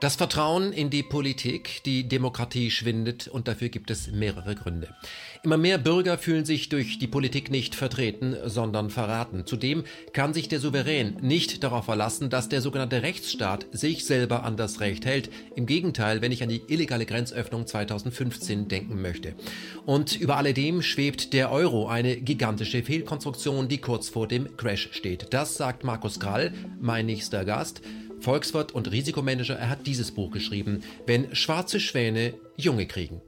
Das Vertrauen in die Politik, die Demokratie schwindet und dafür gibt es mehrere Gründe. Immer mehr Bürger fühlen sich durch die Politik nicht vertreten, sondern verraten. Zudem kann sich der Souverän nicht darauf verlassen, dass der sogenannte Rechtsstaat sich selber an das Recht hält. Im Gegenteil, wenn ich an die illegale Grenzöffnung 2015 denken möchte. Und über alledem schwebt der Euro, eine gigantische Fehlkonstruktion, die kurz vor dem Crash steht. Das sagt Markus Krall, mein nächster Gast. Volkswirt und Risikomanager, er hat dieses Buch geschrieben, wenn schwarze Schwäne Junge kriegen.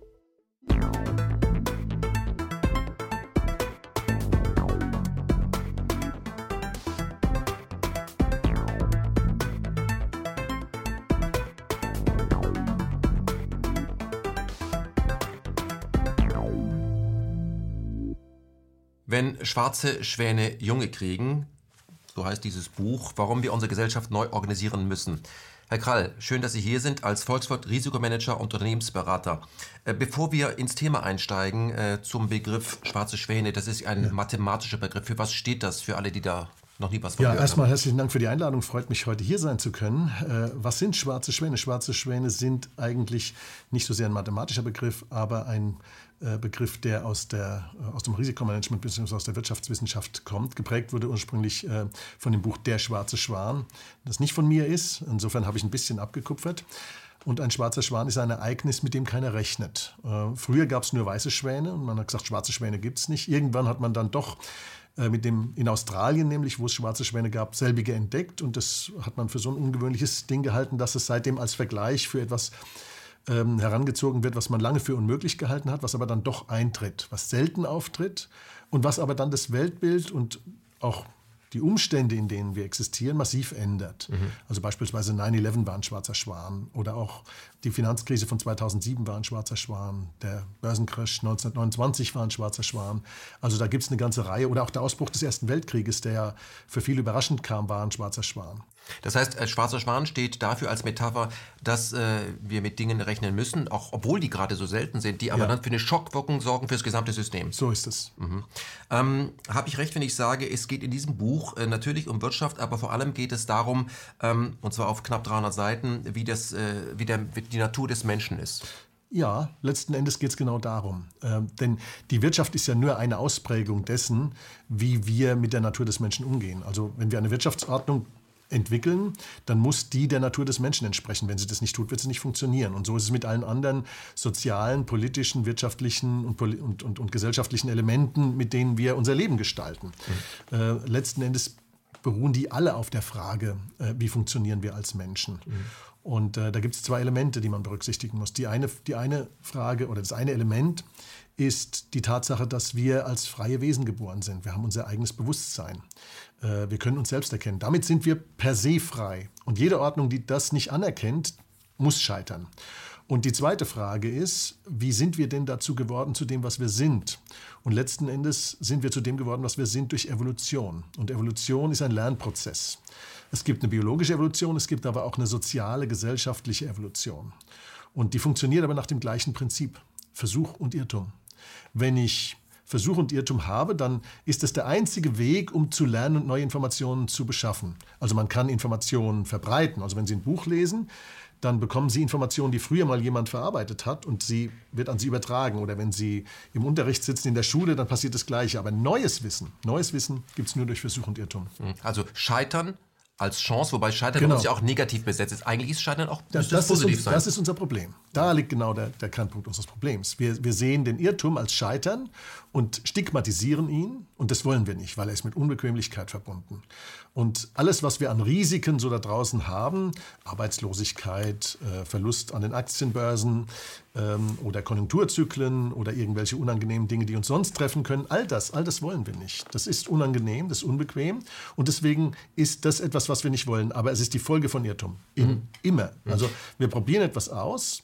Wenn schwarze Schwäne Junge kriegen, so heißt dieses Buch, warum wir unsere Gesellschaft neu organisieren müssen. Herr Krall, schön, dass Sie hier sind als Volkswirt, Risikomanager und Unternehmensberater. Äh, bevor wir ins Thema einsteigen äh, zum Begriff schwarze Schwäne, das ist ein ja. mathematischer Begriff. Für was steht das für alle, die da noch nie was von Ja, erstmal haben. herzlichen Dank für die Einladung. Freut mich, heute hier sein zu können. Äh, was sind schwarze Schwäne? Schwarze Schwäne sind eigentlich nicht so sehr ein mathematischer Begriff, aber ein Begriff, der aus, der, äh, aus dem Risikomanagement bzw. aus der Wirtschaftswissenschaft kommt. Geprägt wurde ursprünglich äh, von dem Buch Der schwarze Schwan, das nicht von mir ist. Insofern habe ich ein bisschen abgekupfert. Und ein schwarzer Schwan ist ein Ereignis, mit dem keiner rechnet. Früher gab es nur weiße Schwäne und man hat gesagt, schwarze Schwäne gibt es nicht. Irgendwann hat man dann doch mit dem in Australien nämlich, wo es schwarze Schwäne gab, selbige entdeckt und das hat man für so ein ungewöhnliches Ding gehalten, dass es seitdem als Vergleich für etwas ähm, herangezogen wird, was man lange für unmöglich gehalten hat, was aber dann doch eintritt, was selten auftritt und was aber dann das Weltbild und auch die Umstände, in denen wir existieren, massiv ändert. Mhm. Also beispielsweise 9-11 war ein schwarzer Schwan oder auch die Finanzkrise von 2007 war ein schwarzer Schwan, der Börsencrash 1929 war ein schwarzer Schwan. Also da gibt es eine ganze Reihe. Oder auch der Ausbruch des Ersten Weltkrieges, der ja für viele überraschend kam, war ein schwarzer Schwan. Das heißt, ein schwarzer Schwan steht dafür als Metapher, dass äh, wir mit Dingen rechnen müssen, auch obwohl die gerade so selten sind, die aber ja. dann für eine Schockwirkung sorgen für das gesamte System. So ist es. Mhm. Ähm, Habe ich recht, wenn ich sage, es geht in diesem Buch äh, natürlich um Wirtschaft, aber vor allem geht es darum, ähm, und zwar auf knapp 300 Seiten, wie, das, äh, wie, der, wie die Natur des Menschen ist. Ja, letzten Endes geht es genau darum. Ähm, denn die Wirtschaft ist ja nur eine Ausprägung dessen, wie wir mit der Natur des Menschen umgehen. Also wenn wir eine Wirtschaftsordnung entwickeln, dann muss die der Natur des Menschen entsprechen. Wenn sie das nicht tut, wird sie nicht funktionieren. Und so ist es mit allen anderen sozialen, politischen, wirtschaftlichen und, und, und, und gesellschaftlichen Elementen, mit denen wir unser Leben gestalten. Mhm. Äh, letzten Endes beruhen die alle auf der Frage, äh, wie funktionieren wir als Menschen. Mhm. Und äh, da gibt es zwei Elemente, die man berücksichtigen muss. Die eine, die eine Frage oder das eine Element ist die Tatsache, dass wir als freie Wesen geboren sind. Wir haben unser eigenes Bewusstsein. Äh, wir können uns selbst erkennen. Damit sind wir per se frei. Und jede Ordnung, die das nicht anerkennt, muss scheitern. Und die zweite Frage ist, wie sind wir denn dazu geworden, zu dem, was wir sind? Und letzten Endes sind wir zu dem geworden, was wir sind, durch Evolution. Und Evolution ist ein Lernprozess. Es gibt eine biologische Evolution, es gibt aber auch eine soziale, gesellschaftliche Evolution. Und die funktioniert aber nach dem gleichen Prinzip. Versuch und Irrtum. Wenn ich Versuch und Irrtum habe, dann ist es der einzige Weg, um zu lernen und neue Informationen zu beschaffen. Also man kann Informationen verbreiten. Also wenn Sie ein Buch lesen, dann bekommen Sie Informationen, die früher mal jemand verarbeitet hat und sie wird an Sie übertragen. Oder wenn Sie im Unterricht sitzen in der Schule, dann passiert das Gleiche. Aber neues Wissen, neues Wissen gibt es nur durch Versuch und Irrtum. Also Scheitern als Chance, wobei Scheitern genau. ja auch negativ besetzt ist. Eigentlich ist Scheitern auch das, das positiv ist, sein. Das ist unser Problem. Da liegt genau der, der Kernpunkt unseres Problems. Wir, wir sehen den Irrtum als Scheitern und stigmatisieren ihn. Und das wollen wir nicht, weil er ist mit Unbequemlichkeit verbunden. Und alles, was wir an Risiken so da draußen haben, Arbeitslosigkeit, äh, Verlust an den Aktienbörsen ähm, oder Konjunkturzyklen oder irgendwelche unangenehmen Dinge, die uns sonst treffen können, all das, all das wollen wir nicht. Das ist unangenehm, das ist unbequem. Und deswegen ist das etwas, was wir nicht wollen. Aber es ist die Folge von Irrtum. In, mhm. Immer. Also wir probieren etwas aus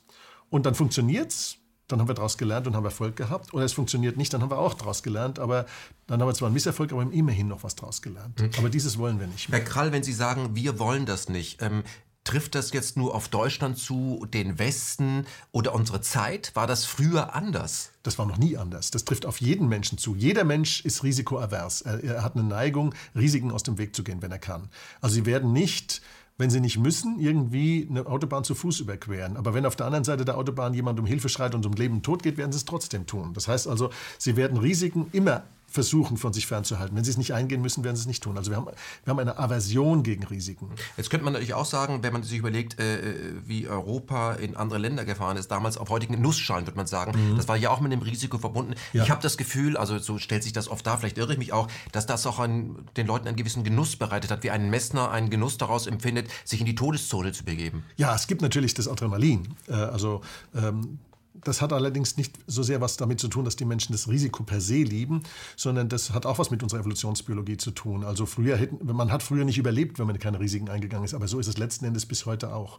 und dann funktioniert es dann haben wir daraus gelernt und haben Erfolg gehabt. Oder es funktioniert nicht, dann haben wir auch daraus gelernt. Aber dann haben wir zwar einen Misserfolg, aber immerhin noch was daraus gelernt. Mhm. Aber dieses wollen wir nicht mehr. Herr Krall, wenn Sie sagen, wir wollen das nicht, ähm, trifft das jetzt nur auf Deutschland zu, den Westen oder unsere Zeit? War das früher anders? Das war noch nie anders. Das trifft auf jeden Menschen zu. Jeder Mensch ist risikoavers. Er, er hat eine Neigung, Risiken aus dem Weg zu gehen, wenn er kann. Also Sie werden nicht wenn sie nicht müssen, irgendwie eine Autobahn zu Fuß überqueren. Aber wenn auf der anderen Seite der Autobahn jemand um Hilfe schreit und um Leben und Tod geht, werden sie es trotzdem tun. Das heißt also, sie werden Risiken immer versuchen, von sich fernzuhalten. Wenn sie es nicht eingehen müssen, werden sie es nicht tun. Also wir haben, wir haben eine Aversion gegen Risiken. Jetzt könnte man natürlich auch sagen, wenn man sich überlegt, äh, wie Europa in andere Länder gefahren ist, damals auf heutigen Nussschalen, würde man sagen, mhm. das war ja auch mit dem Risiko verbunden. Ja. Ich habe das Gefühl, also so stellt sich das oft dar, vielleicht irre ich mich auch, dass das auch ein, den Leuten einen gewissen Genuss bereitet hat, wie ein Messner einen Genuss daraus empfindet, sich in die Todeszone zu begeben. Ja, es gibt natürlich das Adrenalin. Äh, also ähm, das hat allerdings nicht so sehr was damit zu tun, dass die Menschen das Risiko per se lieben, sondern das hat auch was mit unserer Evolutionsbiologie zu tun. Also früher man hat früher nicht überlebt, wenn man keine Risiken eingegangen ist, aber so ist es letzten Endes bis heute auch.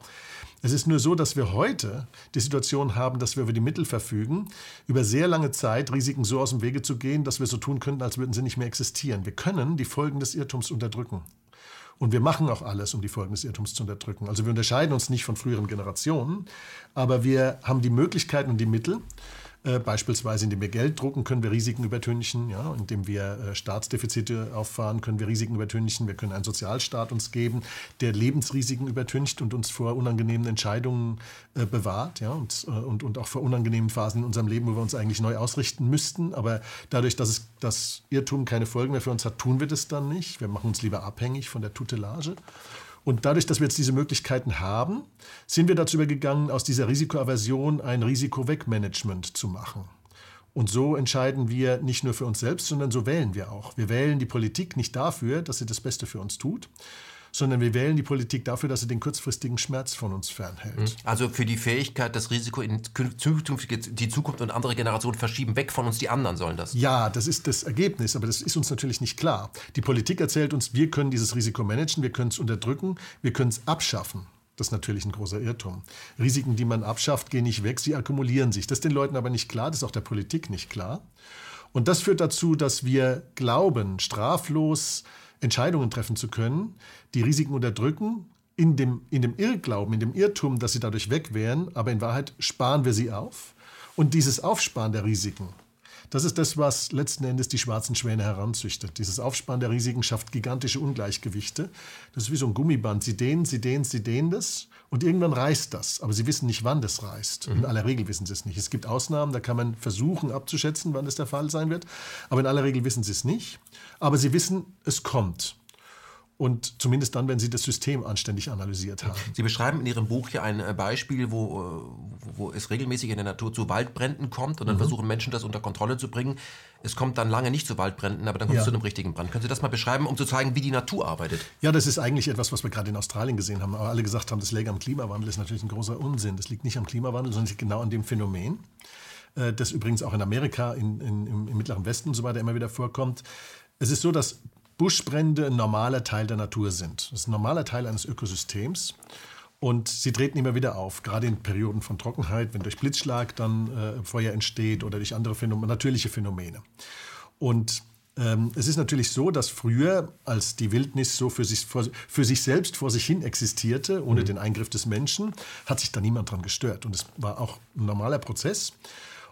Es ist nur so, dass wir heute die Situation haben, dass wir über die Mittel verfügen, über sehr lange Zeit Risiken so aus dem Wege zu gehen, dass wir so tun könnten, als würden sie nicht mehr existieren. Wir können die Folgen des Irrtums unterdrücken. Und wir machen auch alles, um die Folgen des Irrtums zu unterdrücken. Also wir unterscheiden uns nicht von früheren Generationen, aber wir haben die Möglichkeiten und die Mittel, äh, beispielsweise, indem wir Geld drucken, können wir Risiken übertünchen. Ja? Indem wir äh, Staatsdefizite auffahren, können wir Risiken übertünchen. Wir können einen Sozialstaat uns geben, der Lebensrisiken übertüncht und uns vor unangenehmen Entscheidungen äh, bewahrt. Ja? Und, äh, und, und auch vor unangenehmen Phasen in unserem Leben, wo wir uns eigentlich neu ausrichten müssten. Aber dadurch, dass das Irrtum keine Folgen mehr für uns hat, tun wir das dann nicht. Wir machen uns lieber abhängig von der Tutelage. Und dadurch, dass wir jetzt diese Möglichkeiten haben, sind wir dazu übergegangen, aus dieser Risikoaversion ein Risikowegmanagement zu machen. Und so entscheiden wir nicht nur für uns selbst, sondern so wählen wir auch. Wir wählen die Politik nicht dafür, dass sie das Beste für uns tut, sondern wir wählen die Politik dafür, dass sie den kurzfristigen Schmerz von uns fernhält. Mhm. Also für die Fähigkeit, das Risiko in die Zukunft und andere Generationen verschieben, weg von uns, die anderen sollen das. Ja, das ist das Ergebnis, aber das ist uns natürlich nicht klar. Die Politik erzählt uns, wir können dieses Risiko managen, wir können es unterdrücken, wir können es abschaffen. Das ist natürlich ein großer Irrtum. Risiken, die man abschafft, gehen nicht weg, sie akkumulieren sich. Das ist den Leuten aber nicht klar, das ist auch der Politik nicht klar. Und das führt dazu, dass wir glauben, straflos Entscheidungen treffen zu können, die Risiken unterdrücken, in dem, in dem Irrglauben, in dem Irrtum, dass sie dadurch weg wären, aber in Wahrheit sparen wir sie auf. Und dieses Aufsparen der Risiken, das ist das, was letzten Endes die schwarzen Schwäne heranzüchtet. Dieses Aufsparen der Risiken schafft gigantische Ungleichgewichte. Das ist wie so ein Gummiband. Sie dehnen, sie dehnen, sie dehnen das und irgendwann reißt das. Aber sie wissen nicht, wann das reißt. Mhm. In aller Regel wissen sie es nicht. Es gibt Ausnahmen, da kann man versuchen abzuschätzen, wann das der Fall sein wird. Aber in aller Regel wissen sie es nicht. Aber sie wissen, es kommt. Und zumindest dann, wenn Sie das System anständig analysiert haben. Sie beschreiben in Ihrem Buch hier ein äh, Beispiel, wo, äh, wo es regelmäßig in der Natur zu Waldbränden kommt und dann mhm. versuchen Menschen das unter Kontrolle zu bringen. Es kommt dann lange nicht zu Waldbränden, aber dann kommt ja. es zu einem richtigen Brand. Können Sie das mal beschreiben, um zu zeigen, wie die Natur arbeitet? Ja, das ist eigentlich etwas, was wir gerade in Australien gesehen haben. Aber alle gesagt haben, das läge am Klimawandel, das ist natürlich ein großer Unsinn. Das liegt nicht am Klimawandel, sondern liegt genau an dem Phänomen, äh, das übrigens auch in Amerika, in, in, im Mittleren Westen und so weiter immer wieder vorkommt. Es ist so, dass Buschbrände ein normaler Teil der Natur sind. Das ist ein normaler Teil eines Ökosystems. Und sie treten immer wieder auf, gerade in Perioden von Trockenheit, wenn durch Blitzschlag dann äh, Feuer entsteht oder durch andere Phänomene, natürliche Phänomene. Und ähm, es ist natürlich so, dass früher, als die Wildnis so für sich, vor, für sich selbst vor sich hin existierte, ohne mhm. den Eingriff des Menschen, hat sich da niemand dran gestört. Und es war auch ein normaler Prozess.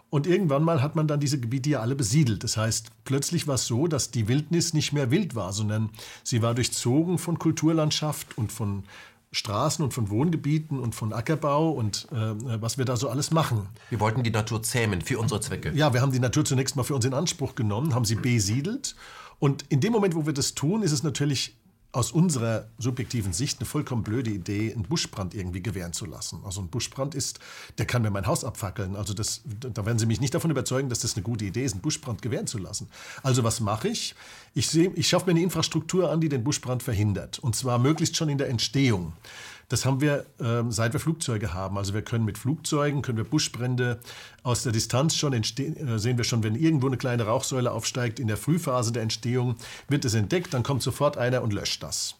Und irgendwann mal hat man dann diese Gebiete ja alle besiedelt. Das heißt, plötzlich war es so, dass die Wildnis nicht mehr wild war, sondern sie war durchzogen von Kulturlandschaft und von Straßen und von Wohngebieten und von Ackerbau und äh, was wir da so alles machen. Wir wollten die Natur zähmen für unsere Zwecke. Ja, wir haben die Natur zunächst mal für uns in Anspruch genommen, haben sie besiedelt. Und in dem Moment, wo wir das tun, ist es natürlich aus unserer subjektiven Sicht eine vollkommen blöde Idee, einen Buschbrand irgendwie gewähren zu lassen. Also ein Buschbrand ist, der kann mir mein Haus abfackeln. Also das, da werden Sie mich nicht davon überzeugen, dass das eine gute Idee ist, einen Buschbrand gewähren zu lassen. Also was mache ich? Ich, ich schaffe mir eine Infrastruktur an, die den Buschbrand verhindert. Und zwar möglichst schon in der Entstehung. Das haben wir, äh, seit wir Flugzeuge haben. Also wir können mit Flugzeugen, können wir Buschbrände aus der Distanz schon entstehen, äh, sehen wir schon, wenn irgendwo eine kleine Rauchsäule aufsteigt, in der Frühphase der Entstehung wird es entdeckt, dann kommt sofort einer und löscht das.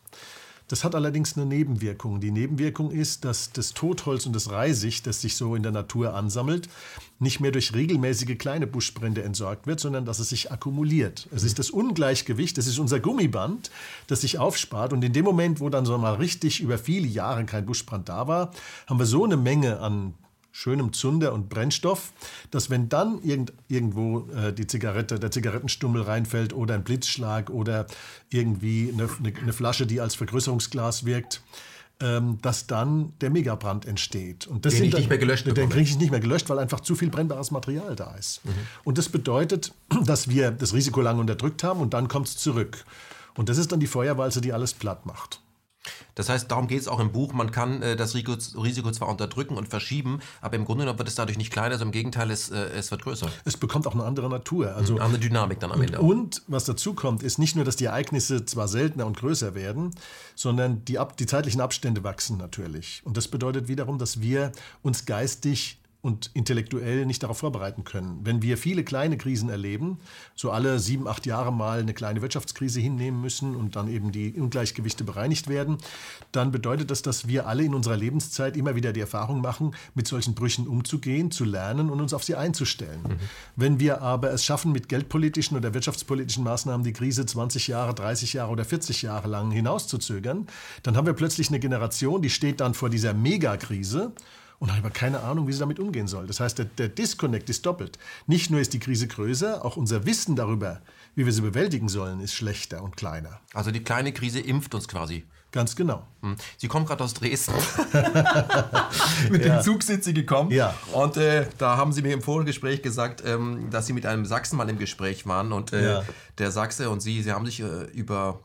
Das hat allerdings eine Nebenwirkung. Die Nebenwirkung ist, dass das Totholz und das Reisig, das sich so in der Natur ansammelt, nicht mehr durch regelmäßige kleine Buschbrände entsorgt wird, sondern dass es sich akkumuliert. Es ist das Ungleichgewicht, das ist unser Gummiband, das sich aufspart. Und in dem Moment, wo dann so mal richtig über viele Jahre kein Buschbrand da war, haben wir so eine Menge an schönem Zunder und Brennstoff, dass wenn dann irgend, irgendwo äh, die Zigarette, der Zigarettenstummel reinfällt oder ein Blitzschlag oder irgendwie eine, eine, Flasche, die als Vergrößerungsglas wirkt, ähm, dass dann der Megabrand entsteht. Und das den ich dann, nicht mehr gelöscht Den kriege ich nicht mehr gelöscht, weil einfach zu viel brennbares Material da ist. Mhm. Und das bedeutet, dass wir das Risiko lange unterdrückt haben und dann kommt es zurück. Und das ist dann die Feuerwalze, die alles platt macht. Das heißt, darum geht es auch im Buch. Man kann äh, das Risiko, zwar unterdrücken und verschieben, aber im Grunde genommen wird es dadurch nicht kleiner, sondern im Gegenteil, es, äh, es wird größer. Es bekommt auch eine andere Natur. Also, eine andere Dynamik dann am Ende. Und, und was dazu kommt, ist nicht nur, dass die Ereignisse zwar seltener und größer werden, sondern die, die zeitlichen Abstände wachsen natürlich. Und das bedeutet wiederum, dass wir uns geistig und intellektuell nicht darauf vorbereiten können. Wenn wir viele kleine Krisen erleben, so alle sieben, acht Jahre mal eine kleine Wirtschaftskrise hinnehmen müssen und dann eben die Ungleichgewichte bereinigt werden, dann bedeutet das, dass wir alle in unserer Lebenszeit immer wieder die Erfahrung machen, mit solchen Brüchen umzugehen, zu lernen und uns auf sie einzustellen. Mhm. Wenn wir aber es schaffen, mit geldpolitischen oder wirtschaftspolitischen Maßnahmen die Krise 20 Jahre, 30 Jahre oder 40 Jahre lang hinauszuzögern, dann haben wir plötzlich eine Generation, die steht dann vor dieser Megakrise und hat aber keine Ahnung, wie sie damit umgehen soll. Das heißt, der, der Disconnect ist doppelt. Nicht nur ist die Krise größer, auch unser Wissen darüber, wie wir sie bewältigen sollen, ist schlechter und kleiner. Also die kleine Krise impft uns quasi. Ganz genau. Hm. Sie kommen gerade aus Dresden. mit ja. dem Zug sind Sie gekommen. Ja. Und äh, da haben Sie mir im Vorgespräch gesagt, ähm, dass Sie mit einem Sachsenmann im Gespräch waren. Und äh, ja. der Sachse und Sie, Sie haben sich äh, über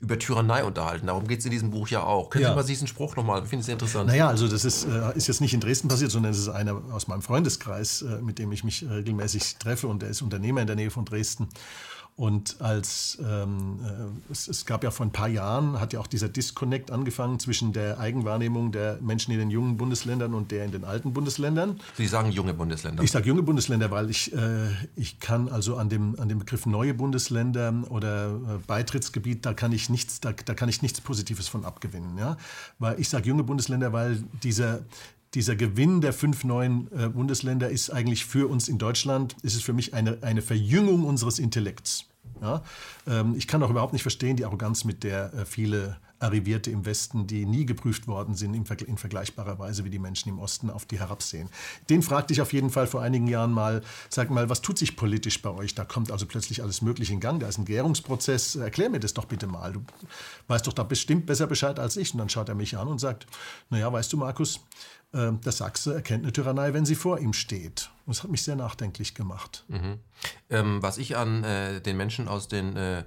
über Tyrannei unterhalten. Darum geht es in diesem Buch ja auch. Können ja. Sie mal diesen Spruch nochmal? Ich finde es interessant. Naja, also das ist, äh, ist jetzt nicht in Dresden passiert, sondern es ist einer aus meinem Freundeskreis, äh, mit dem ich mich regelmäßig treffe und der ist Unternehmer in der Nähe von Dresden. Und als ähm, äh, es, es, gab ja vor ein paar Jahren, hat ja auch dieser Disconnect angefangen zwischen der Eigenwahrnehmung der Menschen in den jungen Bundesländern und der in den alten Bundesländern. Sie sagen junge Bundesländer. Ich sage junge Bundesländer, weil ich, äh, ich kann also an dem, an dem Begriff neue Bundesländer oder äh, Beitrittsgebiet, da kann ich nichts, da, da kann ich nichts Positives von abgewinnen. Ja? Weil ich sage junge Bundesländer, weil dieser, dieser Gewinn der fünf neuen äh, Bundesländer ist eigentlich für uns in Deutschland, ist es für mich eine, eine Verjüngung unseres Intellekts. Ja? Ähm, ich kann auch überhaupt nicht verstehen die Arroganz, mit der äh, viele Arrivierte im Westen, die nie geprüft worden sind, in, in, vergleichbarer Weise wie die Menschen im Osten, auf die herabsehen. Den fragte ich auf jeden Fall vor einigen Jahren mal, sag mal, was tut sich politisch bei euch? Da kommt also plötzlich alles Mögliche in Gang, da ist ein Gärungsprozess. Erklär mir das doch bitte mal. Du weißt doch da bestimmt besser Bescheid als ich. Und dann schaut er mich an und sagt, naja, weißt du, Markus, der Sachse erkennt eine Tyrannei, wenn sie vor ihm steht. Das hat mich sehr nachdenklich gemacht. Mhm. Ähm, was ich an äh, den Menschen aus den äh,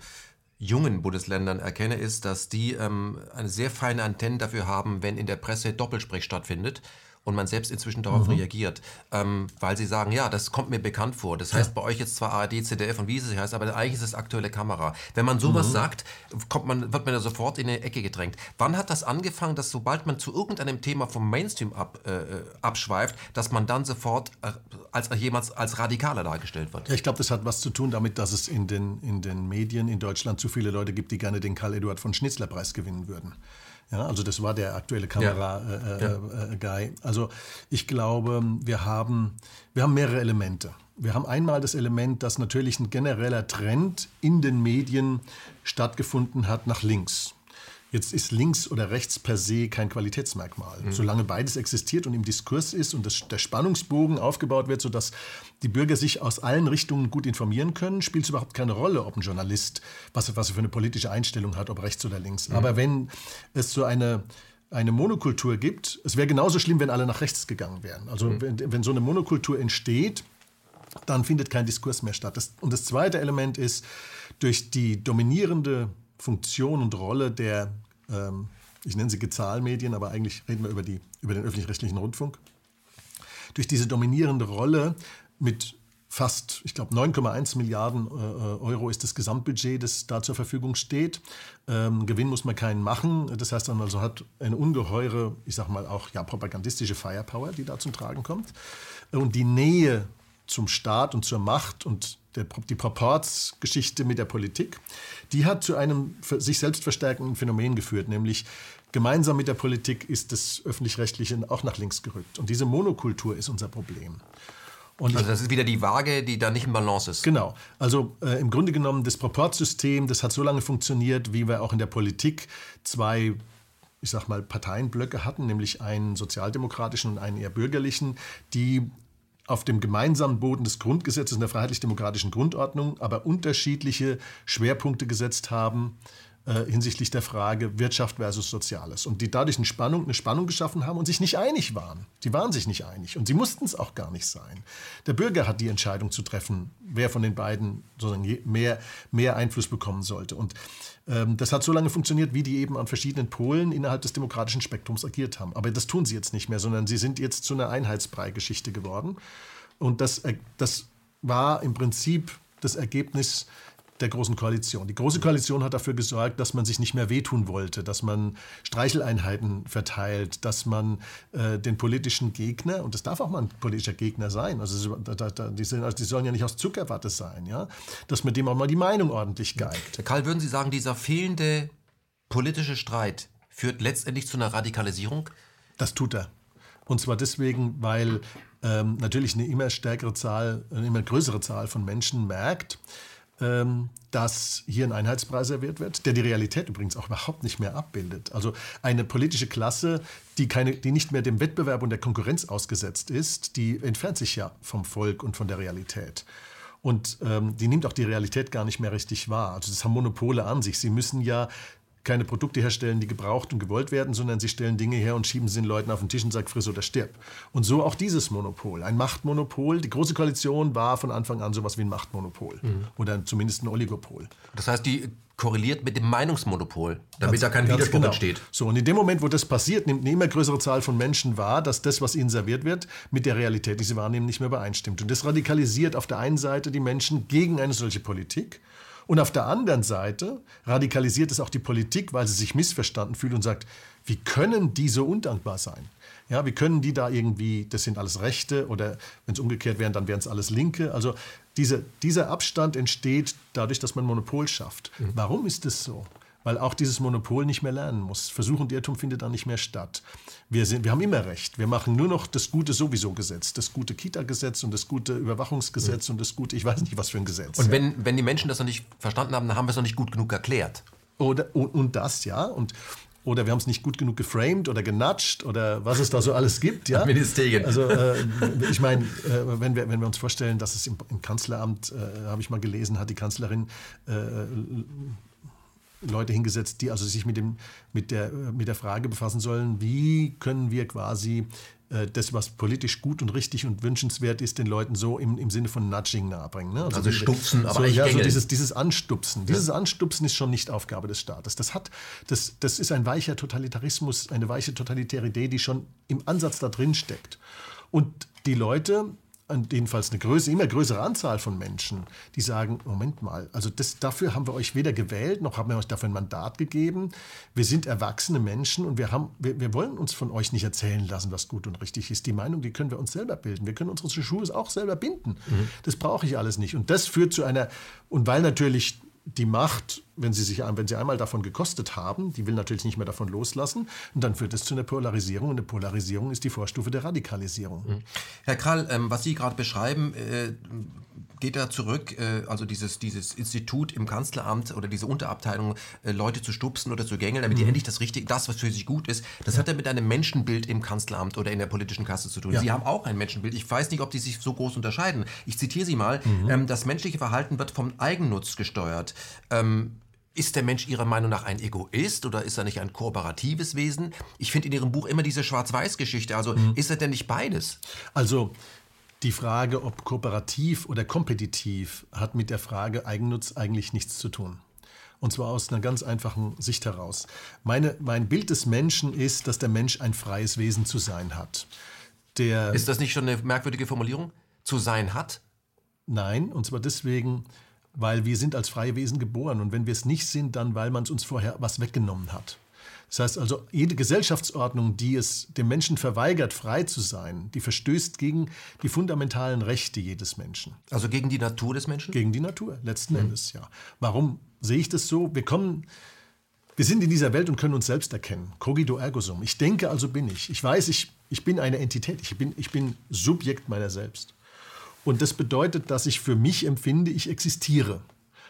jungen Bundesländern erkenne, ist, dass die ähm, eine sehr feine Antenne dafür haben, wenn in der Presse Doppelsprech stattfindet und man selbst inzwischen darauf mhm. reagiert, ähm, weil sie sagen, ja, das kommt mir bekannt vor. Das heißt ja. bei euch jetzt zwar ARD, ZDF und wie es heißt, aber eigentlich ist es aktuelle Kamera. Wenn man sowas mhm. sagt, kommt man, wird man ja sofort in eine Ecke gedrängt. Wann hat das angefangen, dass sobald man zu irgendeinem Thema vom Mainstream ab, äh, abschweift, dass man dann sofort äh, als jemand als radikaler dargestellt wird? Ja, ich glaube, das hat was zu tun damit, dass es in den, in den Medien in Deutschland zu viele Leute gibt, die gerne den Karl-Eduard von Schnitzler-Preis gewinnen würden. Ja, also das war der aktuelle Kamera-Guy. Ja. Äh, äh, also ich glaube, wir haben, wir haben mehrere Elemente. Wir haben einmal das Element, dass natürlich ein genereller Trend in den Medien stattgefunden hat nach links. Jetzt ist links oder rechts per se kein Qualitätsmerkmal. Mhm. Solange beides existiert und im Diskurs ist und das, der Spannungsbogen aufgebaut wird, sodass die Bürger sich aus allen Richtungen gut informieren können, spielt es überhaupt keine Rolle, ob ein Journalist, was, was er für eine politische Einstellung hat, ob rechts oder links. Mhm. Aber wenn es so eine eine Monokultur gibt, es wäre genauso schlimm, wenn alle nach rechts gegangen wären. Also mhm. wenn, wenn so eine Monokultur entsteht, dann findet kein Diskurs mehr statt. Das, und das zweite Element ist, durch die dominierende Funktion und Rolle der, ähm, ich nenne sie Gezahlmedien, aber eigentlich reden wir über, die, über den öffentlich-rechtlichen Rundfunk. Durch diese dominierende Rolle mit fast, ich glaube, 9,1 Milliarden äh, Euro ist das Gesamtbudget, das da zur Verfügung steht. Ähm, Gewinn muss man keinen machen. Das heißt, man also hat eine ungeheure, ich sage mal auch ja, propagandistische Firepower, die da zum Tragen kommt. Und die Nähe zum Staat und zur Macht und der, die Proportsgeschichte mit der Politik, die hat zu einem sich selbst verstärkenden Phänomen geführt, nämlich gemeinsam mit der Politik ist das öffentlich-rechtliche auch nach links gerückt. Und diese Monokultur ist unser Problem. Und also das ist wieder die Waage, die da nicht im Balance ist. Genau. Also äh, im Grunde genommen das Proportsystem, das hat so lange funktioniert, wie wir auch in der Politik zwei ich sag mal, Parteienblöcke hatten, nämlich einen sozialdemokratischen und einen eher bürgerlichen, die auf dem gemeinsamen Boden des Grundgesetzes und der freiheitlich-demokratischen Grundordnung, aber unterschiedliche Schwerpunkte gesetzt haben äh, hinsichtlich der Frage Wirtschaft versus Soziales. Und die dadurch eine Spannung, eine Spannung geschaffen haben und sich nicht einig waren. Sie waren sich nicht einig und sie mussten es auch gar nicht sein. Der Bürger hat die Entscheidung zu treffen, wer von den beiden sozusagen mehr, mehr Einfluss bekommen sollte. Und das hat so lange funktioniert, wie die eben an verschiedenen Polen innerhalb des demokratischen Spektrums agiert haben. Aber das tun sie jetzt nicht mehr, sondern sie sind jetzt zu einer Einheitsbrei-Geschichte geworden. Und das, äh, das war im Prinzip das Ergebnis der Großen Koalition. Die Große Koalition hat dafür gesorgt, dass man sich nicht mehr wehtun wollte, dass man Streicheleinheiten verteilt, dass man äh, den politischen Gegner, und das darf auch mal ein politischer Gegner sein, also da, da, die, sind, also die, sollen ja nicht aus Zuckerwatte sein, ja, dass man dem auch mal die Meinung ordentlich geigt. Herr Karl, würden Sie sagen, dieser fehlende politische Streit führt letztendlich zu einer Radikalisierung? Das tut er. Und zwar deswegen, weil ähm, natürlich eine immer stärkere Zahl, eine immer größere Zahl von Menschen merkt, dass hier ein Einheitspreis serviert wird, der die Realität übrigens auch überhaupt nicht mehr abbildet. Also eine politische Klasse, die, keine, die nicht mehr dem Wettbewerb und der Konkurrenz ausgesetzt ist, die entfernt sich ja vom Volk und von der Realität. Und ähm, die nimmt auch die Realität gar nicht mehr richtig wahr. Also das haben Monopole an sich. Sie müssen ja keine Produkte herstellen, die gebraucht und gewollt werden, sondern sie stellen Dinge her und schieben sie den Leuten auf den Tisch und sagen, friss oder stirb. Und so auch dieses Monopol, ein Machtmonopol. Die Große Koalition war von Anfang an sowas wie ein Machtmonopol mhm. oder zumindest ein Oligopol. Das heißt, die korreliert mit dem Meinungsmonopol, damit ganz, da kein Widerspruch genau. entsteht. So, und in dem Moment, wo das passiert, nimmt eine immer größere Zahl von Menschen wahr, dass das, was ihnen serviert wird, mit der Realität, die sie wahrnehmen, nicht mehr übereinstimmt. Und das radikalisiert auf der einen Seite die Menschen gegen eine solche Politik und auf der anderen Seite radikalisiert es auch die Politik, weil sie sich missverstanden fühlt und sagt, wie können die so undankbar sein? Ja, wie können die da irgendwie, das sind alles Rechte oder wenn es umgekehrt wären, dann wären es alles Linke. Also diese, dieser Abstand entsteht dadurch, dass man Monopol schafft. Mhm. Warum ist das so? Weil auch dieses Monopol nicht mehr lernen muss. Versuch und Irrtum findet dann nicht mehr statt. Wir, sind, wir haben immer recht. Wir machen nur noch das gute sowieso Gesetz, das gute Kita-Gesetz und das gute Überwachungsgesetz mhm. und das gute, ich weiß nicht, was für ein Gesetz. Und wenn, wenn die Menschen das noch nicht verstanden haben, dann haben wir es noch nicht gut genug erklärt. Oder, und, und das, ja. Und oder wir haben es nicht gut genug geframed oder genatscht oder was es da so alles gibt. Ja? Ministerien. Also äh, ich meine, äh, wenn, wir, wenn wir uns vorstellen, dass es im, im Kanzleramt, äh, habe ich mal gelesen, hat die Kanzlerin äh, Leute hingesetzt, die also sich mit, dem, mit, der, mit der Frage befassen sollen, wie können wir quasi äh, das, was politisch gut und richtig und wünschenswert ist, den Leuten so im, im Sinne von Nudging nahebringen. Ne? Also, also stupsen, aber so, nicht ja, so dieses, dieses Anstupsen. Ja. Dieses Anstupsen ist schon nicht Aufgabe des Staates. Das, hat, das, das ist ein weicher Totalitarismus, eine weiche totalitäre Idee, die schon im Ansatz da drin steckt. Und die Leute jedenfalls eine größere, immer größere Anzahl von Menschen, die sagen, Moment mal, also das, dafür haben wir euch weder gewählt, noch haben wir euch dafür ein Mandat gegeben. Wir sind erwachsene Menschen und wir, haben, wir, wir wollen uns von euch nicht erzählen lassen, was gut und richtig ist. Die Meinung, die können wir uns selber bilden. Wir können unsere Schuhe auch selber binden. Mhm. Das brauche ich alles nicht. Und das führt zu einer, und weil natürlich die Macht, wenn sie, sich, wenn sie einmal davon gekostet haben, die will natürlich nicht mehr davon loslassen. Und dann führt es zu einer Polarisierung. Und eine Polarisierung ist die Vorstufe der Radikalisierung. Mhm. Herr Krall, ähm, was Sie gerade beschreiben, äh, geht da zurück, äh, also dieses, dieses Institut im Kanzleramt oder diese Unterabteilung, äh, Leute zu stupsen oder zu gängeln, damit mhm. die endlich das Richtige, das, was für sie gut ist, das ja. hat ja mit einem Menschenbild im Kanzleramt oder in der politischen Kasse zu tun. Ja. Sie haben auch ein Menschenbild. Ich weiß nicht, ob die sich so groß unterscheiden. Ich zitiere Sie mal. Mhm. Ähm, das menschliche Verhalten wird vom Eigennutz gesteuert. Ähm, ist der Mensch Ihrer Meinung nach ein Egoist oder ist er nicht ein kooperatives Wesen? Ich finde in Ihrem Buch immer diese Schwarz-Weiß-Geschichte. Also mhm. ist er denn nicht beides? Also die Frage, ob kooperativ oder kompetitiv, hat mit der Frage Eigennutz eigentlich nichts zu tun. Und zwar aus einer ganz einfachen Sicht heraus. Meine, mein Bild des Menschen ist, dass der Mensch ein freies Wesen zu sein hat. Der ist das nicht schon eine merkwürdige Formulierung? Zu sein hat? Nein, und zwar deswegen, weil wir sind als freie Wesen geboren und wenn wir es nicht sind, dann weil man es uns vorher was weggenommen hat. Das heißt also, jede Gesellschaftsordnung, die es dem Menschen verweigert, frei zu sein, die verstößt gegen die fundamentalen Rechte jedes Menschen. Also gegen die Natur des Menschen? Gegen die Natur, letzten mhm. Endes, ja. Warum sehe ich das so? Wir kommen, wir sind in dieser Welt und können uns selbst erkennen. Cogito ergo sum. Ich denke, also bin ich. Ich weiß, ich, ich bin eine Entität. Ich bin, ich bin Subjekt meiner selbst. Und das bedeutet, dass ich für mich empfinde, ich existiere.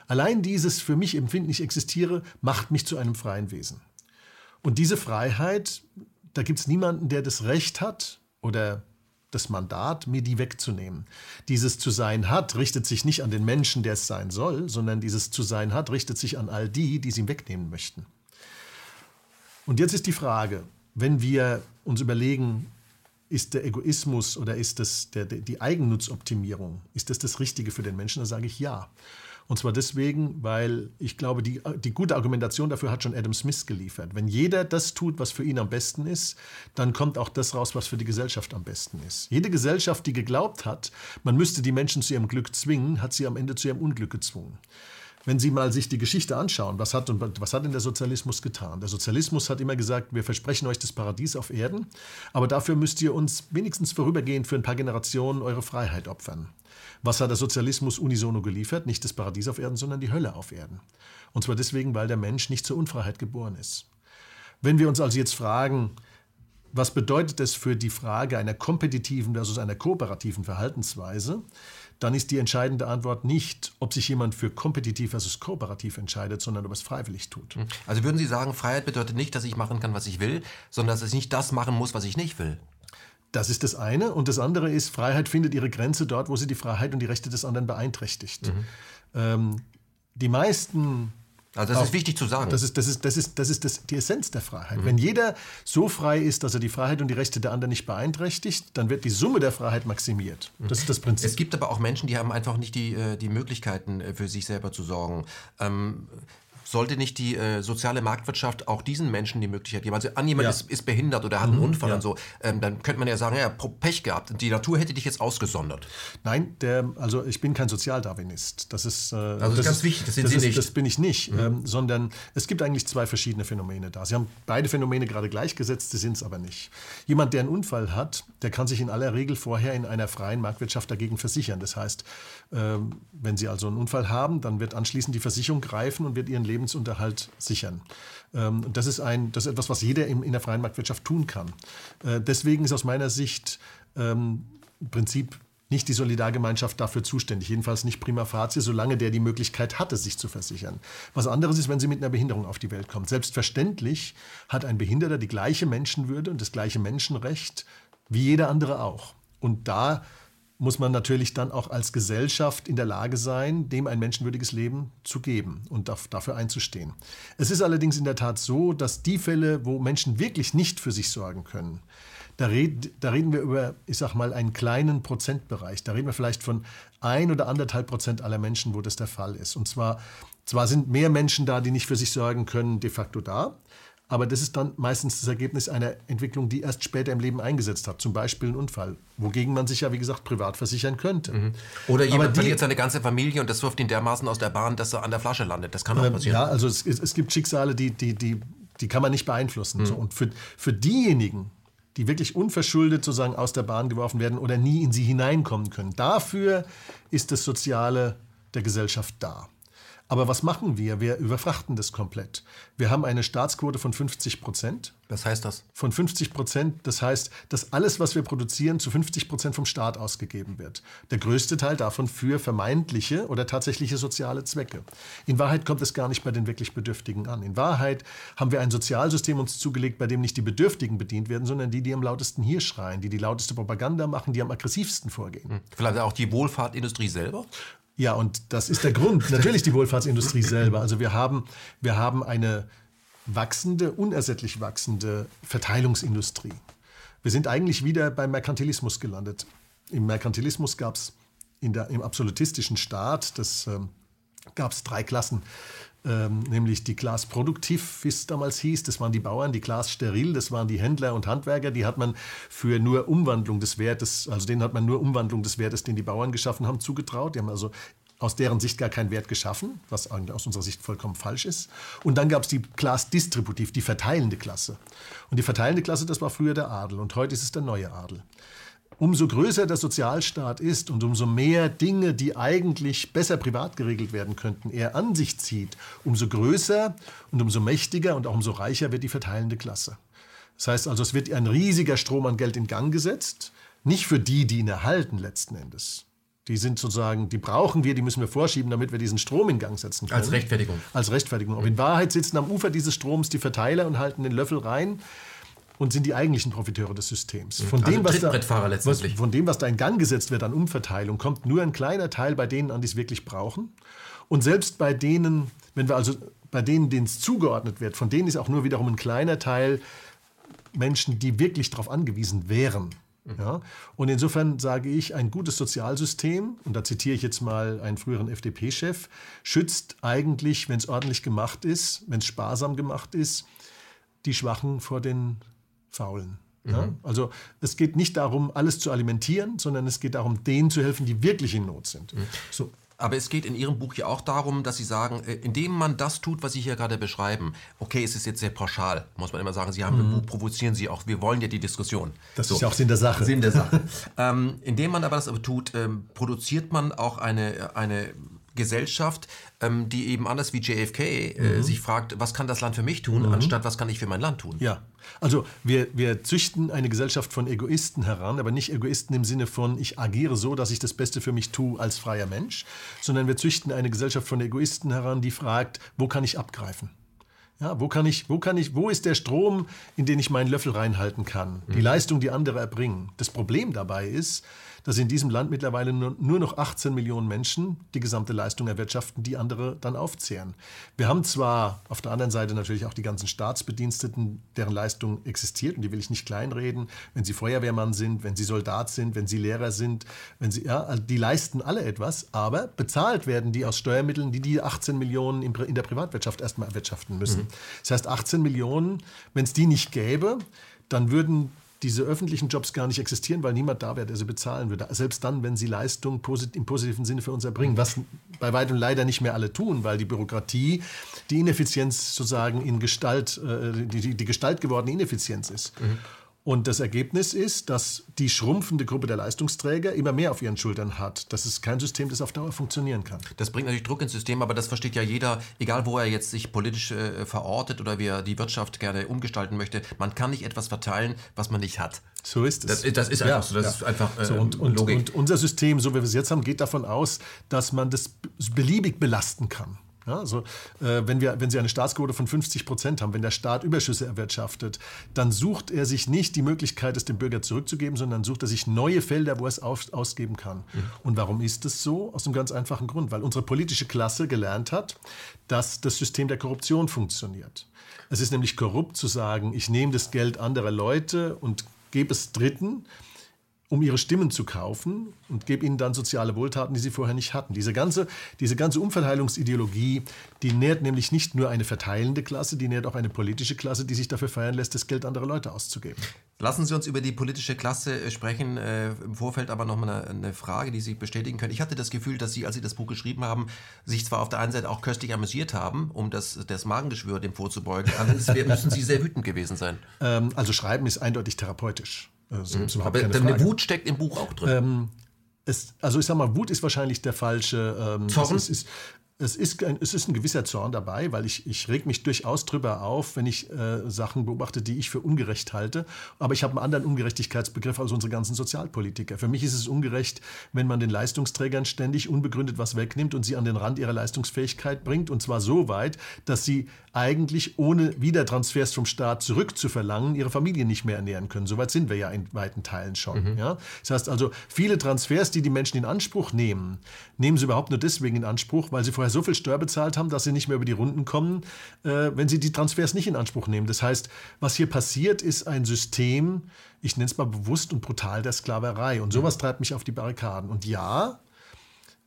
Allein dieses für mich empfinden, ich existiere, macht mich zu einem freien Wesen. Und diese Freiheit, da gibt es niemanden, der das Recht hat oder das Mandat, mir die wegzunehmen. Dieses zu sein hat, richtet sich nicht an den Menschen, der es sein soll, sondern dieses zu sein hat, richtet sich an all die, die es ihm wegnehmen möchten. Und jetzt ist die Frage, wenn wir uns überlegen, ist der Egoismus oder ist das der, die Eigennutzoptimierung, ist das das Richtige für den Menschen? Dann sage ich ja. Und zwar deswegen, weil ich glaube, die, die gute Argumentation dafür hat schon Adam Smith geliefert. Wenn jeder das tut, was für ihn am besten ist, dann kommt auch das raus, was für die Gesellschaft am besten ist. Jede Gesellschaft, die geglaubt hat, man müsste die Menschen zu ihrem Glück zwingen, hat sie am Ende zu ihrem Unglück gezwungen. Wenn Sie mal sich die Geschichte anschauen, was hat, was hat denn der Sozialismus getan? Der Sozialismus hat immer gesagt, wir versprechen euch das Paradies auf Erden, aber dafür müsst ihr uns wenigstens vorübergehend für ein paar Generationen eure Freiheit opfern. Was hat der Sozialismus unisono geliefert? Nicht das Paradies auf Erden, sondern die Hölle auf Erden. Und zwar deswegen, weil der Mensch nicht zur Unfreiheit geboren ist. Wenn wir uns also jetzt fragen, was bedeutet es für die Frage einer kompetitiven versus einer kooperativen Verhaltensweise, dann ist die entscheidende Antwort nicht, ob sich jemand für kompetitiv versus kooperativ entscheidet, sondern ob es freiwillig tut. Also würden Sie sagen, Freiheit bedeutet nicht, dass ich machen kann, was ich will, sondern dass ich nicht das machen muss, was ich nicht will? Das ist das eine. Und das andere ist, Freiheit findet ihre Grenze dort, wo sie die Freiheit und die Rechte des anderen beeinträchtigt. Mhm. Ähm, die meisten also das auch, ist wichtig zu sagen. Das ist, das ist, das ist, das ist das, die Essenz der Freiheit. Mhm. Wenn jeder so frei ist, dass er die Freiheit und die Rechte der anderen nicht beeinträchtigt, dann wird die Summe der Freiheit maximiert. Mhm. Das ist das Prinzip. Es gibt aber auch Menschen, die haben einfach nicht die, äh, die Möglichkeiten, äh, für sich selber zu sorgen. Ähm, sollte nicht die äh, soziale Marktwirtschaft auch diesen Menschen die Möglichkeit geben? Also an jemand ja. ist, ist, behindert oder hat einen mhm, Unfall ja. und so, ähm, dann könnte man ja sagen, ja, Pech gehabt. Die Natur hätte dich jetzt ausgesondert. Nein, der, also ich bin kein Sozialdarwinist. Das ist, äh, also das, das ist ganz wichtig, das sind das Sie ist, nicht. Das bin ich nicht, mhm. ähm, sondern es gibt eigentlich zwei verschiedene Phänomene da. Sie haben beide Phänomene gerade gleichgesetzt, sie sind es aber nicht. Jemand, der einen Unfall hat, der kann sich in aller Regel vorher in einer freien Marktwirtschaft dagegen versichern. Das heißt, ähm, wenn Sie also einen Unfall haben, dann wird anschließend die Versicherung greifen und wird Ihren Lebensunterhalt sichern. Ähm, das, ist ein, das ist etwas, was jeder in, der freien Marktwirtschaft tun kann. Äh, deswegen ist aus meiner Sicht ähm, im Prinzip nicht die Solidargemeinschaft dafür zuständig, jedenfalls nicht prima facie, solange der die Möglichkeit hatte, sich zu versichern. Was anderes ist, wenn Sie mit einer Behinderung auf die Welt kommt. Selbstverständlich hat ein Behinderter die gleiche Menschenwürde und das gleiche Menschenrecht wie jeder andere auch. Und da muss man natürlich dann auch als Gesellschaft in der Lage sein, dem ein menschenwürdiges Leben zu geben und dafür einzustehen. Es ist allerdings in der Tat so, dass die Fälle, wo Menschen wirklich nicht für sich sorgen können, da, red, da reden wir über, ich sag mal, einen kleinen Prozentbereich. Da reden wir vielleicht von ein oder anderthalb Prozent aller Menschen, wo das der Fall ist. Und zwar, zwar sind mehr Menschen da, die nicht für sich sorgen können, de facto da, aber das ist dann meistens das Ergebnis einer Entwicklung, die erst später im Leben eingesetzt hat, zum Beispiel ein Unfall, wogegen man sich ja, wie gesagt, privat versichern könnte. Mhm. Oder jemand die, verliert seine ganze Familie und das wirft ihn dermaßen aus der Bahn, dass er an der Flasche landet. Das kann auch passieren. Ja, also es, es gibt Schicksale, die, die, die, die kann man nicht beeinflussen. Mhm. So. Und für, für diejenigen, die wirklich unverschuldet sozusagen aus der Bahn geworfen werden oder nie in sie hineinkommen können, dafür ist das Soziale der Gesellschaft da. Aber was machen wir? Wir überfrachten das komplett. Wir haben eine Staatsquote von 50 Prozent. Was heißt das? Von 50 Prozent. Das heißt, dass alles, was wir produzieren, zu 50 Prozent vom Staat ausgegeben wird. Der größte Teil davon für vermeintliche oder tatsächliche soziale Zwecke. In Wahrheit kommt es gar nicht bei den wirklich Bedürftigen an. In Wahrheit haben wir ein Sozialsystem uns zugelegt, bei dem nicht die Bedürftigen bedient werden, sondern die, die am lautesten hier schreien, die die lauteste Propaganda machen, die am aggressivsten vorgehen. Vielleicht auch die Wohlfahrtindustrie selber? Ja, und das ist der Grund. Natürlich die Wohlfahrtsindustrie selber. Also wir haben, wir haben eine wachsende, unersättlich wachsende Verteilungsindustrie. Wir sind eigentlich wieder beim Merkantilismus gelandet. Im Merkantilismus gab es im absolutistischen Staat, das ähm, gab es drei Klassen ähm, nämlich die Class Produktiv, wie es damals hieß. Das waren die Bauern, die Class Steril, das waren die Händler und Handwerker. Die hat man für nur Umwandlung des Wertes, also denen hat man nur Umwandlung des Wertes, den die Bauern geschaffen haben, zugetraut. Die haben also aus deren Sicht gar keinen Wert geschaffen, was eigentlich aus unserer Sicht vollkommen falsch ist. Und dann gab es die Class Distributiv, die verteilende Klasse. Und die verteilende Klasse, das war früher der Adel und heute ist es der neue Adel umso größer der Sozialstaat ist und umso mehr Dinge, die eigentlich besser privat geregelt werden könnten, er an sich zieht, umso größer und umso mächtiger und auch umso reicher wird die verteilende Klasse. Das heißt also, es wird ein riesiger Strom an Geld in Gang gesetzt, nicht für die, die ihn erhalten letzten Endes. Die sind sozusagen, die brauchen wir, die müssen wir vorschieben, damit wir diesen Strom in Gang setzen können. Als Rechtfertigung. Als Rechtfertigung. Aber in Wahrheit sitzen am Ufer dieses Stroms die Verteiler und halten den Löffel rein und sind die eigentlichen Profiteure des Systems. Von, also dem, was da, was, von dem, was da in Gang gesetzt wird an Umverteilung, kommt nur ein kleiner Teil bei denen an, die es wirklich brauchen. Und selbst bei denen, wenn wir also bei denen, denen es zugeordnet wird, von denen ist auch nur wiederum ein kleiner Teil Menschen, die wirklich darauf angewiesen wären. Ja? Und insofern sage ich, ein gutes Sozialsystem, und da zitiere ich jetzt mal einen früheren FDP-Chef, schützt eigentlich, wenn es ordentlich gemacht ist, wenn es sparsam gemacht ist, die Schwachen vor den Faulen. Ja? Mhm. Also es geht nicht darum, alles zu alimentieren, sondern es geht darum, denen zu helfen, die wirklich in Not sind. Mhm. So, aber es geht in Ihrem Buch ja auch darum, dass Sie sagen, äh, indem man das tut, was Sie hier gerade beschreiben, okay, es ist jetzt sehr pauschal, muss man immer sagen, Sie haben mhm. im Buch, provozieren Sie auch, wir wollen ja die Diskussion. Das so. ist ja auch Sinn der Sache. Sinn der Sache. ähm, indem man aber das aber tut, ähm, produziert man auch eine, eine Gesellschaft, ähm, die eben anders wie JFK äh, mhm. sich fragt, was kann das Land für mich tun, mhm. anstatt was kann ich für mein Land tun. Ja, also wir, wir züchten eine Gesellschaft von Egoisten heran, aber nicht Egoisten im Sinne von, ich agiere so, dass ich das Beste für mich tue als freier Mensch, sondern wir züchten eine Gesellschaft von Egoisten heran, die fragt, wo kann ich abgreifen? Ja, wo kann ich, wo kann ich, wo ist der Strom, in den ich meinen Löffel reinhalten kann? Die mhm. Leistung, die andere erbringen. Das Problem dabei ist, dass in diesem Land mittlerweile nur, nur noch 18 Millionen Menschen die gesamte Leistung erwirtschaften, die andere dann aufzehren. Wir haben zwar auf der anderen Seite natürlich auch die ganzen Staatsbediensteten, deren Leistung existiert, und die will ich nicht kleinreden, wenn sie Feuerwehrmann sind, wenn sie Soldat sind, wenn sie Lehrer sind, wenn sie, ja, also die leisten alle etwas, aber bezahlt werden die aus Steuermitteln, die die 18 Millionen in der Privatwirtschaft erstmal erwirtschaften müssen. Mhm. Das heißt, 18 Millionen, wenn es die nicht gäbe, dann würden diese öffentlichen Jobs gar nicht existieren, weil niemand da wäre, der sie bezahlen würde. Selbst dann, wenn sie Leistung im positiven Sinne für uns erbringen, was bei weitem leider nicht mehr alle tun, weil die Bürokratie die Ineffizienz sozusagen in Gestalt, äh, die, die Gestalt gewordene Ineffizienz ist. Mhm. Und das Ergebnis ist, dass die schrumpfende Gruppe der Leistungsträger immer mehr auf ihren Schultern hat. Das ist kein System, das auf Dauer funktionieren kann. Das bringt natürlich Druck ins System, aber das versteht ja jeder, egal wo er jetzt sich politisch äh, verortet oder wie er die Wirtschaft gerne umgestalten möchte. Man kann nicht etwas verteilen, was man nicht hat. So ist es. Das, das ist einfach ja, so. Das ja. ist einfach äh, so, und, und, Logik. Und unser System, so wie wir es jetzt haben, geht davon aus, dass man das beliebig belasten kann. Ja, also, äh, wenn, wir, wenn Sie eine Staatsquote von 50 Prozent haben, wenn der Staat Überschüsse erwirtschaftet, dann sucht er sich nicht die Möglichkeit, es dem Bürger zurückzugeben, sondern sucht er sich neue Felder, wo er es auf, ausgeben kann. Mhm. Und warum ist es so? Aus einem ganz einfachen Grund, weil unsere politische Klasse gelernt hat, dass das System der Korruption funktioniert. Es ist nämlich korrupt zu sagen, ich nehme das Geld anderer Leute und gebe es Dritten um ihre Stimmen zu kaufen und gebe ihnen dann soziale Wohltaten, die sie vorher nicht hatten. Diese ganze, diese ganze Umverteilungsideologie, die nährt nämlich nicht nur eine verteilende Klasse, die nährt auch eine politische Klasse, die sich dafür feiern lässt, das Geld anderer Leute auszugeben. Lassen Sie uns über die politische Klasse äh, sprechen. Äh, Im Vorfeld aber noch mal eine, eine, Frage, die Sie bestätigen können. Ich hatte das Gefühl, dass Sie, als Sie das Buch geschrieben haben, sich zwar auf der einen Seite auch köstlich amüsiert haben, um das, das Magengeschwür dem vorzubeugen, aber müssen Sie sehr wütend gewesen sein. Ähm, also Schreiben ist eindeutig therapeutisch. Also mhm. Aber eine Wut steckt im Buch auch drin. Ähm, es, also ich sag mal, Wut ist wahrscheinlich der falsche. Ähm, Zorn? Es ist, es ist, ein, es ist ein gewisser Zorn dabei, weil ich, ich reg mich durchaus drüber auf, wenn ich äh, Sachen beobachte, die ich für ungerecht halte. Aber ich habe einen anderen Ungerechtigkeitsbegriff als unsere ganzen Sozialpolitiker. Für mich ist es ungerecht, wenn man den Leistungsträgern ständig unbegründet was wegnimmt und sie an den Rand ihrer Leistungsfähigkeit bringt. Und zwar so weit, dass sie eigentlich ohne Wiedertransfers vom Staat zurückzuverlangen, ihre Familie nicht mehr ernähren können. Soweit sind wir ja in weiten Teilen schon. Mhm. Ja? Das heißt also, viele Transfers, die die Menschen in Anspruch nehmen, nehmen sie überhaupt nur deswegen in Anspruch, weil sie vorher so viel Steuer bezahlt haben, dass sie nicht mehr über die Runden kommen, äh, wenn sie die Transfers nicht in Anspruch nehmen. Das heißt, was hier passiert, ist ein System, ich nenne es mal bewusst und brutal der Sklaverei. Und sowas treibt mich auf die Barrikaden. Und ja,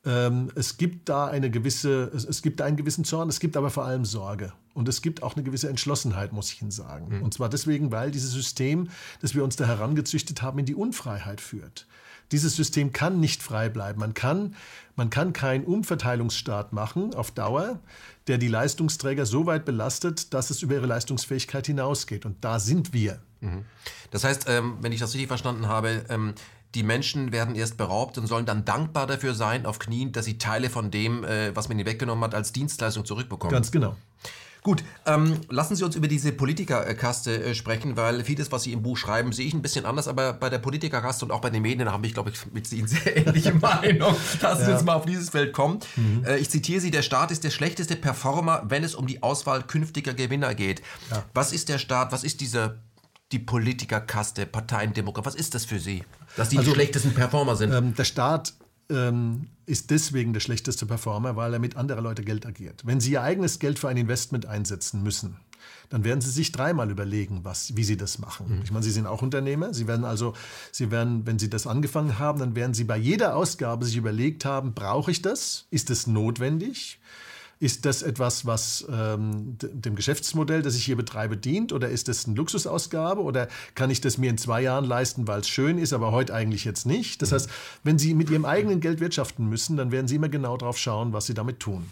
ähm, es gibt da eine gewisse, es, es, gibt da einen gewissen Zorn, es gibt aber vor allem Sorge. Und es gibt auch eine gewisse Entschlossenheit, muss ich Ihnen sagen. Mhm. Und zwar deswegen, weil dieses System, das wir uns da herangezüchtet haben, in die Unfreiheit führt. Dieses System kann nicht frei bleiben. Man kann, man kann keinen Umverteilungsstaat machen auf Dauer, der die Leistungsträger so weit belastet, dass es über ihre Leistungsfähigkeit hinausgeht. Und da sind wir. Mhm. Das heißt, ähm, wenn ich das richtig verstanden habe, ähm, die Menschen werden erst beraubt und sollen dann dankbar dafür sein, auf Knien, dass sie Teile von dem, äh, was man ihnen weggenommen hat, als Dienstleistung zurückbekommen. Ganz genau. Gut, ähm, lassen Sie uns über diese Politikerkaste äh, sprechen, weil vieles, was Sie im Buch schreiben, sehe ich ein bisschen anders, aber bei der Politikerkaste und auch bei den Medien habe ich, glaube ich, mit Ihnen sehr ähnliche Meinung. Lassen Sie ja. uns mal auf dieses Feld kommen. Mhm. Äh, ich zitiere Sie, der Staat ist der schlechteste Performer, wenn es um die Auswahl künftiger Gewinner geht. Ja. Was ist der Staat, was ist dieser die Politikerkaste, Parteien, Demokraten? Was ist das für Sie? Dass die also, die schlechtesten Performer sind? Ähm, der Staat ähm, ist deswegen der schlechteste Performer, weil er mit anderer Leute Geld agiert. Wenn Sie Ihr eigenes Geld für ein Investment einsetzen müssen, dann werden Sie sich dreimal überlegen, was, wie Sie das machen. Mhm. Ich meine, Sie sind auch Unternehmer. Sie werden also, Sie werden, wenn Sie das angefangen haben, dann werden Sie bei jeder Ausgabe sich überlegt haben, brauche ich das? Ist es notwendig? Ist das etwas, was ähm, dem Geschäftsmodell, das ich hier betreibe, dient? Oder ist das eine Luxusausgabe? Oder kann ich das mir in zwei Jahren leisten, weil es schön ist, aber heute eigentlich jetzt nicht? Das mhm. heißt, wenn Sie mit Ihrem eigenen Geld wirtschaften müssen, dann werden Sie immer genau darauf schauen, was Sie damit tun.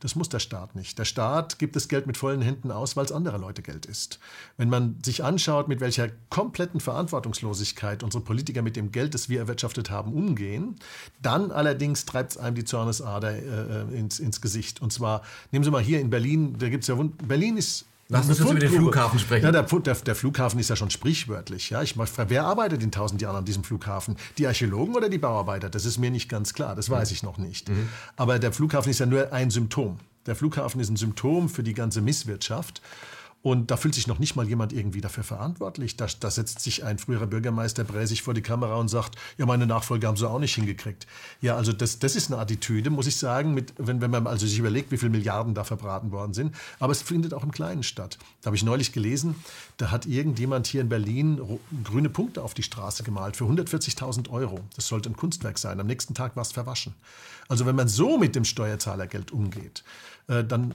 Das muss der Staat nicht. Der Staat gibt das Geld mit vollen Händen aus, weil es anderer Leute Geld ist. Wenn man sich anschaut, mit welcher kompletten Verantwortungslosigkeit unsere Politiker mit dem Geld, das wir erwirtschaftet haben, umgehen, dann allerdings treibt es einem die Zornesader äh, äh, ins, ins Gesicht. Und zwar, nehmen Sie mal hier in Berlin, da gibt es ja, Berlin ist Lass uns über den Flughafen sprechen. Ja, der, der, der, Flughafen ist ja schon sprichwörtlich. Ja, ich, wer arbeitet in tausend Jahren an diesem Flughafen? Die Archäologen oder die Bauarbeiter? Das ist mir nicht ganz klar. Das weiß ich noch nicht. Mhm. Aber der Flughafen ist ja nur ein Symptom. Der Flughafen ist ein Symptom für die ganze Misswirtschaft. Und da fühlt sich noch nicht mal jemand irgendwie dafür verantwortlich. Da, da setzt sich ein früherer Bürgermeister Bräsig vor die Kamera und sagt, ja, meine Nachfolger haben sie auch nicht hingekriegt. Ja, also das, das ist eine Attitüde, muss ich sagen, mit, wenn, wenn man also sich überlegt, wie viele Milliarden da verbraten worden sind. Aber es findet auch im Kleinen statt. Da habe ich neulich gelesen, da hat irgendjemand hier in Berlin grüne Punkte auf die Straße gemalt für 140.000 Euro. Das sollte ein Kunstwerk sein. Am nächsten Tag war es verwaschen. Also wenn man so mit dem Steuerzahlergeld umgeht, äh, dann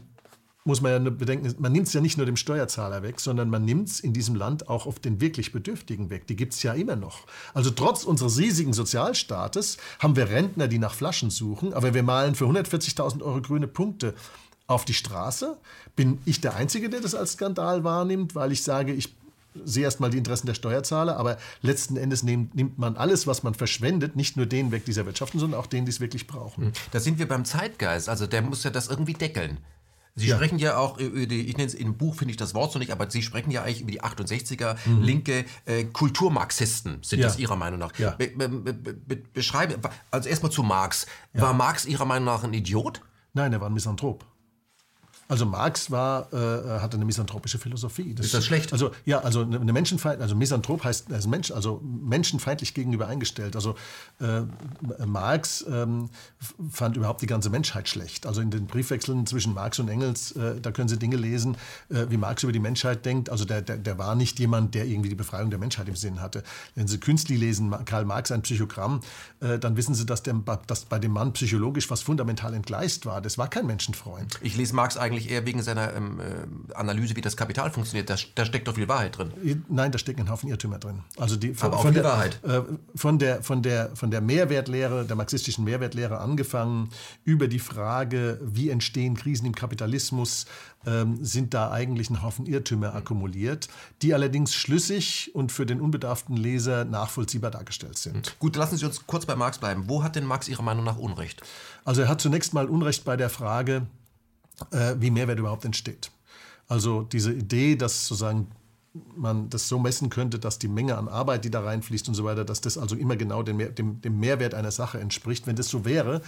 muss man ja bedenken, man nimmt es ja nicht nur dem Steuerzahler weg, sondern man nimmt es in diesem Land auch auf den wirklich Bedürftigen weg. Die gibt es ja immer noch. Also trotz unseres riesigen Sozialstaates haben wir Rentner, die nach Flaschen suchen, aber wir malen für 140.000 Euro grüne Punkte auf die Straße. Bin ich der Einzige, der das als Skandal wahrnimmt, weil ich sage, ich sehe erstmal die Interessen der Steuerzahler, aber letzten Endes nimmt, nimmt, man alles, was man verschwendet, nicht nur denen weg, dieser Wirtschaften, sondern auch denen, die es wirklich brauchen. Da sind wir beim Zeitgeist. Also der muss ja das irgendwie deckeln. Sie ja. sprechen ja auch über die, ich nenne es im Buch, finde ich das Wort so nicht, aber Sie sprechen ja eigentlich über die 68er mhm. linke äh, Kulturmarxisten, sind ja. das Ihrer Meinung nach. Ja. Be, be, be, beschreibe, also erstmal zu Marx. War Marx Ihrer Meinung nach ein Idiot? Nein, er war ein Misanthrop. Also Marx war, äh, hatte eine misanthropische Philosophie. Das, ist das schlecht? Also ja, also eine Menschenfeind, also Misanthrop heißt also, Mensch, also menschenfeindlich gegenüber eingestellt. Also äh, Marx ähm, fand überhaupt die ganze Menschheit schlecht. Also in den Briefwechseln zwischen Marx und Engels, äh, da können Sie Dinge lesen, äh, wie Marx über die Menschheit denkt. Also der, der, der, war nicht jemand, der irgendwie die Befreiung der Menschheit im Sinn hatte. Wenn Sie Künstli lesen, Karl Marx ein Psychogramm, äh, dann wissen Sie, dass, der, dass bei dem Mann psychologisch was fundamental entgleist war. Das war kein Menschenfreund. Ich lese Marx eigentlich wahrscheinlich eher wegen seiner ähm, äh, Analyse, wie das Kapital funktioniert. Da, da, steckt doch viel Wahrheit drin. Nein, da steckt ein Haufen Irrtümer drin. Also die, von, Aber auch von der Wahrheit. Äh, von, der, von, der, von der Mehrwertlehre, der marxistischen Mehrwertlehre angefangen, über die Frage, wie entstehen Krisen im Kapitalismus, ähm, sind da eigentlich ein Haufen Irrtümer akkumuliert, die allerdings schlüssig und für den unbedarften Leser nachvollziehbar dargestellt sind. Gut, lassen Sie uns kurz bei Marx bleiben. Wo hat denn Marx Ihrer Meinung nach Unrecht? Also er hat zunächst mal Unrecht bei der Frage, äh, wie Mehrwert überhaupt entsteht. Also diese Idee, dass sozusagen man das so messen könnte, dass die Menge an Arbeit, die da reinfließt und so weiter, dass das also immer genau dem, dem, dem Mehrwert einer Sache entspricht. Wenn das so wäre,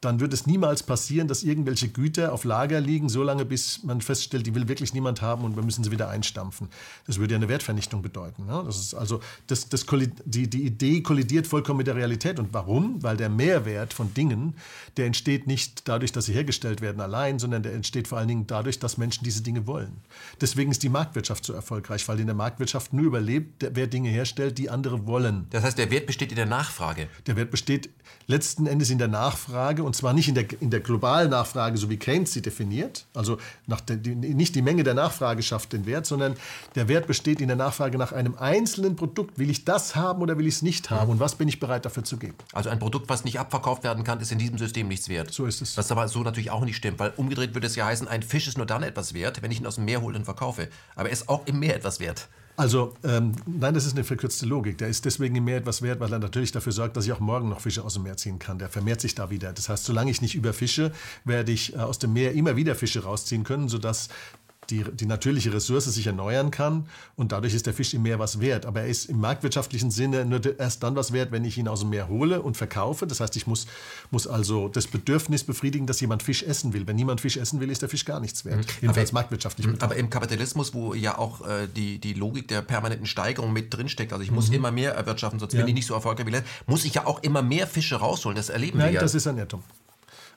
dann wird es niemals passieren, dass irgendwelche Güter auf Lager liegen, solange bis man feststellt, die will wirklich niemand haben und wir müssen sie wieder einstampfen. Das würde ja eine Wertvernichtung bedeuten. Ne? Das ist also das, das die, die Idee kollidiert vollkommen mit der Realität. Und warum? Weil der Mehrwert von Dingen, der entsteht nicht dadurch, dass sie hergestellt werden allein, sondern der entsteht vor allen Dingen dadurch, dass Menschen diese Dinge wollen. Deswegen ist die Marktwirtschaft so erfolgreich, weil in der Marktwirtschaft nur überlebt, wer Dinge herstellt, die andere wollen. Das heißt, der Wert besteht in der Nachfrage. Der Wert besteht letzten Endes in der Nachfrage und zwar nicht in der, in der globalen Nachfrage, so wie Keynes sie definiert, also der, die, nicht die Menge der Nachfrage schafft den Wert, sondern der Wert besteht in der Nachfrage nach einem einzelnen Produkt. Will ich das haben oder will ich es nicht haben und was bin ich bereit dafür zu geben? Also ein Produkt, was nicht abverkauft werden kann, ist in diesem System nichts wert. So ist es. Was aber so natürlich auch nicht stimmt, weil umgedreht würde es ja heißen, ein Fisch ist nur dann etwas wert, wenn ich ihn aus dem Meer hole und verkaufe. Aber er ist auch im Meer etwas wert. Also, ähm, nein, das ist eine verkürzte Logik. Der ist deswegen im Meer etwas wert, weil er natürlich dafür sorgt, dass ich auch morgen noch Fische aus dem Meer ziehen kann. Der vermehrt sich da wieder. Das heißt, solange ich nicht überfische, werde ich äh, aus dem Meer immer wieder Fische rausziehen können, sodass die, die natürliche Ressource sich erneuern kann und dadurch ist der Fisch im Meer was wert. Aber er ist im marktwirtschaftlichen Sinne nur erst dann was wert, wenn ich ihn aus dem Meer hole und verkaufe. Das heißt, ich muss, muss also das Bedürfnis befriedigen, dass jemand Fisch essen will. Wenn niemand Fisch essen will, ist der Fisch gar nichts wert. Mhm. Jedenfalls aber, marktwirtschaftlich. Mhm. Aber im Kapitalismus, wo ja auch äh, die, die Logik der permanenten Steigerung mit drinsteckt, also ich muss mhm. immer mehr erwirtschaften, sonst ja. bin ich nicht so erfolgreich wie letztes, muss ich ja auch immer mehr Fische rausholen. Das erleben Nein, wir ja. das ist ein Irrtum.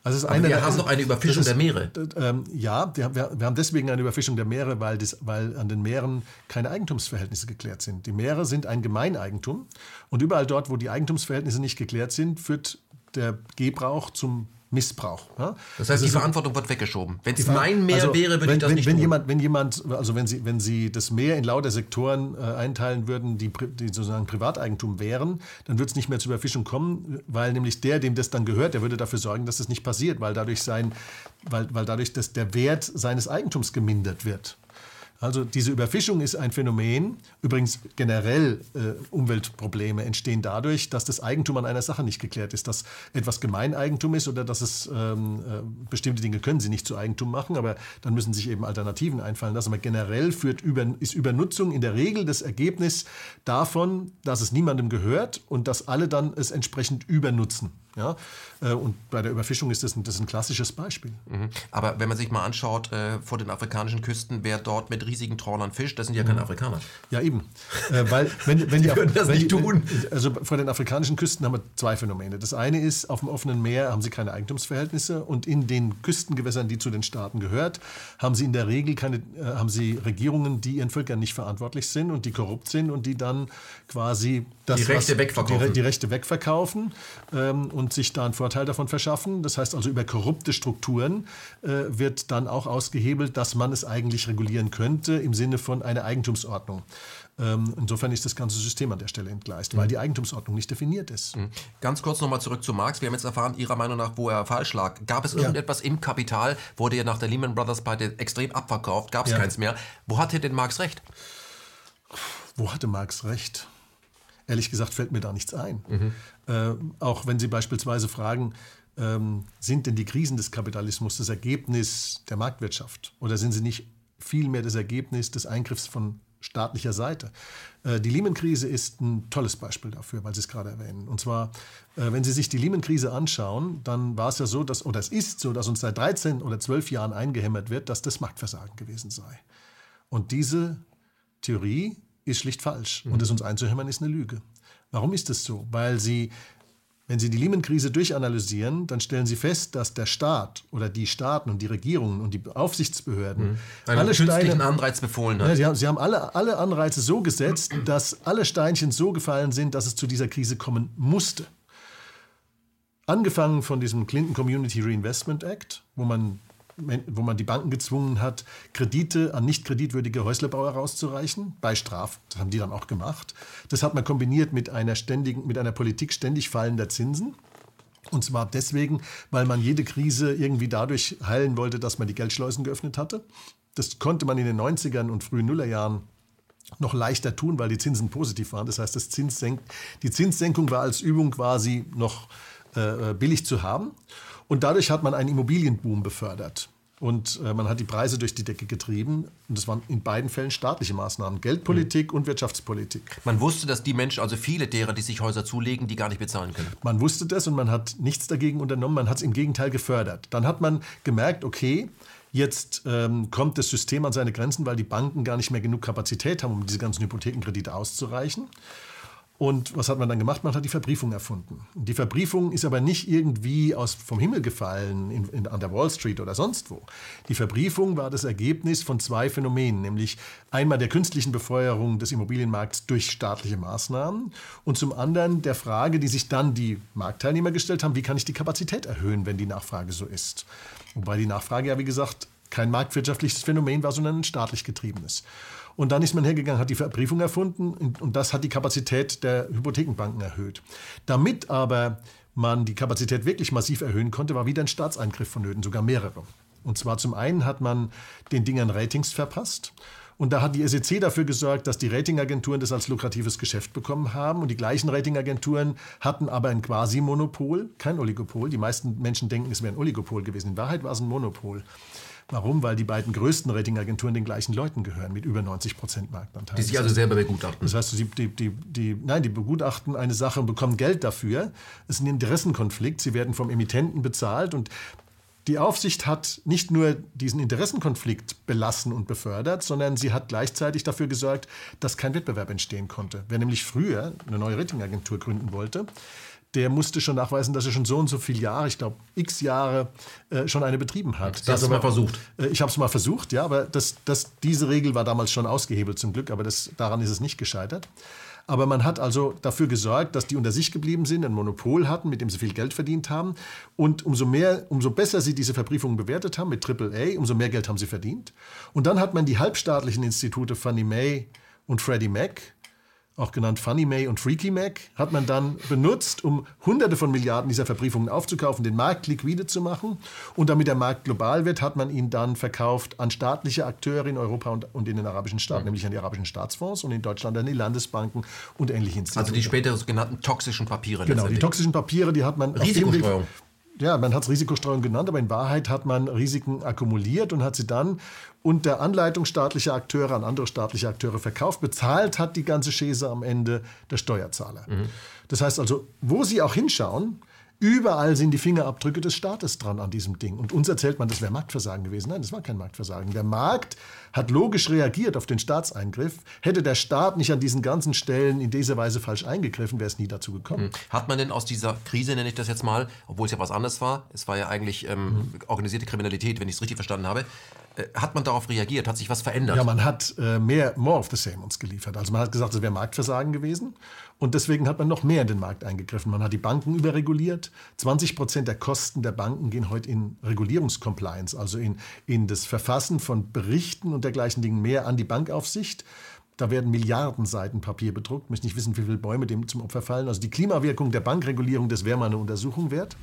Also eine, wir haben noch eine Überfischung ist, der Meere. Ähm, ja, wir, wir, haben deswegen eine Überfischung der Meere, weil, das, weil an den Meeren keine Eigentumsverhältnisse geklärt sind. Die Meere sind ein Gemeineigentum und überall dort, wo die Eigentumsverhältnisse nicht geklärt sind, führt der Gebrauch zum Missbrauch. Ja? Das heißt, also die Verantwortung wird weggeschoben. Wenn es mein Meer also, wäre, würde wenn, ich das wenn, nicht wenn tun. Jemand, wenn jemand, also wenn Sie, wenn Sie das Meer in lauter Sektoren äh, einteilen würden, die, die, sozusagen Privateigentum wären, dann würde es nicht mehr zur Überfischung kommen, weil nämlich der, dem das dann gehört, der würde dafür sorgen, dass das nicht passiert, weil dadurch, sein, weil, weil dadurch dass der Wert seines Eigentums gemindert wird. Also diese Überfischung ist ein Phänomen. Übrigens generell äh, Umweltprobleme entstehen dadurch, dass das Eigentum an einer Sache nicht geklärt ist, dass etwas Gemeineigentum ist oder dass es ähm, äh, bestimmte Dinge können sie nicht zu Eigentum machen, aber dann müssen sich eben Alternativen einfallen lassen. Aber generell führt über, ist Übernutzung in der Regel das Ergebnis davon, dass es niemandem gehört und dass alle dann es entsprechend übernutzen. Ja? Äh, und bei der Überfischung ist das ein, das ist ein klassisches Beispiel. Mhm. Aber wenn man sich mal anschaut, äh, vor den afrikanischen Küsten, wer dort mit riesigen Trawlern fischt, das sind ja keine mhm. Afrikaner. Ja, eben. Äh, weil, wenn, wenn die, die das wenn nicht die, tun. Also vor den afrikanischen Küsten haben wir zwei Phänomene. Das eine ist, auf dem offenen Meer haben sie keine Eigentumsverhältnisse und in den Küstengewässern, die zu den Staaten gehört, haben sie in der Regel keine, äh, haben sie Regierungen, die ihren Völkern nicht verantwortlich sind und die korrupt sind und die dann quasi das, die Rechte wegverkaufen. Die, die Rechte wegverkaufen ähm, und sich da einen Vorteil davon verschaffen. Das heißt also, über korrupte Strukturen äh, wird dann auch ausgehebelt, dass man es eigentlich regulieren könnte im Sinne von einer Eigentumsordnung. Ähm, insofern ist das ganze System an der Stelle entgleist, mhm. weil die Eigentumsordnung nicht definiert ist. Mhm. Ganz kurz nochmal zurück zu Marx. Wir haben jetzt erfahren, Ihrer Meinung nach, wo er falsch lag. Gab es irgendetwas ja. im Kapital? Wurde ja nach der Lehman Brothers Pleite extrem abverkauft? Gab es ja. keins mehr? Wo hatte denn Marx recht? Wo hatte Marx recht? Ehrlich gesagt fällt mir da nichts ein. Mhm. Äh, auch wenn Sie beispielsweise fragen, ähm, sind denn die Krisen des Kapitalismus das Ergebnis der Marktwirtschaft oder sind sie nicht vielmehr das Ergebnis des Eingriffs von staatlicher Seite? Äh, die Lehman-Krise ist ein tolles Beispiel dafür, weil Sie es gerade erwähnen. Und zwar, äh, wenn Sie sich die Lehman-Krise anschauen, dann war es ja so, dass, oder es ist so, dass uns seit 13 oder 12 Jahren eingehämmert wird, dass das Marktversagen gewesen sei. Und diese Theorie ist schlicht falsch. Mhm. Und es uns einzuhämmern, ist eine Lüge. Warum ist das so? Weil sie, wenn Sie die Lehman-Krise durchanalysieren, dann stellen Sie fest, dass der Staat oder die Staaten und die Regierungen und die Aufsichtsbehörden mhm. Einen alle Steine, Anreiz befohlen hat. Ja, sie haben, sie haben alle, alle Anreize so gesetzt, dass alle Steinchen so gefallen sind, dass es zu dieser Krise kommen musste. Angefangen von diesem Clinton Community Reinvestment Act, wo man wo man die Banken gezwungen hat, Kredite an nicht kreditwürdige Häuslebauer rauszureichen, bei Straf. Das haben die dann auch gemacht. Das hat man kombiniert mit einer, ständigen, mit einer Politik ständig fallender Zinsen. Und zwar deswegen, weil man jede Krise irgendwie dadurch heilen wollte, dass man die Geldschleusen geöffnet hatte. Das konnte man in den 90ern und frühen Nullerjahren noch leichter tun, weil die Zinsen positiv waren. Das heißt, das Zinssenk die Zinssenkung war als Übung quasi noch äh, billig zu haben. Und dadurch hat man einen Immobilienboom befördert. Und äh, man hat die Preise durch die Decke getrieben. Und das waren in beiden Fällen staatliche Maßnahmen. Geldpolitik mhm. und Wirtschaftspolitik. Man wusste, dass die Menschen, also viele derer, die sich Häuser zulegen, die gar nicht bezahlen können. Man wusste das und man hat nichts dagegen unternommen. Man hat es im Gegenteil gefördert. Dann hat man gemerkt, okay, Jetzt ähm, kommt das System an seine Grenzen, weil die Banken gar nicht mehr genug Kapazität haben, um diese ganzen Hypothekenkredite auszureichen. Und was hat man dann gemacht? Man hat die Verbriefung erfunden. Die Verbriefung ist aber nicht irgendwie aus, vom Himmel gefallen in, in, an der Wall Street oder sonst wo. Die Verbriefung war das Ergebnis von zwei Phänomenen, nämlich einmal der künstlichen Befeuerung des Immobilienmarkts durch staatliche Maßnahmen und zum anderen der Frage, die sich dann die Marktteilnehmer gestellt haben, wie kann ich die Kapazität erhöhen, wenn die Nachfrage so ist. Wobei die Nachfrage ja, wie gesagt, kein marktwirtschaftliches Phänomen war, sondern ein staatlich getriebenes. Und dann ist man hergegangen, hat die Verbriefung erfunden und das hat die Kapazität der Hypothekenbanken erhöht. Damit aber man die Kapazität wirklich massiv erhöhen konnte, war wieder ein Staatseingriff vonnöten, sogar mehrere. Und zwar zum einen hat man den Dingern Ratings verpasst. Und da hat die SEC dafür gesorgt, dass die Ratingagenturen das als lukratives Geschäft bekommen haben. Und die gleichen Ratingagenturen hatten aber ein Quasi-Monopol, kein Oligopol. Die meisten Menschen denken, es wäre ein Oligopol gewesen. In Wahrheit war es ein Monopol Warum? Weil die beiden größten Ratingagenturen den gleichen Leuten gehören, mit über 90 Prozent Marktanteil. Die sich also selber begutachten. Das heißt, die, die, die, die, nein, die begutachten eine Sache und bekommen Geld dafür. Es ist ein Interessenkonflikt. Sie werden vom Emittenten bezahlt und die Aufsicht hat nicht nur diesen Interessenkonflikt belassen und befördert, sondern sie hat gleichzeitig dafür gesorgt, dass kein Wettbewerb entstehen konnte. Wer nämlich früher eine neue Ratingagentur gründen wollte, der musste schon nachweisen, dass er schon so und so viele Jahre, ich glaube x Jahre, äh, schon eine betrieben hat. Sie haben es mal versucht. Äh, ich habe es mal versucht, ja, aber das, das, diese Regel war damals schon ausgehebelt zum Glück, aber das, daran ist es nicht gescheitert. Aber man hat also dafür gesorgt, dass die unter sich geblieben sind, ein Monopol hatten, mit dem sie viel Geld verdient haben. Und umso mehr, umso besser sie diese Verbriefungen bewertet haben mit AAA, umso mehr Geld haben sie verdient. Und dann hat man die halbstaatlichen Institute Fannie Mae und Freddie Mac auch genannt Funny May und Freaky Mac, hat man dann benutzt, um Hunderte von Milliarden dieser Verbriefungen aufzukaufen, den Markt liquide zu machen. Und damit der Markt global wird, hat man ihn dann verkauft an staatliche Akteure in Europa und, und in den arabischen Staaten, mhm. nämlich an die arabischen Staatsfonds und in Deutschland an die Landesbanken und ähnliche Institute. Also die später genannten toxischen Papiere. Genau, die toxischen Papiere, die hat man... Risikostreuung ja, man hat es Risikostreuung genannt, aber in Wahrheit hat man Risiken akkumuliert und hat sie dann unter Anleitung staatlicher Akteure an andere staatliche Akteure verkauft. Bezahlt hat die ganze Schäse am Ende der Steuerzahler. Mhm. Das heißt also, wo Sie auch hinschauen, Überall sind die Fingerabdrücke des Staates dran an diesem Ding. Und uns erzählt man, das wäre Marktversagen gewesen. Nein, das war kein Marktversagen. Der Markt hat logisch reagiert auf den Staatseingriff. Hätte der Staat nicht an diesen ganzen Stellen in dieser Weise falsch eingegriffen, wäre es nie dazu gekommen. Hm. Hat man denn aus dieser Krise, nenne ich das jetzt mal, obwohl es ja was anderes war, es war ja eigentlich ähm, mhm. organisierte Kriminalität, wenn ich es richtig verstanden habe, äh, hat man darauf reagiert? Hat sich was verändert? Ja, man hat äh, mehr, more of the same uns geliefert. Also man hat gesagt, es wäre Marktversagen gewesen. Und deswegen hat man noch mehr in den Markt eingegriffen. Man hat die Banken überreguliert. 20 Prozent der Kosten der Banken gehen heute in Regulierungscompliance, also in, in das Verfassen von Berichten und dergleichen Dingen mehr an die Bankaufsicht. Da werden Milliarden Seiten Papier bedruckt. Möchte nicht wissen, wie viele Bäume dem zum Opfer fallen. Also die Klimawirkung der Bankregulierung, das wäre mal eine Untersuchung wert.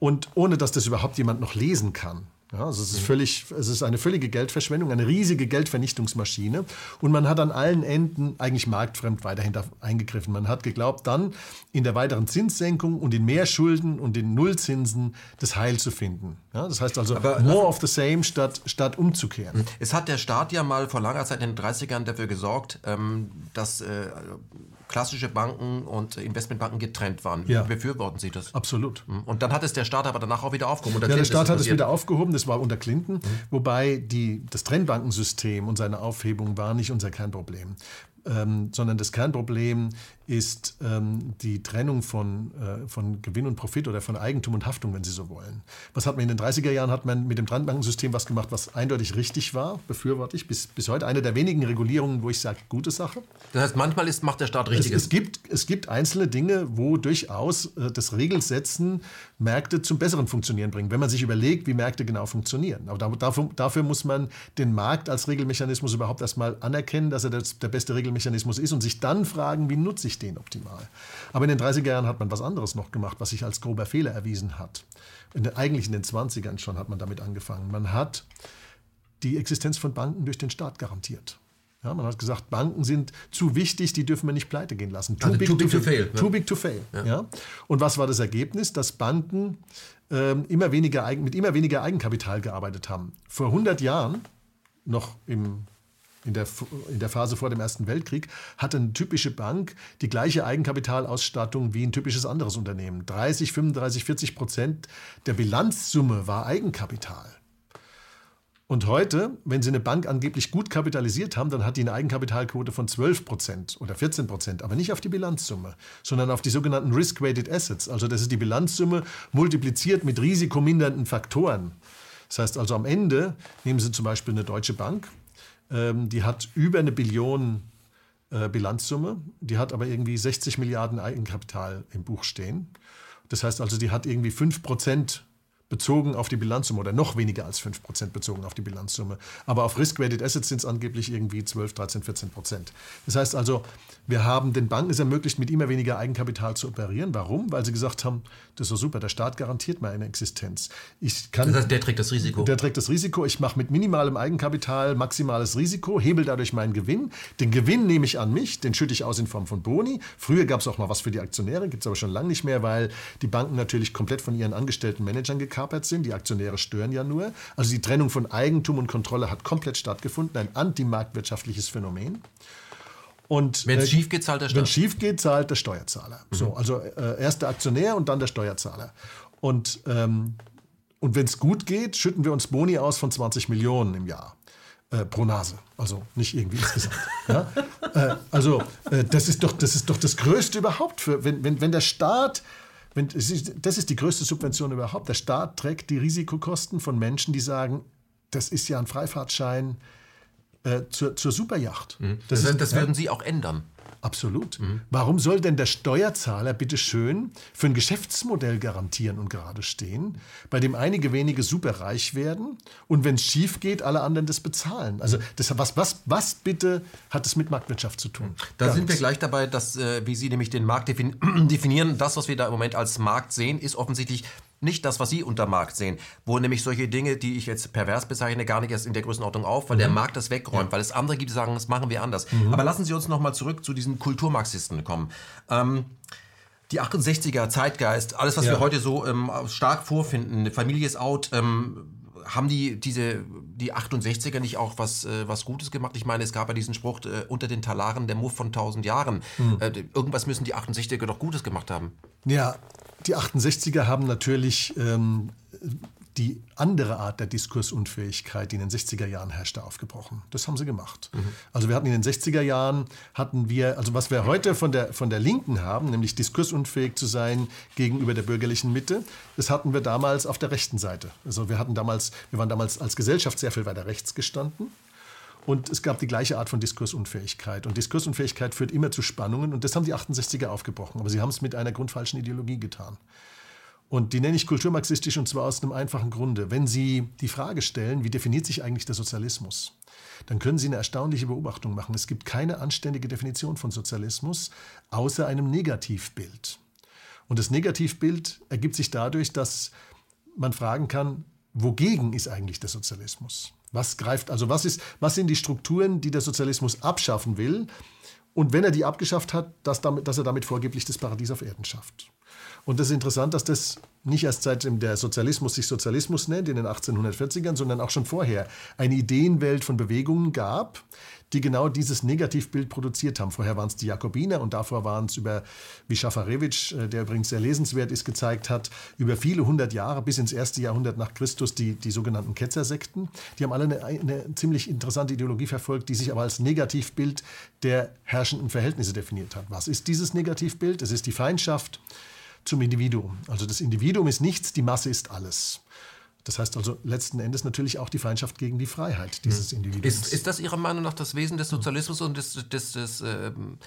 Und ohne dass das überhaupt jemand noch lesen kann, ja, also es ist, völlig, es ist eine völlige Geldverschwendung, eine riesige Geldvernichtungsmaschine. Und man hat an allen Enden eigentlich marktfremd weiterhin eingegriffen. Man hat geglaubt, dann in der weiteren Zinssenkung und in mehr Schulden und in Nullzinsen das Heil zu finden. Ja, das heißt also Aber, more of the same statt, statt umzukehren. Es hat der Staat ja mal vor langer Zeit in den 30ern dafür gesorgt, ähm, dass äh, klassische Banken und Investmentbanken getrennt waren. Ja. Befürworten Sie das? Absolut. Mhm. Und dann hat es der Staat aber danach auch wieder aufgehoben. Ja, der Staat hat es wieder aufgehoben, das war unter Clinton, mhm. wobei die, das Trennbankensystem und seine Aufhebung war nicht unser Kernproblem. Ähm, sondern das Kernproblem ist ähm, die Trennung von, äh, von Gewinn und Profit oder von Eigentum und Haftung, wenn Sie so wollen. Was hat man in den 30er Jahren? Hat man mit dem Trennbankensystem was gemacht, was eindeutig richtig war, befürworte ich. Bis, bis heute eine der wenigen Regulierungen, wo ich sage, gute Sache. Das heißt, manchmal ist, macht der Staat Richtiges. Es, es, gibt, es gibt einzelne Dinge, wo durchaus äh, das Regelsetzen Märkte zum besseren Funktionieren bringt, wenn man sich überlegt, wie Märkte genau funktionieren. Aber dafür, dafür muss man den Markt als Regelmechanismus überhaupt erstmal anerkennen, dass er das, der beste Regelmechanismus ist und sich dann fragen, wie nutze ich den optimal. Aber in den 30er Jahren hat man was anderes noch gemacht, was sich als grober Fehler erwiesen hat. In den, eigentlich in den 20ern schon hat man damit angefangen. Man hat die Existenz von Banken durch den Staat garantiert. Ja, man hat gesagt, Banken sind zu wichtig, die dürfen wir nicht pleite gehen lassen. Too, also big, too big, to, fail. Too big to fail. Ja. ja. Und was war das Ergebnis? Dass Banken ähm, immer weniger, mit immer weniger Eigenkapital gearbeitet haben. Vor 100 Jahren, noch im in der, in der Phase vor dem Ersten Weltkrieg, hatte eine typische Bank die gleiche Eigenkapitalausstattung wie ein typisches anderes Unternehmen. 30, 35, 40 Prozent der Bilanzsumme war Eigenkapital. Und heute, wenn Sie eine Bank angeblich gut kapitalisiert haben, dann hat die eine Eigenkapitalquote von 12 Prozent oder 14 Prozent, aber nicht auf die Bilanzsumme, sondern auf die sogenannten Risk-Weighted Assets. Also das ist die Bilanzsumme multipliziert mit risikomindernden Faktoren. Das heißt also am Ende, nehmen Sie zum Beispiel eine Deutsche Bank, ähm, die hat über eine Billion äh, Bilanzsumme, die hat aber irgendwie 60 Milliarden Eigenkapital im Buch stehen. Das heißt also, die hat irgendwie 5 Prozent bezogen auf die Bilanzsumme oder noch weniger als 5% bezogen auf die Bilanzsumme. Aber auf Risk-Weighted Assets sind es angeblich irgendwie 12, 13, 14 Prozent. Das heißt also, wir haben den Banken es ermöglicht, mit immer weniger Eigenkapital zu operieren. Warum? Weil sie gesagt haben, das ist doch super, der Staat garantiert mir eine Existenz. Ich kann, das heißt, der trägt das Risiko. Der trägt das Risiko. Ich mache mit minimalem Eigenkapital maximales Risiko, hebel dadurch meinen Gewinn. Den Gewinn nehme ich an mich, den schütte ich aus in Form von Boni. Früher gab es auch mal was für die Aktionäre, gibt es aber schon lange nicht mehr, weil die Banken natürlich komplett von ihren angestellten Managern gekauft gekapert sind. Die Aktionäre stören ja nur. Also die Trennung von Eigentum und Kontrolle hat komplett stattgefunden. Ein antimarktwirtschaftliches Phänomen. Und wenn es äh, schief geht, zahlt der Steuerzahler. Wenn schief geht, zahlt der Steuerzahler. Mhm. So, also äh, erst der Aktionär und dann der Steuerzahler. Und, ähm, und wenn es gut geht, schütten wir uns Boni aus von 20 Millionen im Jahr. Äh, pro Nase. Also nicht irgendwie insgesamt. ja? äh, also äh, das, ist doch, das ist doch das Größte überhaupt. Für, wenn, wenn, wenn der Staat, wenn, das ist die größte Subvention überhaupt. Der Staat trägt die Risikokosten von Menschen, die sagen, das ist ja ein Freifahrtschein äh, zur, zur Superjacht. Mhm. Das, das, ist, das würden Sie auch ändern. Absolut. Mhm. Warum soll denn der Steuerzahler bitte schön für ein Geschäftsmodell garantieren und gerade stehen, bei dem einige wenige superreich werden und wenn es schief geht, alle anderen das bezahlen? Also das, was, was, was bitte hat es mit Marktwirtschaft zu tun? Da Gar sind nichts. wir gleich dabei, dass, äh, wie Sie nämlich den Markt definieren. Das, was wir da im Moment als Markt sehen, ist offensichtlich nicht das, was Sie unter Markt sehen, wo nämlich solche Dinge, die ich jetzt pervers bezeichne, gar nicht erst in der Größenordnung auf, weil mhm. der Markt das wegräumt, ja. weil es andere gibt, die sagen, das machen wir anders. Mhm. Aber lassen Sie uns nochmal zurück zu diesen Kulturmarxisten kommen. Ähm, die 68er Zeitgeist, alles, was ja. wir heute so ähm, stark vorfinden, Familie ist out, ähm, haben die diese die 68er nicht auch was äh, was Gutes gemacht? Ich meine, es gab ja diesen Spruch äh, unter den Talaren der Muff von 1000 Jahren. Mhm. Äh, irgendwas müssen die 68er doch Gutes gemacht haben. Ja, die 68er haben natürlich ähm, die andere Art der Diskursunfähigkeit, die in den 60er Jahren herrschte, aufgebrochen. Das haben sie gemacht. Mhm. Also wir hatten in den 60er Jahren, hatten wir, also was wir heute von der, von der Linken haben, nämlich diskursunfähig zu sein gegenüber der bürgerlichen Mitte, das hatten wir damals auf der rechten Seite. Also wir hatten damals, wir waren damals als Gesellschaft sehr viel weiter rechts gestanden. Und es gab die gleiche Art von Diskursunfähigkeit. Und Diskursunfähigkeit führt immer zu Spannungen. Und das haben die 68er aufgebrochen. Aber sie haben es mit einer grundfalschen Ideologie getan. Und die nenne ich kulturmarxistisch und zwar aus einem einfachen Grunde. Wenn Sie die Frage stellen, wie definiert sich eigentlich der Sozialismus, dann können Sie eine erstaunliche Beobachtung machen. Es gibt keine anständige Definition von Sozialismus außer einem Negativbild. Und das Negativbild ergibt sich dadurch, dass man fragen kann, wogegen ist eigentlich der Sozialismus? Was greift, also was, ist, was sind die Strukturen, die der Sozialismus abschaffen will? Und wenn er die abgeschafft hat, dass, damit, dass er damit vorgeblich das Paradies auf Erden schafft. Und das ist interessant, dass das nicht erst seitdem der Sozialismus sich Sozialismus nennt, in den 1840ern, sondern auch schon vorher eine Ideenwelt von Bewegungen gab, die genau dieses Negativbild produziert haben. Vorher waren es die Jakobiner und davor waren es über, wie Schafarewitsch, äh, der übrigens sehr lesenswert ist, gezeigt hat, über viele hundert Jahre bis ins erste Jahrhundert nach Christus die, die sogenannten Ketzersekten. Die haben alle eine, eine ziemlich interessante Ideologie verfolgt, die sich aber als Negativbild der herrschenden Verhältnisse definiert hat. Was ist dieses Negativbild? Es ist die Feindschaft zum Individuum. Also das Individuum ist nichts, die Masse ist alles. Das heißt also letzten Endes natürlich auch die Feindschaft gegen die Freiheit dieses hm. Individuums. Ist, ist das Ihrer Meinung nach das Wesen des Sozialismus und des, des, des ähm,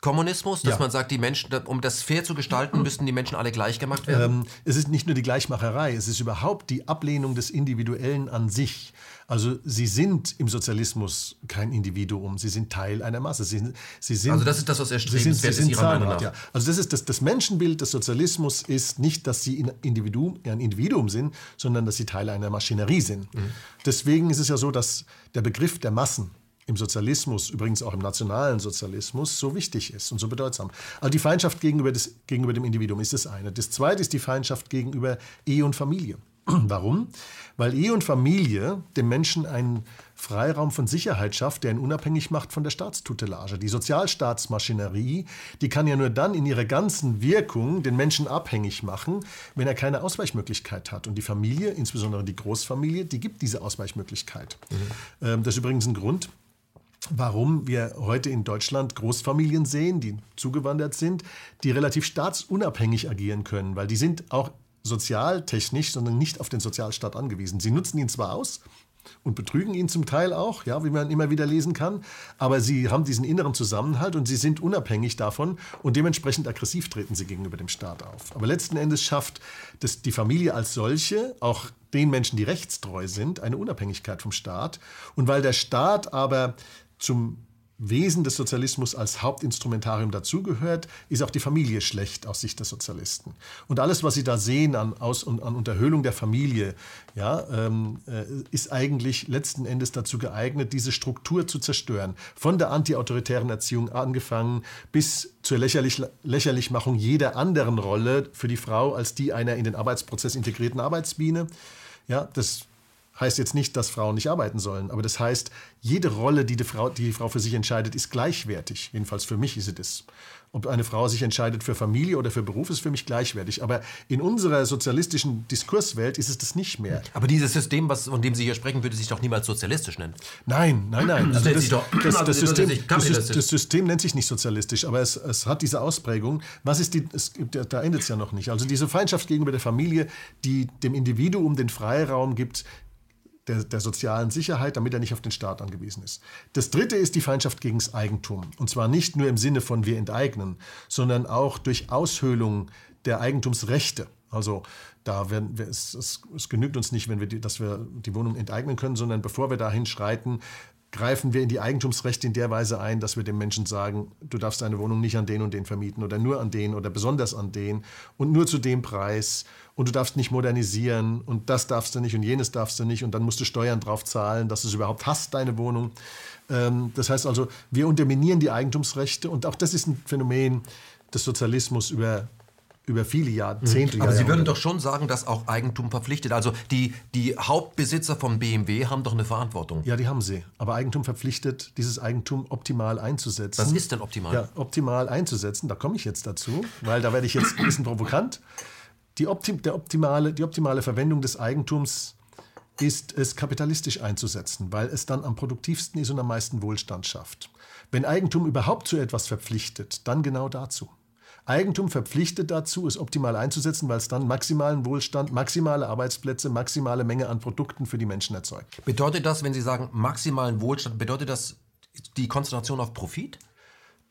Kommunismus, dass ja. man sagt, die Menschen, um das fair zu gestalten, müssten die Menschen alle gleich gemacht werden? Ähm, es ist nicht nur die Gleichmacherei, es ist überhaupt die Ablehnung des Individuellen an sich. Also sie sind im Sozialismus kein Individuum, sie sind Teil einer Masse. Sie, sie sind, also das ist das, was erstrebenswert ist Ihrer Meinung nach. Ja. Also das ist das, das Menschenbild des Sozialismus ist nicht, dass sie ein Individuum, ein Individuum sind, sondern dass sie Teil einer Maschinerie sind. Mhm. Deswegen ist es ja so, dass der Begriff der Massen im Sozialismus, übrigens auch im nationalen Sozialismus, so wichtig ist und so bedeutsam. Also die Feindschaft gegenüber, des, gegenüber dem Individuum ist das eine. Das zweite ist die Feindschaft gegenüber Ehe und Familie. Warum? Weil Ehe und Familie dem Menschen einen Freiraum von Sicherheit schafft, der ihn unabhängig macht von der Staatstutelage. Die Sozialstaatsmaschinerie, die kann ja nur dann in ihrer ganzen Wirkung den Menschen abhängig machen, wenn er keine Ausweichmöglichkeit hat. Und die Familie, insbesondere die Großfamilie, die gibt diese Ausweichmöglichkeit. Mhm. Ähm, das ist übrigens ein Grund, warum wir heute in Deutschland Großfamilien sehen, die zugewandert sind, die relativ staatsunabhängig agieren können, weil die sind auch sozialtechnisch, sondern nicht auf den Sozialstaat angewiesen. Sie nutzen ihn zwar aus und betrügen ihn zum Teil auch, ja, wie man immer wieder lesen kann, aber sie haben diesen inneren Zusammenhalt und sie sind unabhängig davon und dementsprechend aggressiv treten sie gegenüber dem Staat auf. Aber letzten Endes schafft das, die Familie als solche auch den Menschen, die rechtstreu sind, eine Unabhängigkeit vom Staat. Und weil der Staat aber zum Wesen des Sozialismus als Hauptinstrumentarium dazugehört, ist auch die Familie schlecht aus Sicht des Sozialisten. Und alles, was Sie da sehen an, Aus an Unterhöhlung der Familie, ja, ähm, äh, ist eigentlich letzten Endes dazu geeignet, diese Struktur zu zerstören. Von der antiautoritären Erziehung angefangen bis zur Lächerlich Lächerlichmachung jeder anderen Rolle für die Frau als die einer in den Arbeitsprozess integrierten Arbeitsbiene. Ja, das heißt jetzt nicht, dass Frauen nicht arbeiten sollen, aber das heißt, jede Rolle, die die Frau, die, die Frau für sich entscheidet, ist gleichwertig. Jedenfalls für mich ist sie das. Ob eine Frau sich entscheidet für Familie oder für Beruf, ist für mich gleichwertig. Aber in unserer sozialistischen Diskurswelt ist es das nicht mehr. Aber dieses System, was, von dem Sie hier sprechen, würde sich doch niemals sozialistisch nennen. Nein, nein, nein. Das, also das, das, das, das System, das, System, nennt sich nicht sozialistisch, aber es, es hat diese Ausprägung. Was ist die, es, da endet es ja noch nicht. Also diese Feindschaft gegenüber der Familie, die dem Individuum den Freiraum gibt, der, der, sozialen Sicherheit, damit er nicht auf den Staat angewiesen ist. Das dritte ist die Feindschaft gegen das Eigentum. Und zwar nicht nur im Sinne von wir enteignen, sondern auch durch Aushöhlung der Eigentumsrechte. Also da werden wir, es, es, es genügt uns nicht, wenn wir die, dass wir die Wohnung enteignen können, sondern bevor wir dahin schreiten, greifen wir in die Eigentumsrechte in der Weise ein, dass wir dem Menschen sagen, du darfst deine Wohnung nicht an den und den vermieten oder nur an den oder besonders an den und nur zu dem Preis und du darfst nicht modernisieren und das darfst du nicht und jenes darfst du nicht und dann musst du Steuern drauf zahlen, dass du es überhaupt hast, deine Wohnung. Ähm, das heißt also, wir unterminieren die Eigentumsrechte und auch das ist ein Phänomen des Sozialismus über über viele Jahrzehnte. Mhm. Aber Sie würden doch schon sagen, dass auch Eigentum verpflichtet. Also die, die Hauptbesitzer von BMW haben doch eine Verantwortung. Ja, die haben sie. Aber Eigentum verpflichtet, dieses Eigentum optimal einzusetzen. Was ist denn optimal? Ja, optimal einzusetzen. Da komme ich jetzt dazu, weil da werde ich jetzt ein bisschen provokant. Die, Optim der optimale, die optimale Verwendung des Eigentums ist es kapitalistisch einzusetzen, weil es dann am produktivsten ist und am meisten Wohlstand schafft. Wenn Eigentum überhaupt zu etwas verpflichtet, dann genau dazu. Eigentum verpflichtet dazu, es optimal einzusetzen, weil es dann maximalen Wohlstand, maximale Arbeitsplätze, maximale Menge an Produkten für die Menschen erzeugt. Bedeutet das, wenn Sie sagen maximalen Wohlstand, bedeutet das die Konzentration auf Profit?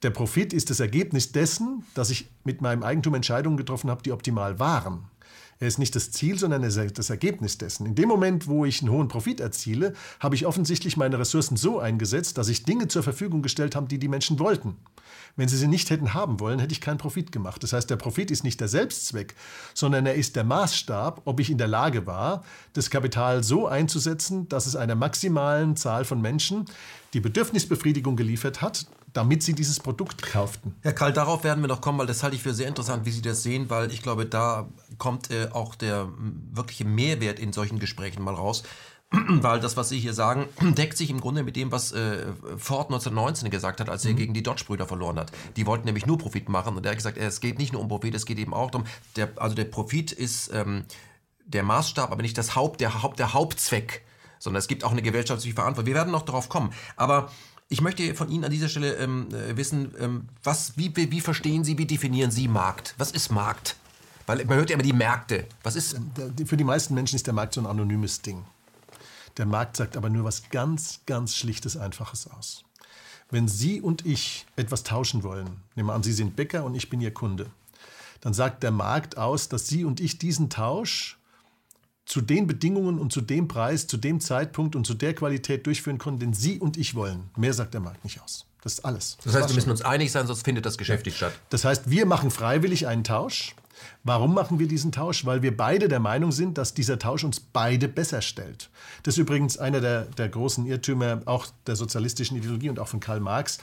Der Profit ist das Ergebnis dessen, dass ich mit meinem Eigentum Entscheidungen getroffen habe, die optimal waren. Er ist nicht das Ziel, sondern das Ergebnis dessen. In dem Moment, wo ich einen hohen Profit erziele, habe ich offensichtlich meine Ressourcen so eingesetzt, dass ich Dinge zur Verfügung gestellt habe, die die Menschen wollten. Wenn sie sie nicht hätten haben wollen, hätte ich keinen Profit gemacht. Das heißt, der Profit ist nicht der Selbstzweck, sondern er ist der Maßstab, ob ich in der Lage war, das Kapital so einzusetzen, dass es einer maximalen Zahl von Menschen die Bedürfnisbefriedigung geliefert hat, damit sie dieses Produkt kauften. Herr Karl, darauf werden wir noch kommen, weil das halte ich für sehr interessant, wie Sie das sehen, weil ich glaube, da kommt äh, auch der wirkliche Mehrwert in solchen Gesprächen mal raus. weil das, was Sie hier sagen, deckt sich im Grunde mit dem, was äh, Ford 1919 gesagt hat, als er mhm. gegen die Dodge-Brüder verloren hat. Die wollten nämlich nur Profit machen und er hat gesagt, es geht nicht nur um Profit, es geht eben auch darum, der, also der Profit ist ähm, der Maßstab, aber nicht das Haupt, der, Haupt, der Hauptzweck, sondern es gibt auch eine gesellschaftliche Verantwortung. Wir werden noch darauf kommen. Aber ich möchte von Ihnen an dieser Stelle ähm, äh, wissen, ähm, was, wie, wie verstehen Sie, wie definieren Sie Markt? Was ist Markt? Weil man hört ja immer die Märkte. Was ist? Äh, für die meisten Menschen ist der Markt so ein anonymes Ding. Der Markt sagt aber nur was ganz, ganz Schlichtes, Einfaches aus. Wenn Sie und ich etwas tauschen wollen, nehmen wir an, Sie sind Bäcker und ich bin Ihr Kunde, dann sagt der Markt aus, dass Sie und ich diesen Tausch zu den Bedingungen und zu dem Preis, zu dem Zeitpunkt und zu der Qualität durchführen können, den Sie und ich wollen. Mehr sagt der Markt nicht aus. Das ist alles. Das, das heißt, wir müssen uns einig sein, sonst findet das Geschäft ja. nicht statt. Das heißt, wir machen freiwillig einen Tausch. Warum machen wir diesen Tausch? Weil wir beide der Meinung sind, dass dieser Tausch uns beide besser stellt. Das ist übrigens einer der, der großen Irrtümer auch der sozialistischen Ideologie und auch von Karl Marx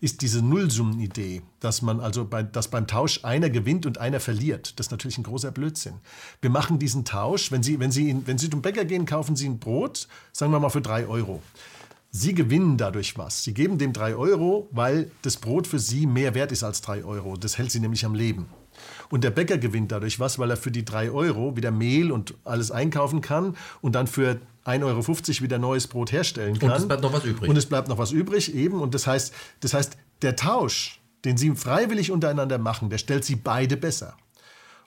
ist diese Nullsummenidee, dass man also bei, dass beim Tausch einer gewinnt und einer verliert. Das ist natürlich ein großer Blödsinn. Wir machen diesen Tausch, wenn Sie, wenn Sie, wenn Sie zum Bäcker gehen, kaufen Sie ein Brot, sagen wir mal für drei Euro. Sie gewinnen dadurch was. Sie geben dem drei Euro, weil das Brot für Sie mehr wert ist als drei Euro. Das hält Sie nämlich am Leben. Und der Bäcker gewinnt dadurch was, weil er für die drei Euro wieder Mehl und alles einkaufen kann und dann für 1,50 Euro wieder neues Brot herstellen kann. Und es bleibt noch was übrig. Und es bleibt noch was übrig, eben. Und das heißt, das heißt, der Tausch, den Sie freiwillig untereinander machen, der stellt Sie beide besser.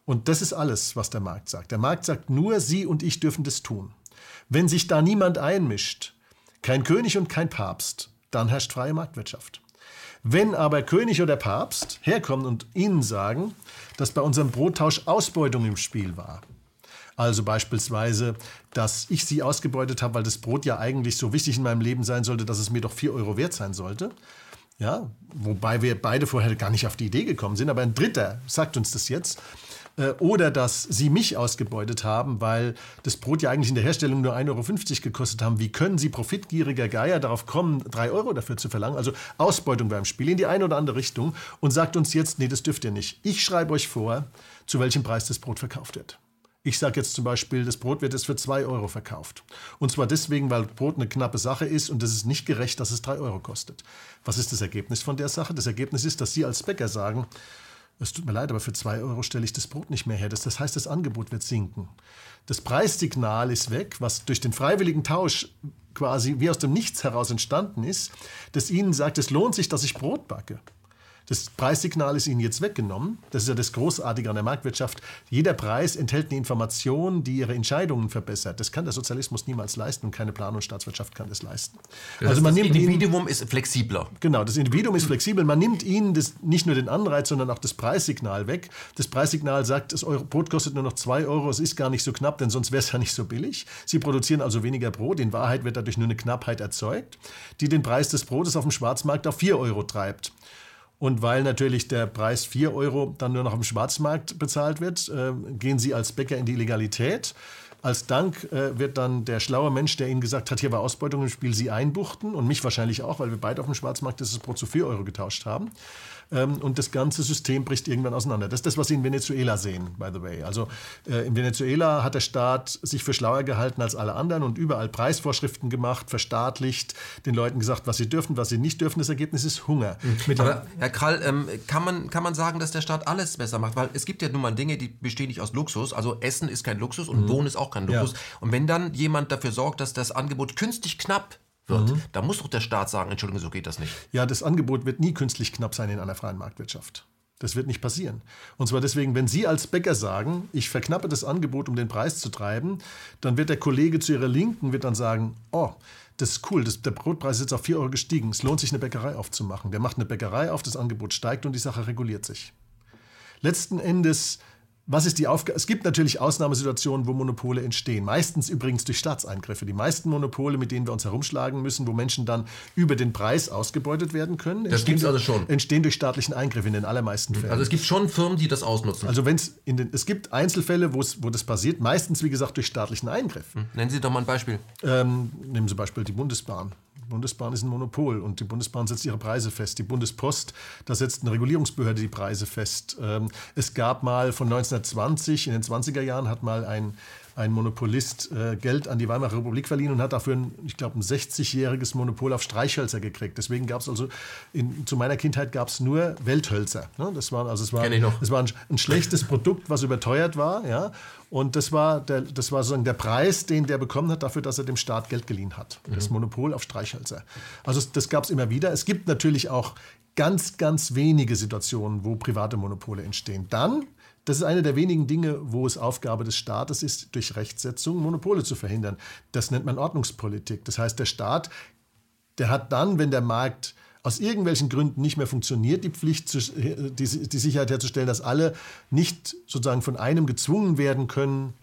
Und das ist alles, was der Markt sagt. Der Markt sagt nur, Sie und ich dürfen das tun. Wenn sich da niemand einmischt, kein König und kein Papst, dann herrscht freie Marktwirtschaft. Wenn aber König oder Papst herkommen und Ihnen sagen, dass bei unserem Brottausch Ausbeutung im Spiel war, also beispielsweise, dass ich sie ausgebeutet habe, weil das Brot ja eigentlich so wichtig in meinem Leben sein sollte, dass es mir doch 4 Euro wert sein sollte, ja, wobei wir beide vorher gar nicht auf die Idee gekommen sind, aber ein Dritter sagt uns das jetzt, äh, oder dass sie mich ausgebeutet haben, weil das Brot ja eigentlich in der Herstellung nur 1,50 Euro gekostet haben. Wie können sie profitgieriger Geier darauf kommen, 3 Euro dafür zu verlangen? Also Ausbeutung beim Spiel in die eine oder andere Richtung und sagt uns jetzt, nee, das dürft ihr nicht. Ich schreibe euch vor, zu welchem Preis das Brot verkauft wird. Ich sage jetzt zum Beispiel, das Brot wird jetzt für 2 Euro verkauft. Und zwar deswegen, weil Brot eine knappe Sache ist und es ist nicht gerecht, dass es 3 Euro kostet. Was ist das Ergebnis von der Sache? Das Ergebnis ist, dass Sie als Bäcker sagen, es tut mir leid, aber für 2 Euro stelle ich das Brot nicht mehr her. Das, das heißt, das Angebot wird sinken. Das Preissignal ist weg, was durch den freiwilligen Tausch quasi wie aus dem Nichts heraus entstanden ist, das Ihnen sagt, es lohnt sich, dass ich Brot backe. Das Preissignal ist Ihnen jetzt weggenommen. Das ist ja das Großartige an der Marktwirtschaft. Jeder Preis enthält eine Information, die Ihre Entscheidungen verbessert. Das kann der Sozialismus niemals leisten und keine Plan- und Staatswirtschaft kann das leisten. Das also man das nimmt Individuum Ihnen, ist flexibler. Genau, das Individuum ist flexibel. Man nimmt Ihnen das, nicht nur den Anreiz, sondern auch das Preissignal weg. Das Preissignal sagt, das Euro, Brot kostet nur noch 2 Euro, es ist gar nicht so knapp, denn sonst wäre es ja nicht so billig. Sie produzieren also weniger Brot. In Wahrheit wird dadurch nur eine Knappheit erzeugt, die den Preis des Brotes auf dem Schwarzmarkt auf 4 Euro treibt. Und weil natürlich der Preis 4 Euro dann nur noch im Schwarzmarkt bezahlt wird, äh, gehen Sie als Bäcker in die Legalität. Als Dank äh, wird dann der schlaue Mensch, der Ihnen gesagt hat, hier war Ausbeutung im Spiel, Sie einbuchten und mich wahrscheinlich auch, weil wir beide auf dem Schwarzmarkt das Brot zu 4 Euro getauscht haben. Ähm, und das ganze System bricht irgendwann auseinander. Das ist das, was Sie in Venezuela sehen, by the way. Also äh, in Venezuela hat der Staat sich für schlauer gehalten als alle anderen und überall Preisvorschriften gemacht, verstaatlicht, den Leuten gesagt, was sie dürfen, was sie nicht dürfen. Das Ergebnis ist Hunger. Mhm. Aber Herr Krall, ähm, kann, man, kann man sagen, dass der Staat alles besser macht? Weil es gibt ja nun mal Dinge, die bestehen nicht aus Luxus. Also Essen ist kein Luxus und mhm. Wohnen ist auch kein Luxus. Ja. Und wenn dann jemand dafür sorgt, dass das Angebot künstlich knapp wird. Mhm. Da muss doch der Staat sagen, Entschuldigung, so geht das nicht. Ja, das Angebot wird nie künstlich knapp sein in einer freien Marktwirtschaft. Das wird nicht passieren. Und zwar deswegen, wenn Sie als Bäcker sagen, ich verknappe das Angebot, um den Preis zu treiben, dann wird der Kollege zu Ihrer Linken wird dann sagen, oh, das ist cool, das, der Brotpreis ist jetzt auf 4 Euro gestiegen, es lohnt sich, eine Bäckerei aufzumachen. Der macht eine Bäckerei auf, das Angebot steigt und die Sache reguliert sich. Letzten Endes was ist die Aufgabe? Es gibt natürlich Ausnahmesituationen, wo Monopole entstehen. Meistens übrigens durch Staatseingriffe. Die meisten Monopole, mit denen wir uns herumschlagen müssen, wo Menschen dann über den Preis ausgebeutet werden können, das entstehen, also schon. entstehen durch staatlichen Eingriffe in den allermeisten Fällen. Also es gibt schon Firmen, die das ausnutzen. Also wenn es in den, es gibt Einzelfälle, wo das passiert, meistens wie gesagt durch staatlichen Eingriff. Hm. Nennen Sie doch mal ein Beispiel. Ähm, nehmen Sie Beispiel die Bundesbahn. Bundesbahn ist ein Monopol und die Bundesbahn setzt ihre Preise fest. Die Bundespost, da setzt eine Regulierungsbehörde die Preise fest. Ähm, es gab mal von 1920, in den 20er Jahren hat mal ein ein Monopolist äh, Geld an die Weimarer Republik verliehen und hat dafür, ein, ich glaube, ein 60-jähriges Monopol auf Streichhölzer gekriegt. Deswegen gab es also, in, zu meiner Kindheit gab es nur Welthölzer. Ne? Das war, also es war, es war ein, ein, schlechtes Produkt, was überteuert war. Ja? Und das war, der, das war sozusagen der Preis, den der bekommen hat, dafür, dass er dem Staat Geld geliehen hat. Mhm. Das Monopol auf Streichhölzer. Also das gab es immer wieder. Es gibt natürlich auch ganz, ganz wenige Situationen, wo private Monopole entstehen. Dann das ist eine der wenigen Dinge, wo es Aufgabe des Staates ist, durch Rechtsetzung Monopole zu verhindern. Das nennt man Ordnungspolitik. Das heißt, der Staat, der hat dann, wenn der Markt aus irgendwelchen Gründen nicht mehr funktioniert, die Pflicht, die, die Sicherheit herzustellen, dass alle nicht sozusagen von einem gezwungen werden können,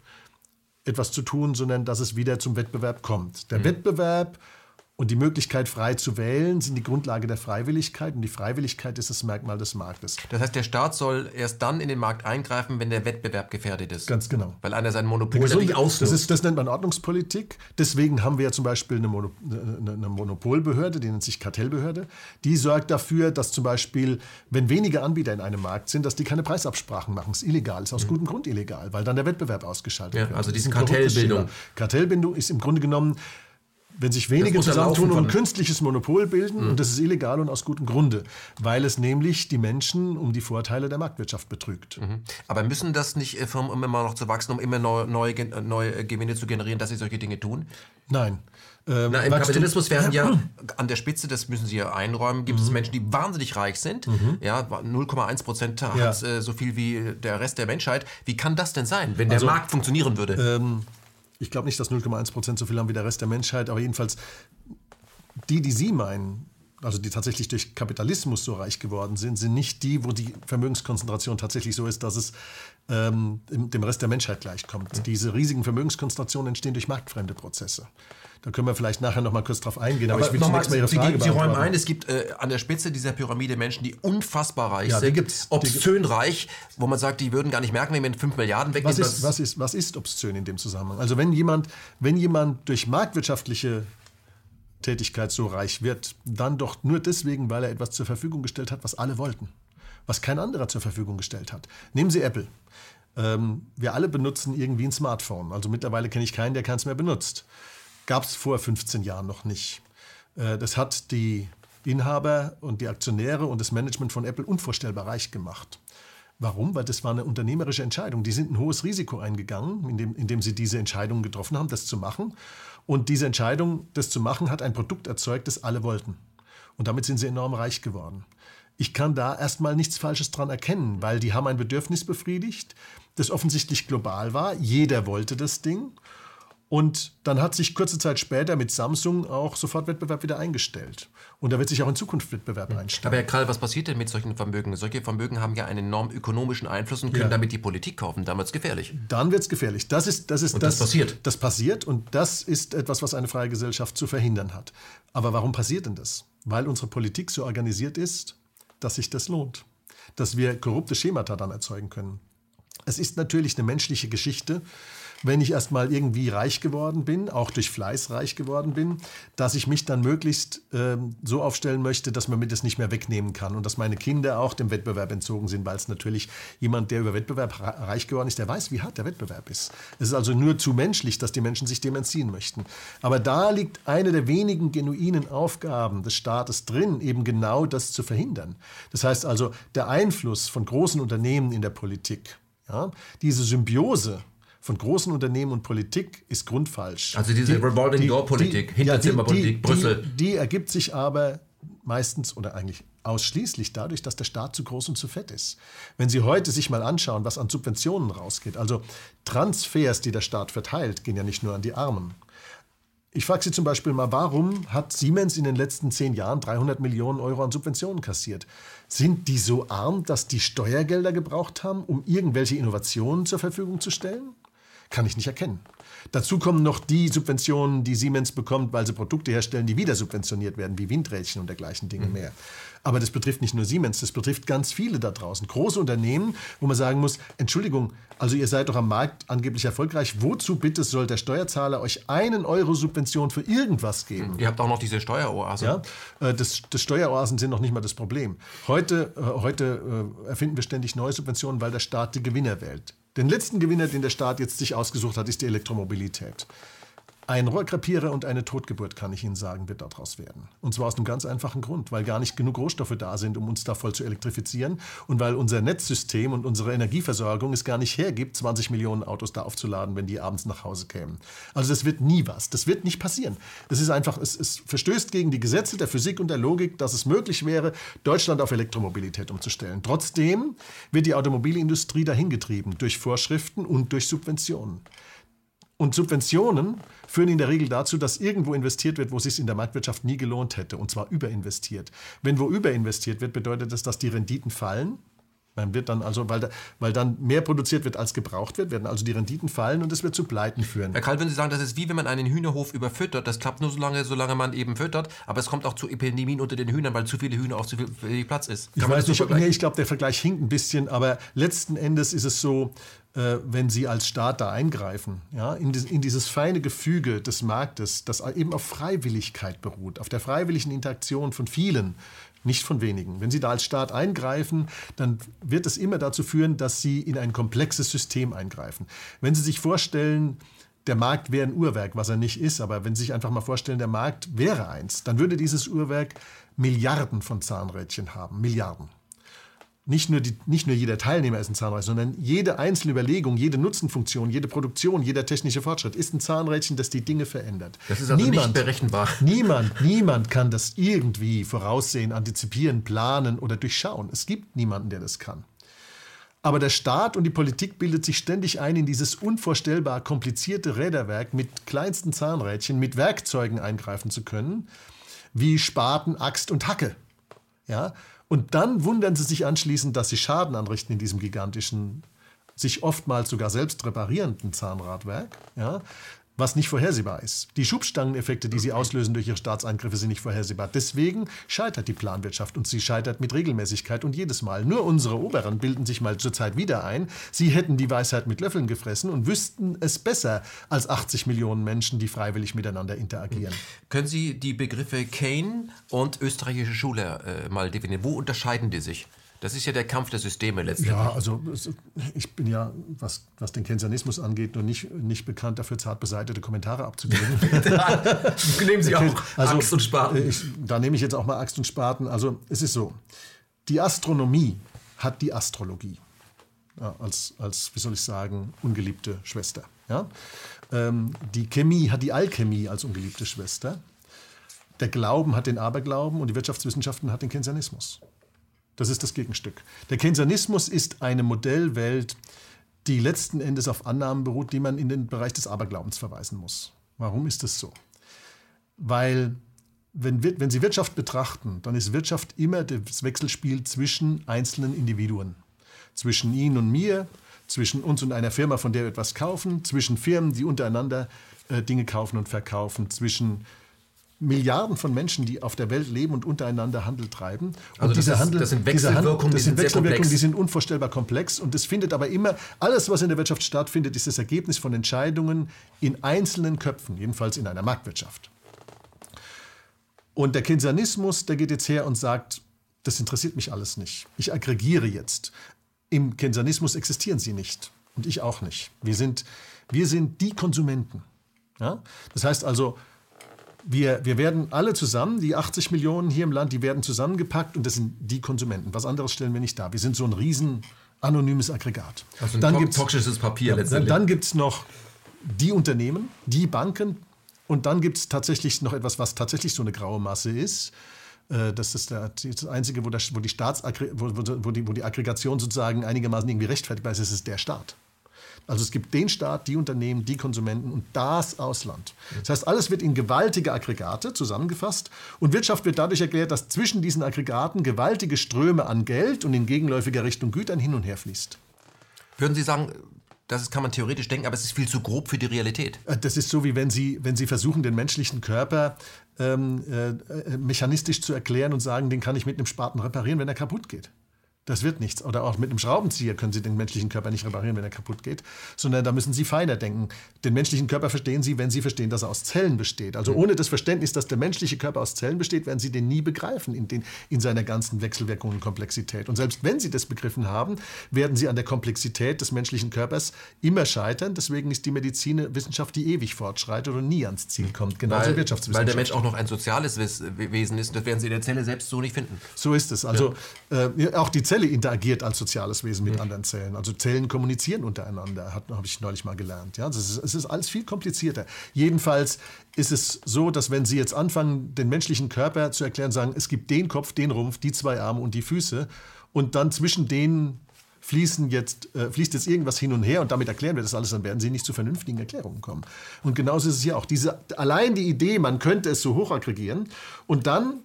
etwas zu tun, sondern dass es wieder zum Wettbewerb kommt. Der mhm. Wettbewerb und die Möglichkeit, frei zu wählen, sind die Grundlage der Freiwilligkeit. Und die Freiwilligkeit ist das Merkmal des Marktes. Das heißt, der Staat soll erst dann in den Markt eingreifen, wenn der Wettbewerb gefährdet ist. Ganz genau. Weil einer sein Monopol nicht ausnutzt. Das, ist, das nennt man Ordnungspolitik. Deswegen haben wir ja zum Beispiel eine, Mono, eine Monopolbehörde, die nennt sich Kartellbehörde. Die sorgt dafür, dass zum Beispiel, wenn wenige Anbieter in einem Markt sind, dass die keine Preisabsprachen machen. Das ist illegal, ist aus mhm. gutem Grund illegal, weil dann der Wettbewerb ausgeschaltet ja, wird. Also diese Kartellbildung. Kartellbildung ist im Grunde genommen wenn sich wenige zusammentun und ein künstliches Monopol bilden, mhm. und das ist illegal und aus gutem Grunde, weil es nämlich die Menschen um die Vorteile der Marktwirtschaft betrügt. Mhm. Aber müssen das nicht äh, Firmen um immer noch zu wachsen, um immer neue, neue, äh, neue Gewinne zu generieren, dass sie solche Dinge tun? Nein. Ähm, Na, Im Kapitalismus werden ja an der Spitze, das müssen Sie ja einräumen, gibt mhm. es Menschen, die wahnsinnig reich sind. Mhm. Ja, 0,1 Prozent hat ja. äh, so viel wie der Rest der Menschheit. Wie kann das denn sein, wenn der also, Markt funktionieren würde? Ähm, ich glaube nicht, dass 0,1 Prozent so viel haben wie der Rest der Menschheit, aber jedenfalls die, die Sie meinen, also die tatsächlich durch Kapitalismus so reich geworden sind, sind nicht die, wo die Vermögenskonzentration tatsächlich so ist, dass es ähm, dem Rest der Menschheit gleichkommt. Diese riesigen Vermögenskonzentrationen entstehen durch marktfremde Prozesse. Da können wir vielleicht nachher noch mal kurz drauf eingehen. Aber, aber ich will zunächst mal Ihre Frage Sie, Sie räumen ein, es gibt äh, an der Spitze dieser Pyramide Menschen, die unfassbar reich ja, sind, gibt's, obszön reich, wo man sagt, die würden gar nicht merken, wenn man 5 Milliarden wegnehmen. Was ist, was, ist, was ist obszön in dem Zusammenhang? Also wenn jemand, wenn jemand durch marktwirtschaftliche Tätigkeit so reich wird, dann doch nur deswegen, weil er etwas zur Verfügung gestellt hat, was alle wollten, was kein anderer zur Verfügung gestellt hat. Nehmen Sie Apple. Ähm, wir alle benutzen irgendwie ein Smartphone. Also mittlerweile kenne ich keinen, der keins mehr benutzt. Gab es vor 15 Jahren noch nicht. Äh, das hat die Inhaber und die Aktionäre und das Management von Apple unvorstellbar reich gemacht. Warum? Weil das war eine unternehmerische Entscheidung. Die sind ein hohes Risiko eingegangen, indem, indem sie diese Entscheidung getroffen haben, das zu machen. Und diese Entscheidung, das zu machen, hat ein Produkt erzeugt, das alle wollten. Und damit sind sie enorm reich geworden. Ich kann da erstmal nichts Falsches dran erkennen, weil die haben ein Bedürfnis befriedigt, das offensichtlich global war. Jeder wollte das Ding. Und dann hat sich kurze Zeit später mit Samsung auch sofort Wettbewerb wieder eingestellt. Und da wird sich auch in Zukunft Wettbewerb einstellen. Aber Herr Krall, was passiert denn mit solchen Vermögen? Solche Vermögen haben ja einen enorm ökonomischen Einfluss und können ja. damit die Politik kaufen. Dann wird es gefährlich. Dann wird es gefährlich. Das ist, das ist und das, das passiert. Das passiert und das ist etwas, was eine freie Gesellschaft zu verhindern hat. Aber warum passiert denn das? Weil unsere Politik so organisiert ist, dass sich das lohnt. Dass wir korrupte Schemata dann erzeugen können. Es ist natürlich eine menschliche Geschichte, wenn ich erstmal irgendwie reich geworden bin, auch durch Fleiß reich geworden bin, dass ich mich dann möglichst äh, so aufstellen möchte, dass man mir das nicht mehr wegnehmen kann und dass meine Kinder auch dem Wettbewerb entzogen sind, weil es natürlich jemand, der über Wettbewerb reich geworden ist, der weiß, wie hart der Wettbewerb ist. Es ist also nur zu menschlich, dass die Menschen sich dem entziehen möchten. Aber da liegt eine der wenigen genuinen Aufgaben des Staates drin, eben genau das zu verhindern. Das heißt also, der Einfluss von großen Unternehmen in der Politik, ja, diese Symbiose von großen Unternehmen und Politik ist grundfalsch. Also diese die, Revolving Door Politik, Hinterzimmerpolitik, ja, Brüssel. Die, die ergibt sich aber meistens oder eigentlich ausschließlich dadurch, dass der Staat zu groß und zu fett ist. Wenn Sie heute sich mal anschauen, was an Subventionen rausgeht, also Transfers, die der Staat verteilt, gehen ja nicht nur an die Armen. Ich frage Sie zum Beispiel mal, warum hat Siemens in den letzten zehn Jahren 300 Millionen Euro an Subventionen kassiert? Sind die so arm, dass die Steuergelder gebraucht haben, um irgendwelche Innovationen zur Verfügung zu stellen? Kann ich nicht erkennen. Dazu kommen noch die Subventionen, die Siemens bekommt, weil sie Produkte herstellen, die wieder subventioniert werden, wie Windrädchen und dergleichen Dinge mhm. mehr. Aber das betrifft nicht nur Siemens, das betrifft ganz viele da draußen. Große Unternehmen, wo man sagen muss, Entschuldigung, also ihr seid doch am Markt angeblich erfolgreich. Wozu bitte soll der Steuerzahler euch einen Euro Subvention für irgendwas geben? Ihr habt auch noch diese Steueroasen. Ja, äh, das, das Steueroasen sind noch nicht mal das Problem. Heute, äh, heute äh, erfinden wir ständig neue Subventionen, weil der Staat die Gewinner wählt. Den letzten Gewinner, den der Staat jetzt sich ausgesucht hat, ist die Elektromobilität. Ein Rohrkrepierer und eine Totgeburt, kann ich Ihnen sagen, wird daraus werden. Und zwar aus einem ganz einfachen Grund, weil gar nicht genug Rohstoffe da sind, um uns da voll zu elektrifizieren und weil unser Netzsystem und unsere Energieversorgung es gar nicht hergibt, 20 Millionen Autos da aufzuladen, wenn die abends nach Hause kämen. Also das wird nie was. Das wird nicht passieren. Das ist einfach, es, es verstößt gegen die Gesetze der Physik und der Logik, dass es möglich wäre, Deutschland auf Elektromobilität umzustellen. Trotzdem wird die Automobilindustrie dahingetrieben durch Vorschriften und durch Subventionen. Und Subventionen führen in der Regel dazu, dass irgendwo investiert wird, wo es sich in der Marktwirtschaft nie gelohnt hätte, und zwar überinvestiert. Wenn wo überinvestiert wird, bedeutet das, dass die Renditen fallen man wird dann also, weil, da, weil dann mehr produziert wird, als gebraucht wird, werden also die Renditen fallen und es wird zu Pleiten führen. Herr Karl, würden Sie sagen, das ist wie wenn man einen Hühnerhof überfüttert. Das klappt nur so lange, solange man eben füttert, aber es kommt auch zu Epidemien unter den Hühnern, weil zu viele Hühner auch zu viel Platz ist. Kann ich weiß nicht, nee, ich glaube, der Vergleich hinkt ein bisschen, aber letzten Endes ist es so, wenn Sie als Staat da eingreifen, ja, in, die, in, dieses feine Gefüge des Marktes, das eben auf Freiwilligkeit beruht, auf der freiwilligen Interaktion von vielen, nicht von wenigen. Wenn Sie da als Staat eingreifen, dann wird es immer dazu führen, dass Sie in ein komplexes System eingreifen. Wenn Sie sich vorstellen, der Markt wäre ein Uhrwerk, was er nicht ist, aber wenn Sie sich einfach mal vorstellen, der Markt wäre eins, dann würde dieses Uhrwerk Milliarden von Zahnrädchen haben. Milliarden nicht nur, die, nicht nur jeder Teilnehmer ist ein Zahnrädchen, sondern jede einzelne Überlegung, jede Nutzenfunktion, jede Produktion, jeder technische Fortschritt ist ein Zahnrädchen, das die Dinge verändert. Das ist also niemand, nicht berechenbar. Niemand, niemand kann das irgendwie voraussehen, antizipieren, planen oder durchschauen. Es gibt niemanden, der das kann. Aber der Staat und die Politik bildet sich ständig ein in dieses unvorstellbar komplizierte Räderwerk mit kleinsten Zahnrädchen, mit Werkzeugen eingreifen zu können wie Spaten, Axt und Hacke. Ja? Und dann wundern sie sich anschließend, dass sie Schaden anrichten in diesem gigantischen, sich oftmals sogar selbst reparierenden Zahnradwerk. Ja? Was nicht vorhersehbar ist. Die Schubstangeneffekte, die sie auslösen durch ihre Staatseingriffe, sind nicht vorhersehbar. Deswegen scheitert die Planwirtschaft und sie scheitert mit Regelmäßigkeit und jedes Mal. Nur unsere Oberen bilden sich mal zur Zeit wieder ein, sie hätten die Weisheit mit Löffeln gefressen und wüssten es besser als 80 Millionen Menschen, die freiwillig miteinander interagieren. Können Sie die Begriffe Kane und österreichische Schule äh, mal definieren? Wo unterscheiden die sich? Das ist ja der Kampf der Systeme letztendlich. Ja, also ich bin ja, was, was den Keynesianismus angeht, nur nicht, nicht bekannt dafür, zart beseitete Kommentare abzugeben. Nehmen Sie auch also, Axt und Spaten. Ich, da nehme ich jetzt auch mal Axt und Spaten. Also es ist so, die Astronomie hat die Astrologie ja, als, als, wie soll ich sagen, ungeliebte Schwester. Ja? Ähm, die Chemie hat die Alchemie als ungeliebte Schwester. Der Glauben hat den Aberglauben und die Wirtschaftswissenschaften hat den Keynesianismus. Das ist das Gegenstück. Der Keynesianismus ist eine Modellwelt, die letzten Endes auf Annahmen beruht, die man in den Bereich des Aberglaubens verweisen muss. Warum ist das so? Weil wenn, wenn Sie Wirtschaft betrachten, dann ist Wirtschaft immer das Wechselspiel zwischen einzelnen Individuen. Zwischen Ihnen und mir, zwischen uns und einer Firma, von der wir etwas kaufen, zwischen Firmen, die untereinander äh, Dinge kaufen und verkaufen, zwischen Milliarden von Menschen, die auf der Welt leben und untereinander Handel treiben. Und also diese das, ist, Handel, das sind Wechselwirkungen, das sind, Wechselwirkungen die sind unvorstellbar komplex. Und es findet aber immer, alles, was in der Wirtschaft stattfindet, ist das Ergebnis von Entscheidungen in einzelnen Köpfen, jedenfalls in einer Marktwirtschaft. Und der Keynesianismus, der geht jetzt her und sagt, das interessiert mich alles nicht. Ich aggregiere jetzt. Im Keynesianismus existieren sie nicht. Und ich auch nicht. Wir sind, wir sind die Konsumenten. Ja? Das heißt also, wir, wir werden alle zusammen, die 80 Millionen hier im Land, die werden zusammengepackt und das sind die Konsumenten. Was anderes stellen wir nicht dar. Wir sind so ein riesen anonymes Aggregat. Also ein dann gibt's, toxisches Papier letztendlich. Dann, dann gibt es noch die Unternehmen, die Banken und dann gibt es tatsächlich noch etwas, was tatsächlich so eine graue Masse ist. Äh, das ist das Einzige, wo, das, wo, die Staats, wo, wo, die, wo die Aggregation sozusagen einigermaßen irgendwie rechtfertigbar ist, ist der Staat. Also es gibt den Staat, die Unternehmen, die Konsumenten und das Ausland. Das heißt, alles wird in gewaltige Aggregate zusammengefasst und Wirtschaft wird dadurch erklärt, dass zwischen diesen Aggregaten gewaltige Ströme an Geld und in gegenläufiger Richtung Gütern hin und her fließt. Würden Sie sagen, das kann man theoretisch denken, aber es ist viel zu grob für die Realität. Äh, das ist so, wie wenn Sie, wenn Sie versuchen, den menschlichen Körper ähm, äh, äh, mechanistisch zu erklären und sagen, den kann ich mit einem Spaten reparieren, wenn er kaputt geht. Das wird nichts. Oder auch mit einem Schraubenzieher können Sie den menschlichen Körper nicht reparieren, wenn er kaputt geht, sondern da müssen Sie feiner denken. Den menschlichen Körper verstehen Sie, wenn Sie verstehen, dass er aus Zellen besteht. Also ohne das Verständnis, dass der menschliche Körper aus Zellen besteht, werden Sie den nie begreifen in, den, in seiner ganzen Wechselwirkung und Komplexität. Und selbst wenn Sie das begriffen haben, werden Sie an der Komplexität des menschlichen Körpers immer scheitern. Deswegen ist die Medizin Wissenschaft, die ewig fortschreitet und nie ans Ziel kommt. Genauso weil, Wirtschaftswissenschaft. Weil der Mensch auch noch ein soziales Wesen ist. Das werden Sie in der Zelle selbst so nicht finden. So ist es. Also ja. äh, auch die Zelle Zelle interagiert als soziales Wesen mit mhm. anderen Zellen. Also Zellen kommunizieren untereinander, habe ich neulich mal gelernt. Ja, es ist, ist alles viel komplizierter. Jedenfalls ist es so, dass wenn Sie jetzt anfangen, den menschlichen Körper zu erklären, sagen, es gibt den Kopf, den Rumpf, die zwei Arme und die Füße und dann zwischen denen fließen jetzt, äh, fließt jetzt irgendwas hin und her und damit erklären wir das alles, dann werden Sie nicht zu vernünftigen Erklärungen kommen. Und genauso ist es hier auch. Diese, allein die Idee, man könnte es so hoch aggregieren und dann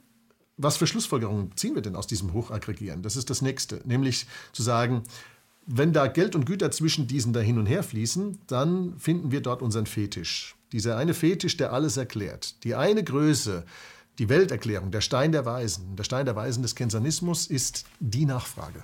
was für Schlussfolgerungen ziehen wir denn aus diesem Hochaggregieren? Das ist das Nächste, nämlich zu sagen, wenn da Geld und Güter zwischen diesen da hin und her fließen, dann finden wir dort unseren Fetisch. Dieser eine Fetisch, der alles erklärt. Die eine Größe, die Welterklärung, der Stein der Weisen, der Stein der Weisen des Kensanismus ist die Nachfrage.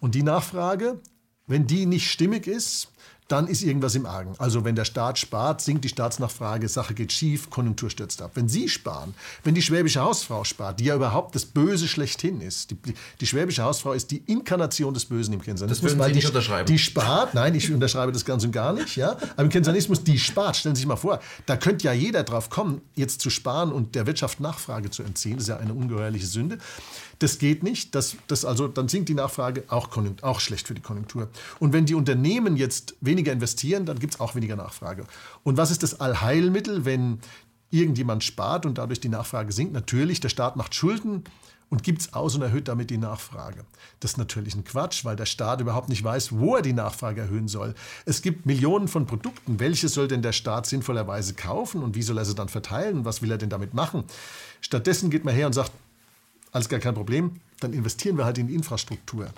Und die Nachfrage, wenn die nicht stimmig ist, dann ist irgendwas im Argen. Also wenn der Staat spart, sinkt die Staatsnachfrage, Sache geht schief, Konjunktur stürzt ab. Wenn Sie sparen, wenn die schwäbische Hausfrau spart, die ja überhaupt das Böse schlechthin ist, die, die schwäbische Hausfrau ist die Inkarnation des Bösen im Kensanismus. Das würden Sie nicht unterschreiben. Die spart, nein, ich unterschreibe das ganz und gar nicht, ja. Aber im Kensanismus, die spart, stellen Sie sich mal vor, da könnte ja jeder drauf kommen, jetzt zu sparen und der Wirtschaft Nachfrage zu entziehen. Das ist ja eine ungeheuerliche Sünde. Das geht nicht. Das, das also, dann sinkt die Nachfrage, auch, auch schlecht für die Konjunktur. Und wenn die Unternehmen jetzt weniger investieren, dann gibt es auch weniger Nachfrage. Und was ist das Allheilmittel, wenn irgendjemand spart und dadurch die Nachfrage sinkt? Natürlich, der Staat macht Schulden und gibt es aus und erhöht damit die Nachfrage. Das ist natürlich ein Quatsch, weil der Staat überhaupt nicht weiß, wo er die Nachfrage erhöhen soll. Es gibt Millionen von Produkten. Welche soll denn der Staat sinnvollerweise kaufen und wie soll er sie dann verteilen was will er denn damit machen? Stattdessen geht man her und sagt, alles gar kein Problem, dann investieren wir halt in die Infrastruktur.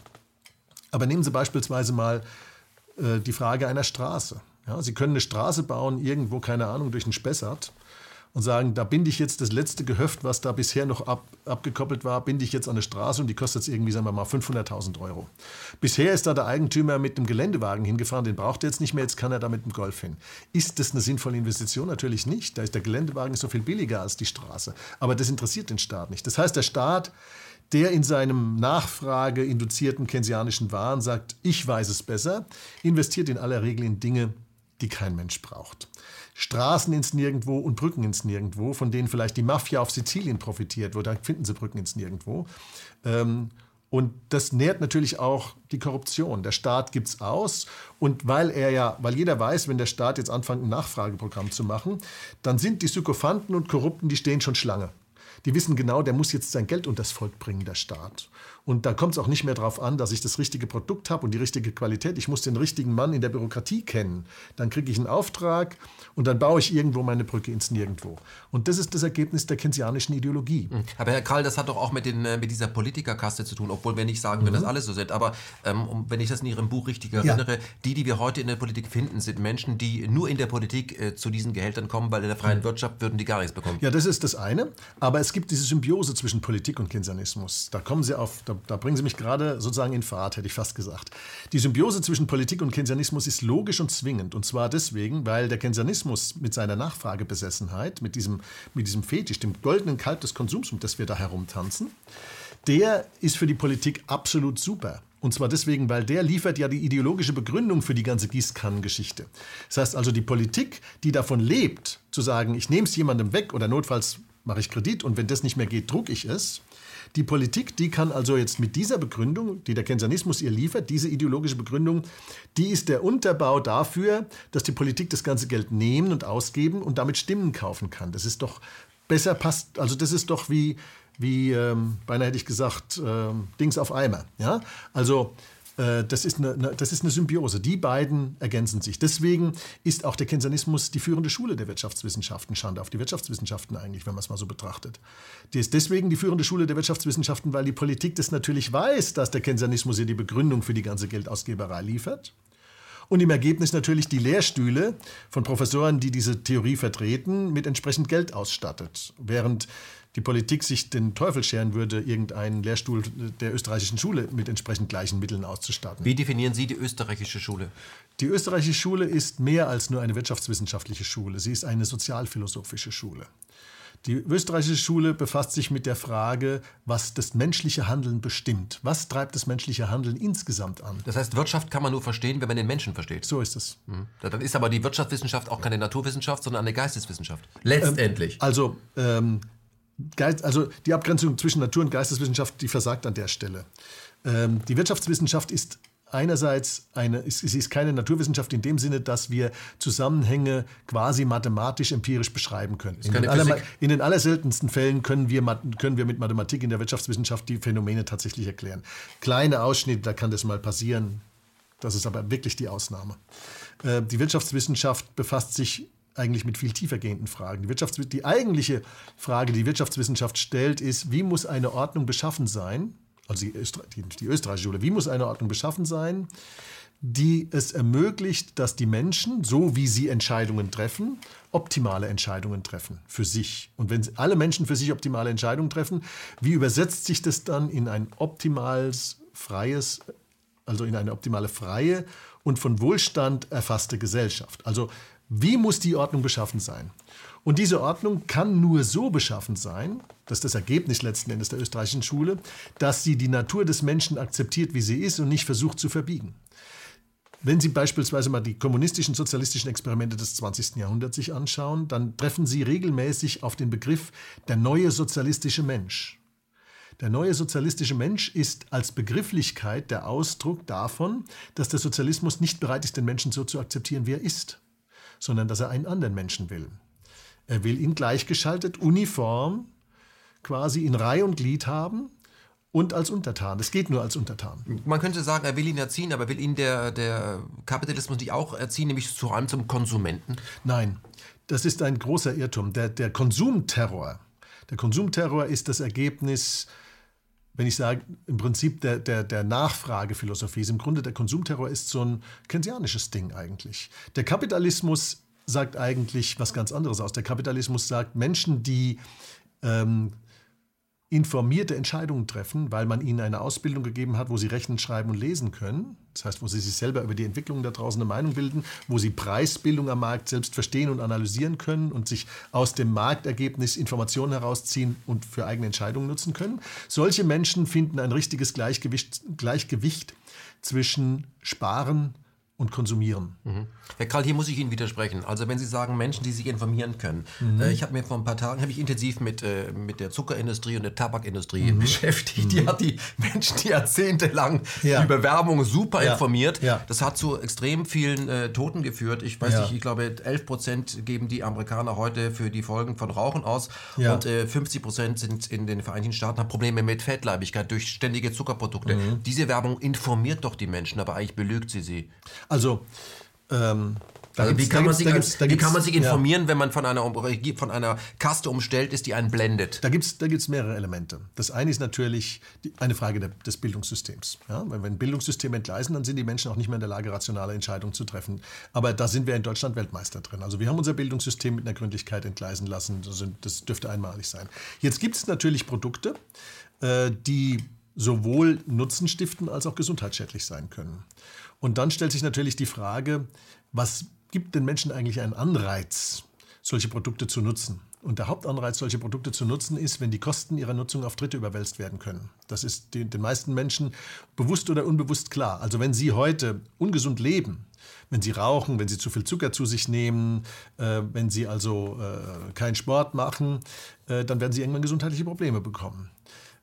Aber nehmen Sie beispielsweise mal äh, die Frage einer Straße. Ja, Sie können eine Straße bauen, irgendwo, keine Ahnung, durch einen Spessart und sagen, da binde ich jetzt das letzte Gehöft, was da bisher noch ab, abgekoppelt war, binde ich jetzt an eine Straße und die kostet jetzt irgendwie, sagen wir mal, 500.000 Euro. Bisher ist da der Eigentümer mit einem Geländewagen hingefahren, den braucht er jetzt nicht mehr, jetzt kann er da mit dem Golf hin. Ist das eine sinnvolle Investition? Natürlich nicht. Da ist der Geländewagen so viel billiger als die Straße. Aber das interessiert den Staat nicht. Das heißt, der Staat der in seinem nachfrageinduzierten keynesianischen Wahn sagt, ich weiß es besser, investiert in aller Regel in Dinge, die kein Mensch braucht. Straßen ins Nirgendwo und Brücken ins Nirgendwo, von denen vielleicht die Mafia auf Sizilien profitiert, wo da finden sie Brücken ins Nirgendwo. Ähm, und das nährt natürlich auch die Korruption. Der Staat gibt es aus und weil er ja, weil jeder weiß, wenn der Staat jetzt anfängt, ein Nachfrageprogramm zu machen, dann sind die Sykophanten und Korrupten, die stehen schon Schlange. Die wissen genau, der muss jetzt sein Geld unters Volk bringen, der Staat. Und da kommt es auch nicht mehr darauf an, dass ich das richtige Produkt habe und die richtige Qualität. Ich muss den richtigen Mann in der Bürokratie kennen. Dann kriege ich einen Auftrag und dann baue ich irgendwo meine Brücke ins Nirgendwo. Und das ist das Ergebnis der keynesianischen Ideologie. Mhm. Aber Herr Karl, das hat doch auch mit, den, äh, mit dieser Politikerkaste zu tun, obwohl wir nicht sagen mhm. dass alles so sind. Aber ähm, wenn ich das in Ihrem Buch richtig erinnere, ja. die, die wir heute in der Politik finden, sind Menschen, die nur in der Politik äh, zu diesen Gehältern kommen, weil in der freien mhm. Wirtschaft würden die gar nichts bekommen. Ja, das ist das eine. Aber es gibt diese Symbiose zwischen Politik und Keynesianismus. Da kommen Sie auf, da da, bringen Sie mich gerade sozusagen in Fahrt, hätte ich fast gesagt. Die Symbiose zwischen Politik und Keynesianismus ist logisch und zwingend. Und zwar deswegen, weil der Keynesianismus mit seiner Nachfragebesessenheit, mit diesem, mit diesem Fetisch, dem goldenen Kalb des Konsums, um das wir da herumtanzen, der ist für die Politik absolut super. Und zwar deswegen, weil der liefert ja die ideologische Begründung für die ganze Gießkannengeschichte. Das heißt also, die Politik, die davon lebt, zu sagen, ich nehme es jemandem weg oder notfalls mache ich Kredit und wenn das nicht mehr geht, druck ich es, die Politik, die kann also jetzt mit dieser Begründung, die der Keynesianismus ihr liefert, diese ideologische Begründung, die ist der Unterbau dafür, dass die Politik das ganze Geld nehmen und ausgeben und damit Stimmen kaufen kann. Das ist doch besser passt, also das ist doch wie, wie ähm, beinahe hätte ich gesagt, ähm, Dings auf Eimer. Ja? Also das ist, eine, das ist eine Symbiose. Die beiden ergänzen sich. Deswegen ist auch der Keynesianismus die führende Schule der Wirtschaftswissenschaften. Schande auf die Wirtschaftswissenschaften eigentlich, wenn man es mal so betrachtet. Die ist deswegen die führende Schule der Wirtschaftswissenschaften, weil die Politik das natürlich weiß, dass der Keynesianismus ihr die Begründung für die ganze Geldausgeberei liefert. Und im Ergebnis natürlich die Lehrstühle von Professoren, die diese Theorie vertreten, mit entsprechend Geld ausstattet. Während die Politik sich den Teufel scheren würde, irgendeinen Lehrstuhl der österreichischen Schule mit entsprechend gleichen Mitteln auszustatten. Wie definieren Sie die österreichische Schule? Die österreichische Schule ist mehr als nur eine wirtschaftswissenschaftliche Schule. Sie ist eine sozialphilosophische Schule. Die österreichische Schule befasst sich mit der Frage, was das menschliche Handeln bestimmt. Was treibt das menschliche Handeln insgesamt an? Das heißt, Wirtschaft kann man nur verstehen, wenn man den Menschen versteht. So ist es. Mhm. Dann ist aber die Wirtschaftswissenschaft auch keine Naturwissenschaft, sondern eine Geisteswissenschaft. Letztendlich. Ähm, also ähm, Geist, also die Abgrenzung zwischen Natur- und Geisteswissenschaft, die versagt an der Stelle. Ähm, die Wirtschaftswissenschaft ist einerseits eine, sie ist keine Naturwissenschaft in dem Sinne, dass wir Zusammenhänge quasi mathematisch empirisch beschreiben können. In den, aller, in den, allerseltensten Fällen können wir, können wir mit Mathematik in der Wirtschaftswissenschaft die Phänomene tatsächlich erklären. Kleine Ausschnitte, da kann das mal passieren. Das ist aber wirklich die Ausnahme. Äh, die Wirtschaftswissenschaft befasst sich eigentlich mit viel tiefer gehenden Fragen. Die, Wirtschafts die eigentliche Frage, die die Wirtschaftswissenschaft stellt, ist, wie muss eine Ordnung beschaffen sein, also die, Öster die, die österreichische Schule, wie muss eine Ordnung beschaffen sein, die es ermöglicht, dass die Menschen, so wie sie Entscheidungen treffen, optimale Entscheidungen treffen für sich. Und wenn alle Menschen für sich optimale Entscheidungen treffen, wie übersetzt sich das dann in ein optimales, freies, also in eine optimale, freie und von Wohlstand erfasste Gesellschaft? Also wie muss die Ordnung beschaffen sein? Und diese Ordnung kann nur so beschaffen sein, das ist das Ergebnis letzten Endes der österreichischen Schule, dass sie die Natur des Menschen akzeptiert, wie sie ist und nicht versucht zu verbiegen. Wenn Sie beispielsweise mal die kommunistischen, sozialistischen Experimente des 20. Jahrhunderts sich anschauen, dann treffen Sie regelmäßig auf den Begriff der neue sozialistische Mensch. Der neue sozialistische Mensch ist als Begrifflichkeit der Ausdruck davon, dass der Sozialismus nicht bereit ist, den Menschen so zu akzeptieren, wie er ist sondern dass er einen anderen Menschen will. Er will ihn gleichgeschaltet, uniform, quasi in Reihe und Glied haben und als Untertan. Das geht nur als Untertan. Man könnte sagen, er will ihn erziehen, aber will ihn der, der Kapitalismus nicht auch erziehen, nämlich zu allem zum Konsumenten? Nein, das ist ein großer Irrtum. Der, der Konsumterror, der Konsumterror ist das Ergebnis, wenn ich sage, im Prinzip der, der, der Nachfragephilosophie. Im Grunde der Konsumterror ist so ein keynesianisches Ding eigentlich. Der Kapitalismus sagt eigentlich was ganz anderes aus. Der Kapitalismus sagt, Menschen, die ähm, informierte Entscheidungen treffen, weil man ihnen eine Ausbildung gegeben hat, wo sie rechnen, schreiben und lesen können. Das heißt, wo sie sich selber über die Entwicklungen da draußen eine Meinung bilden, wo sie Preisbildung am Markt selbst verstehen und analysieren können und sich aus dem Marktergebnis Informationen herausziehen und für eigene Entscheidungen nutzen können. Solche Menschen finden ein richtiges Gleichgewicht, Gleichgewicht zwischen Sparen, und konsumieren. Mhm. Herr Krall, hier muss ich Ihnen widersprechen. Also wenn Sie sagen, Menschen, die sich informieren können. Mhm. Äh, ich habe mir vor ein paar Tagen ich intensiv mit, äh, mit der Zuckerindustrie und der Tabakindustrie mhm. beschäftigt. Die mhm. hat die Menschen, die jahrzehntelang ja. über Werbung super ja. informiert. Ja. Das hat zu extrem vielen äh, Toten geführt. Ich weiß nicht, ich glaube 11 Prozent geben die Amerikaner heute für die Folgen von Rauchen aus und 50 äh, Prozent sind in den Vereinigten Staaten haben Probleme mit Fettleibigkeit durch ständige Zuckerprodukte. Mhm. Diese Werbung informiert doch die Menschen, aber eigentlich belügt sie sie. Also, ähm, also wie, kann man, sich, wie kann man sich informieren, ja. wenn man von einer, von einer Kaste umstellt ist, die einen blendet? Da gibt es da gibt's mehrere Elemente. Das eine ist natürlich die, eine Frage de, des Bildungssystems. Ja? Wenn wir ein Bildungssystem entgleisen, dann sind die Menschen auch nicht mehr in der Lage, rationale Entscheidungen zu treffen. Aber da sind wir in Deutschland Weltmeister drin. Also wir haben unser Bildungssystem mit einer Gründlichkeit entgleisen lassen. Das dürfte einmalig sein. Jetzt gibt es natürlich Produkte, äh, die sowohl Nutzen stiften als auch gesundheitsschädlich sein können. Und dann stellt sich natürlich die Frage, was gibt den Menschen eigentlich einen Anreiz, solche Produkte zu nutzen? Und der Hauptanreiz, solche Produkte zu nutzen, ist, wenn die Kosten ihrer Nutzung auf Dritte überwälzt werden können. Das ist den, meisten Menschen bewusst oder unbewusst klar. Also wenn Sie heute ungesund leben, wenn Sie rauchen, wenn Sie zu viel Zucker zu sich nehmen, äh, wenn Sie also äh, keinen Sport machen, äh, dann werden Sie irgendwann gesundheitliche Probleme bekommen.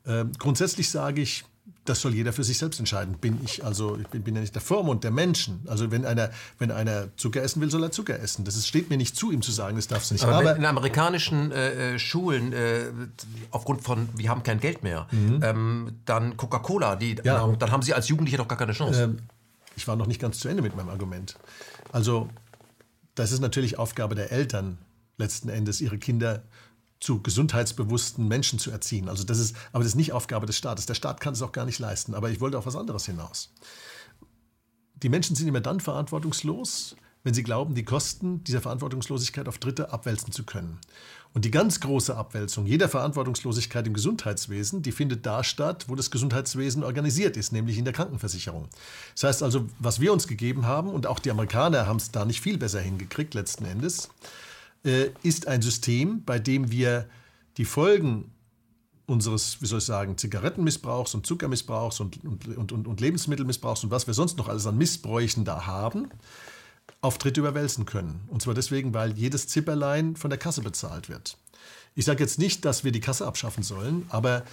Äh, grundsätzlich sage ich, das soll jeder für sich selbst entscheiden. Bin ich also, ich bin, bin ja nicht der Vormund der Menschen. Also wenn einer, wenn einer Zucker essen will, soll er Zucker essen. Das ist, steht mir nicht zu, ihm zu sagen, das darfst du nicht. Aber, Aber in amerikanischen äh, äh, Schulen, äh, aufgrund von, wir haben kein Geld mehr, mhm. ähm, dann Coca-Cola, die, ja. dann haben sie als Jugendliche doch gar keine Chance. Ähm, ich war noch nicht ganz zu Ende mit meinem Argument. Also das ist natürlich Aufgabe der Eltern, letzten Endes ihre Kinder zu gesundheitsbewussten Menschen zu erziehen. Also das ist, aber das ist nicht Aufgabe des Staates. Der Staat kann es auch gar nicht leisten. Aber ich wollte auf was anderes hinaus. Die Menschen sind immer dann verantwortungslos, wenn sie glauben, die Kosten dieser Verantwortungslosigkeit auf Dritte abwälzen zu können. Und die ganz große Abwälzung jeder Verantwortungslosigkeit im Gesundheitswesen, die findet da statt, wo das Gesundheitswesen organisiert ist, nämlich in der Krankenversicherung. Das heißt also, was wir uns gegeben haben, und auch die Amerikaner haben es da nicht viel besser hingekriegt letzten Endes, äh, ist ein System, bei dem wir die Folgen unseres, wie soll ich sagen, Zigarettenmissbrauchs und Zuckermissbrauchs und, und, und, und Lebensmittelmissbrauchs und was wir sonst noch alles an Missbräuchen da haben, auf Dritte überwälzen können. Und zwar deswegen, weil jedes Zipperlein von der Kasse bezahlt wird. Ich sage jetzt nicht, dass wir die Kasse abschaffen sollen, aber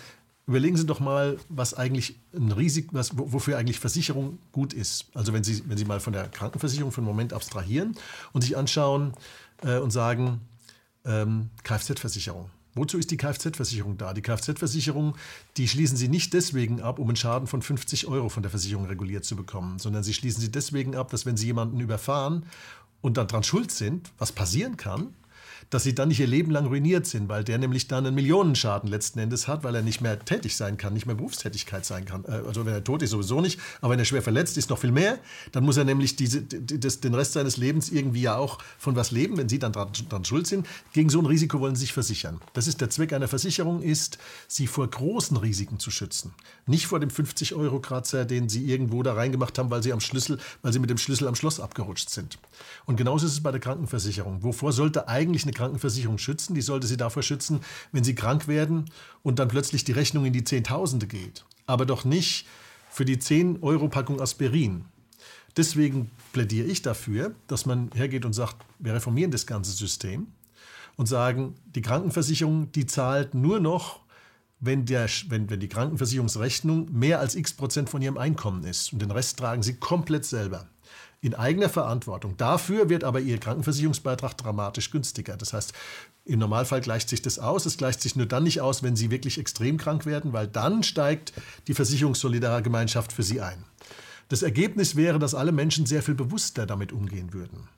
überlegen Sie doch mal, was eigentlich ein Risiko, was, wofür eigentlich Versicherung gut ist. Also wenn Sie, wenn Sie mal von der Krankenversicherung für einen Moment abstrahieren und sich anschauen, äh, und sagen, ähm, Kfz-Versicherung. Wozu ist die Kfz-Versicherung da? Die Kfz-Versicherung, die schließen Sie nicht deswegen ab, um einen Schaden von 50 Euro von der Versicherung reguliert zu bekommen, sondern Sie schließen sie deswegen ab, dass wenn Sie jemanden überfahren und dann dran schuld sind, was passieren kann, dass sie dann nicht ihr Leben lang ruiniert sind, weil der nämlich dann einen Millionenschaden letzten Endes hat, weil er nicht mehr tätig sein kann, nicht mehr Berufstätigkeit sein kann. Äh, also wenn er tot ist, sowieso nicht, aber wenn er schwer verletzt ist, noch viel mehr. Dann muss er nämlich diese, das, den Rest seines Lebens irgendwie ja auch von was leben, wenn sie dann dran, dran schuld sind. Gegen so ein Risiko wollen sie sich versichern. Das ist der Zweck einer Versicherung, ist, sie vor großen Risiken zu schützen. Nicht vor dem 50-Euro-Kratzer, den sie irgendwo da reingemacht haben, weil sie am Schlüssel, weil sie mit dem Schlüssel am Schloss abgerutscht sind. Und genauso ist es bei der Krankenversicherung. Wovor sollte eigentlich eine Krankenversicherung schützen. Die sollte sie davor schützen, wenn sie krank werden und dann plötzlich die Rechnung in die Zehntausende geht. Aber doch nicht für die 10-Euro-Packung Aspirin. Deswegen plädiere ich dafür, dass man hergeht und sagt, wir reformieren das ganze System und sagen, die Krankenversicherung, die zahlt nur noch, wenn, der, wenn, wenn die Krankenversicherungsrechnung mehr als x Prozent von ihrem Einkommen ist. Und den Rest tragen sie komplett selber. In eigener Verantwortung. Dafür wird aber ihr Krankenversicherungsbeitrag dramatisch günstiger. Das heißt, im Normalfall gleicht sich das aus. Es gleicht sich nur dann nicht aus, wenn sie wirklich extrem krank werden, weil dann steigt die Versicherungssolidargemeinschaft für sie ein. Das Ergebnis wäre, dass alle Menschen sehr viel bewusster damit umgehen würden.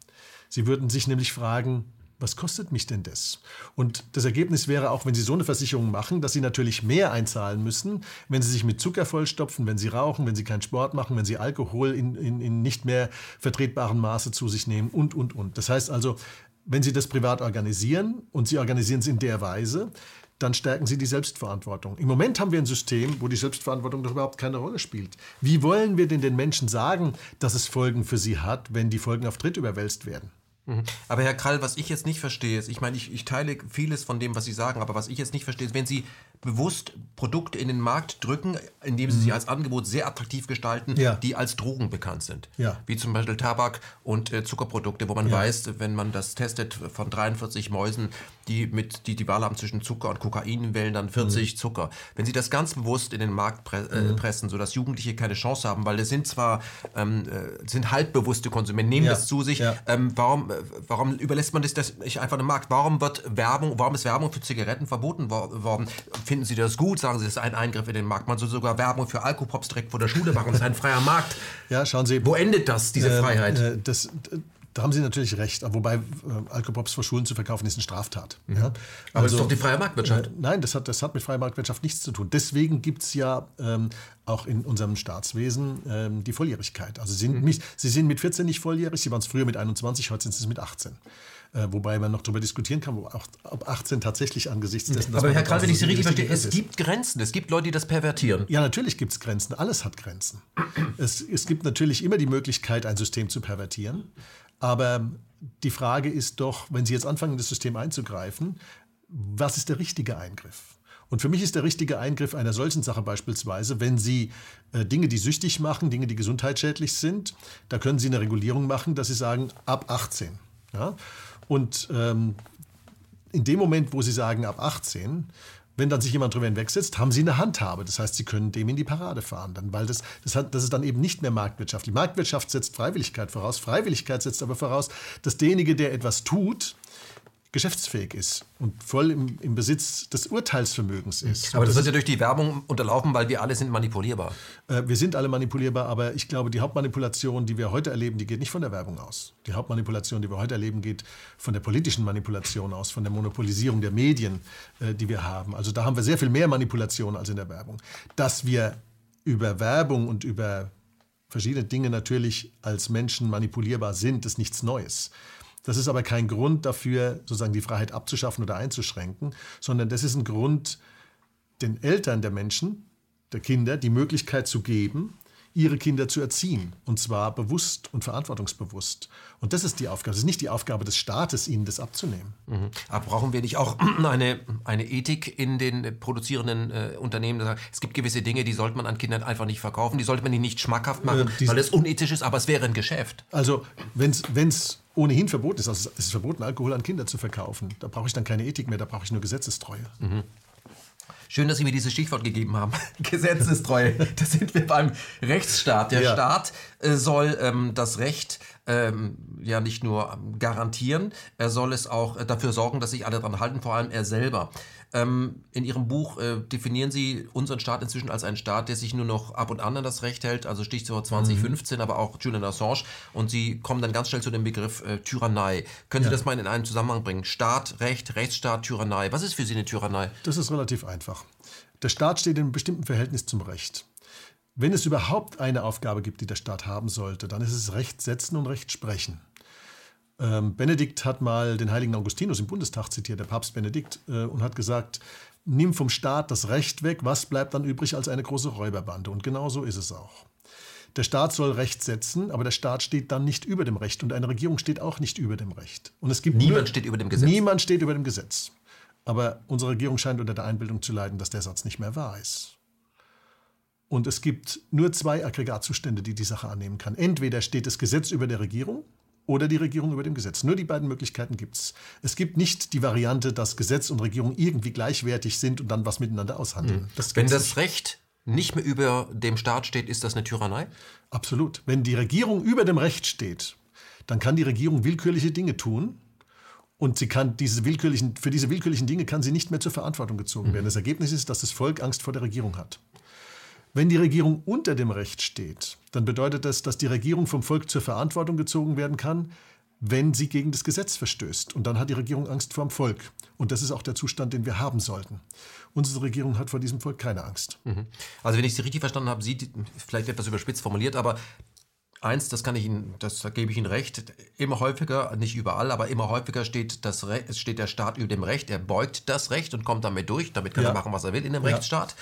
Sie würden sich nämlich fragen, was kostet mich denn das? Und das Ergebnis wäre auch, wenn Sie so eine Versicherung machen, dass Sie natürlich mehr einzahlen müssen, wenn Sie sich mit Zucker vollstopfen, wenn Sie rauchen, wenn Sie keinen Sport machen, wenn Sie Alkohol in, in, in nicht mehr vertretbarem Maße zu sich nehmen und, und, und. Das heißt also, wenn Sie das privat organisieren und Sie organisieren es in der Weise, dann stärken Sie die Selbstverantwortung. Im Moment haben wir ein System, wo die Selbstverantwortung doch überhaupt keine Rolle spielt. Wie wollen wir denn den Menschen sagen, dass es Folgen für sie hat, wenn die Folgen auf Dritt überwälzt werden? Mhm. Aber Herr Krall, was ich jetzt nicht verstehe, ist, ich meine, ich, ich teile vieles von dem, was Sie sagen, aber was ich jetzt nicht verstehe, ist, wenn Sie bewusst Produkte in den Markt drücken, indem sie mhm. sie als Angebot sehr attraktiv gestalten, ja. die als Drogen bekannt sind. Ja. Wie zum Beispiel Tabak und äh, Zuckerprodukte, wo man ja. weiß, wenn man das testet von 43 Mäusen, die mit die die Wahl haben zwischen Zucker und Kokain, wählen dann 40 mhm. Zucker. Wenn sie das ganz bewusst in den Markt pre äh, mhm. pressen, sodass Jugendliche keine Chance haben, weil das sind zwar ähm, äh, sind halbbewusste Konsumenten, nehmen das zu sich. Ähm, warum, äh, warum überlässt man das, das einfach dem Markt? Warum wird Werbung, warum ist Werbung für Zigaretten verboten worden? Finden Sie das gut? Sagen Sie, das ist ein Eingriff in den Markt. Man soll sogar Werbung für Alkopops direkt vor der Schule machen. Das ist ein freier Markt. Ja, schauen Sie. Wo endet das, diese äh, Freiheit? Äh, das, da haben Sie natürlich recht. Wobei äh, Alkopops vor Schulen zu verkaufen ist eine Straftat. Mhm. Ja? Aber also, das ist doch die freie Marktwirtschaft. Äh, nein, das hat, das hat mit freier Marktwirtschaft nichts zu tun. Deswegen gibt es ja ähm, auch in unserem Staatswesen ähm, die Volljährigkeit. Also Sie sind, mhm. Sie sind mit 14 nicht volljährig, Sie waren es früher mit 21, heute sind Sie es mit 18. Äh, wobei man noch darüber diskutieren kann, ob 18 tatsächlich angesichts dessen. Aber Herr Kral, wenn ich Sie richtig verstehe, es gibt Grenzen. Es gibt Leute, die das pervertieren. Ja, natürlich gibt es Grenzen. Alles hat Grenzen. es, es gibt natürlich immer die Möglichkeit, ein System zu pervertieren. Aber die Frage ist doch, wenn Sie jetzt anfangen, in das System einzugreifen, was ist der richtige Eingriff? Und für mich ist der richtige Eingriff einer solchen Sache beispielsweise, wenn Sie äh, Dinge, die süchtig machen, Dinge, die gesundheitsschädlich sind, da können Sie eine Regulierung machen, dass Sie sagen, ab 18. Ja? Und ähm, in dem Moment, wo Sie sagen, ab 18, wenn dann sich jemand drüber hinwegsetzt, haben sie eine Handhabe. Das heißt, sie können dem in die Parade fahren. Dann, weil das, das, hat, das ist dann eben nicht mehr Marktwirtschaft. Die Marktwirtschaft setzt Freiwilligkeit voraus. Freiwilligkeit setzt aber voraus, dass derjenige, der etwas tut, geschäftsfähig ist und voll im, im Besitz des Urteilsvermögens ist. Aber das, das wird ja durch die Werbung unterlaufen, weil wir alle sind manipulierbar. Äh, wir sind alle manipulierbar, aber ich glaube, die Hauptmanipulation, die wir heute erleben, die geht nicht von der Werbung aus. Die Hauptmanipulation, die wir heute erleben, geht von der politischen Manipulation aus, von der Monopolisierung der Medien, äh, die wir haben. Also da haben wir sehr viel mehr Manipulation als in der Werbung. Dass wir über Werbung und über verschiedene Dinge natürlich als Menschen manipulierbar sind, ist nichts Neues. Das ist aber kein Grund dafür, sozusagen die Freiheit abzuschaffen oder einzuschränken, sondern das ist ein Grund, den Eltern der Menschen, der Kinder, die Möglichkeit zu geben, ihre Kinder zu erziehen. Und zwar bewusst und verantwortungsbewusst. Und das ist die Aufgabe. Es ist nicht die Aufgabe des Staates, ihnen das abzunehmen. Mhm. Aber brauchen wir nicht auch eine, eine Ethik in den produzierenden äh, Unternehmen? Es gibt gewisse Dinge, die sollte man an Kindern einfach nicht verkaufen. Die sollte man ihnen nicht schmackhaft machen, äh, weil es unethisch ist, aber es wäre ein Geschäft. Also, wenn es ohnehin verboten ist, also es ist verboten, Alkohol an Kinder zu verkaufen, da brauche ich dann keine Ethik mehr, da brauche ich nur Gesetzestreue. Mhm. Schön, dass Sie mir dieses Stichwort gegeben haben. Gesetzestreue. da sind wir beim Rechtsstaat. Der ja. Staat äh, soll ähm, das Recht ähm, ja nicht nur garantieren, er soll es auch äh, dafür sorgen, dass sich alle daran halten, vor allem er selber. Ähm, in Ihrem Buch äh, definieren Sie unseren Staat inzwischen als einen Staat, der sich nur noch ab und an an das Recht hält, also Stichwort 2015, mhm. aber auch Julian Assange. Und Sie kommen dann ganz schnell zu dem Begriff äh, Tyrannei. Können ja. Sie das mal in einen Zusammenhang bringen? Staat, Recht, Rechtsstaat, Tyrannei. Was ist für Sie eine Tyrannei? Das ist relativ einfach. Der Staat steht in einem bestimmten Verhältnis zum Recht. Wenn es überhaupt eine Aufgabe gibt, die der Staat haben sollte, dann ist es Recht setzen und Recht sprechen. Ähm, Benedikt hat mal den heiligen Augustinus im Bundestag zitiert, der Papst Benedikt, äh, und hat gesagt, nimm vom Staat das Recht weg, was bleibt dann übrig als eine große Räuberbande? Und genau so ist es auch. Der Staat soll Recht setzen, aber der Staat steht dann nicht über dem Recht und eine Regierung steht auch nicht über dem Recht. Und es gibt niemand nur, steht über dem Gesetz. Niemand steht über dem Gesetz. Aber unsere Regierung scheint unter der Einbildung zu leiden, dass der Satz nicht mehr wahr ist. Und es gibt nur zwei Aggregatzustände, die die Sache annehmen kann. Entweder steht das Gesetz über der Regierung oder die Regierung über dem Gesetz. Nur die beiden Möglichkeiten gibt es. Es gibt nicht die Variante, dass Gesetz und Regierung irgendwie gleichwertig sind und dann was miteinander aushandeln. Mhm. Das Wenn das Recht nicht mehr über dem Staat steht, ist das eine Tyrannei? Absolut. Wenn die Regierung über dem Recht steht, dann kann die Regierung willkürliche Dinge tun. Und sie kann diese willkürlichen, für diese willkürlichen Dinge kann sie nicht mehr zur Verantwortung gezogen werden. Das Ergebnis ist, dass das Volk Angst vor der Regierung hat. Wenn die Regierung unter dem Recht steht, dann bedeutet das, dass die Regierung vom Volk zur Verantwortung gezogen werden kann, wenn sie gegen das Gesetz verstößt. Und dann hat die Regierung Angst vor dem Volk. Und das ist auch der Zustand, den wir haben sollten. Unsere Regierung hat vor diesem Volk keine Angst. Mhm. Also wenn ich Sie richtig verstanden habe, Sie, vielleicht etwas überspitzt formuliert, aber Eins, das kann ich Ihnen, das gebe ich Ihnen recht, immer häufiger, nicht überall, aber immer häufiger steht, das steht der Staat über dem Recht, er beugt das Recht und kommt damit durch, damit kann ja. er machen, was er will in dem ja. Rechtsstaat.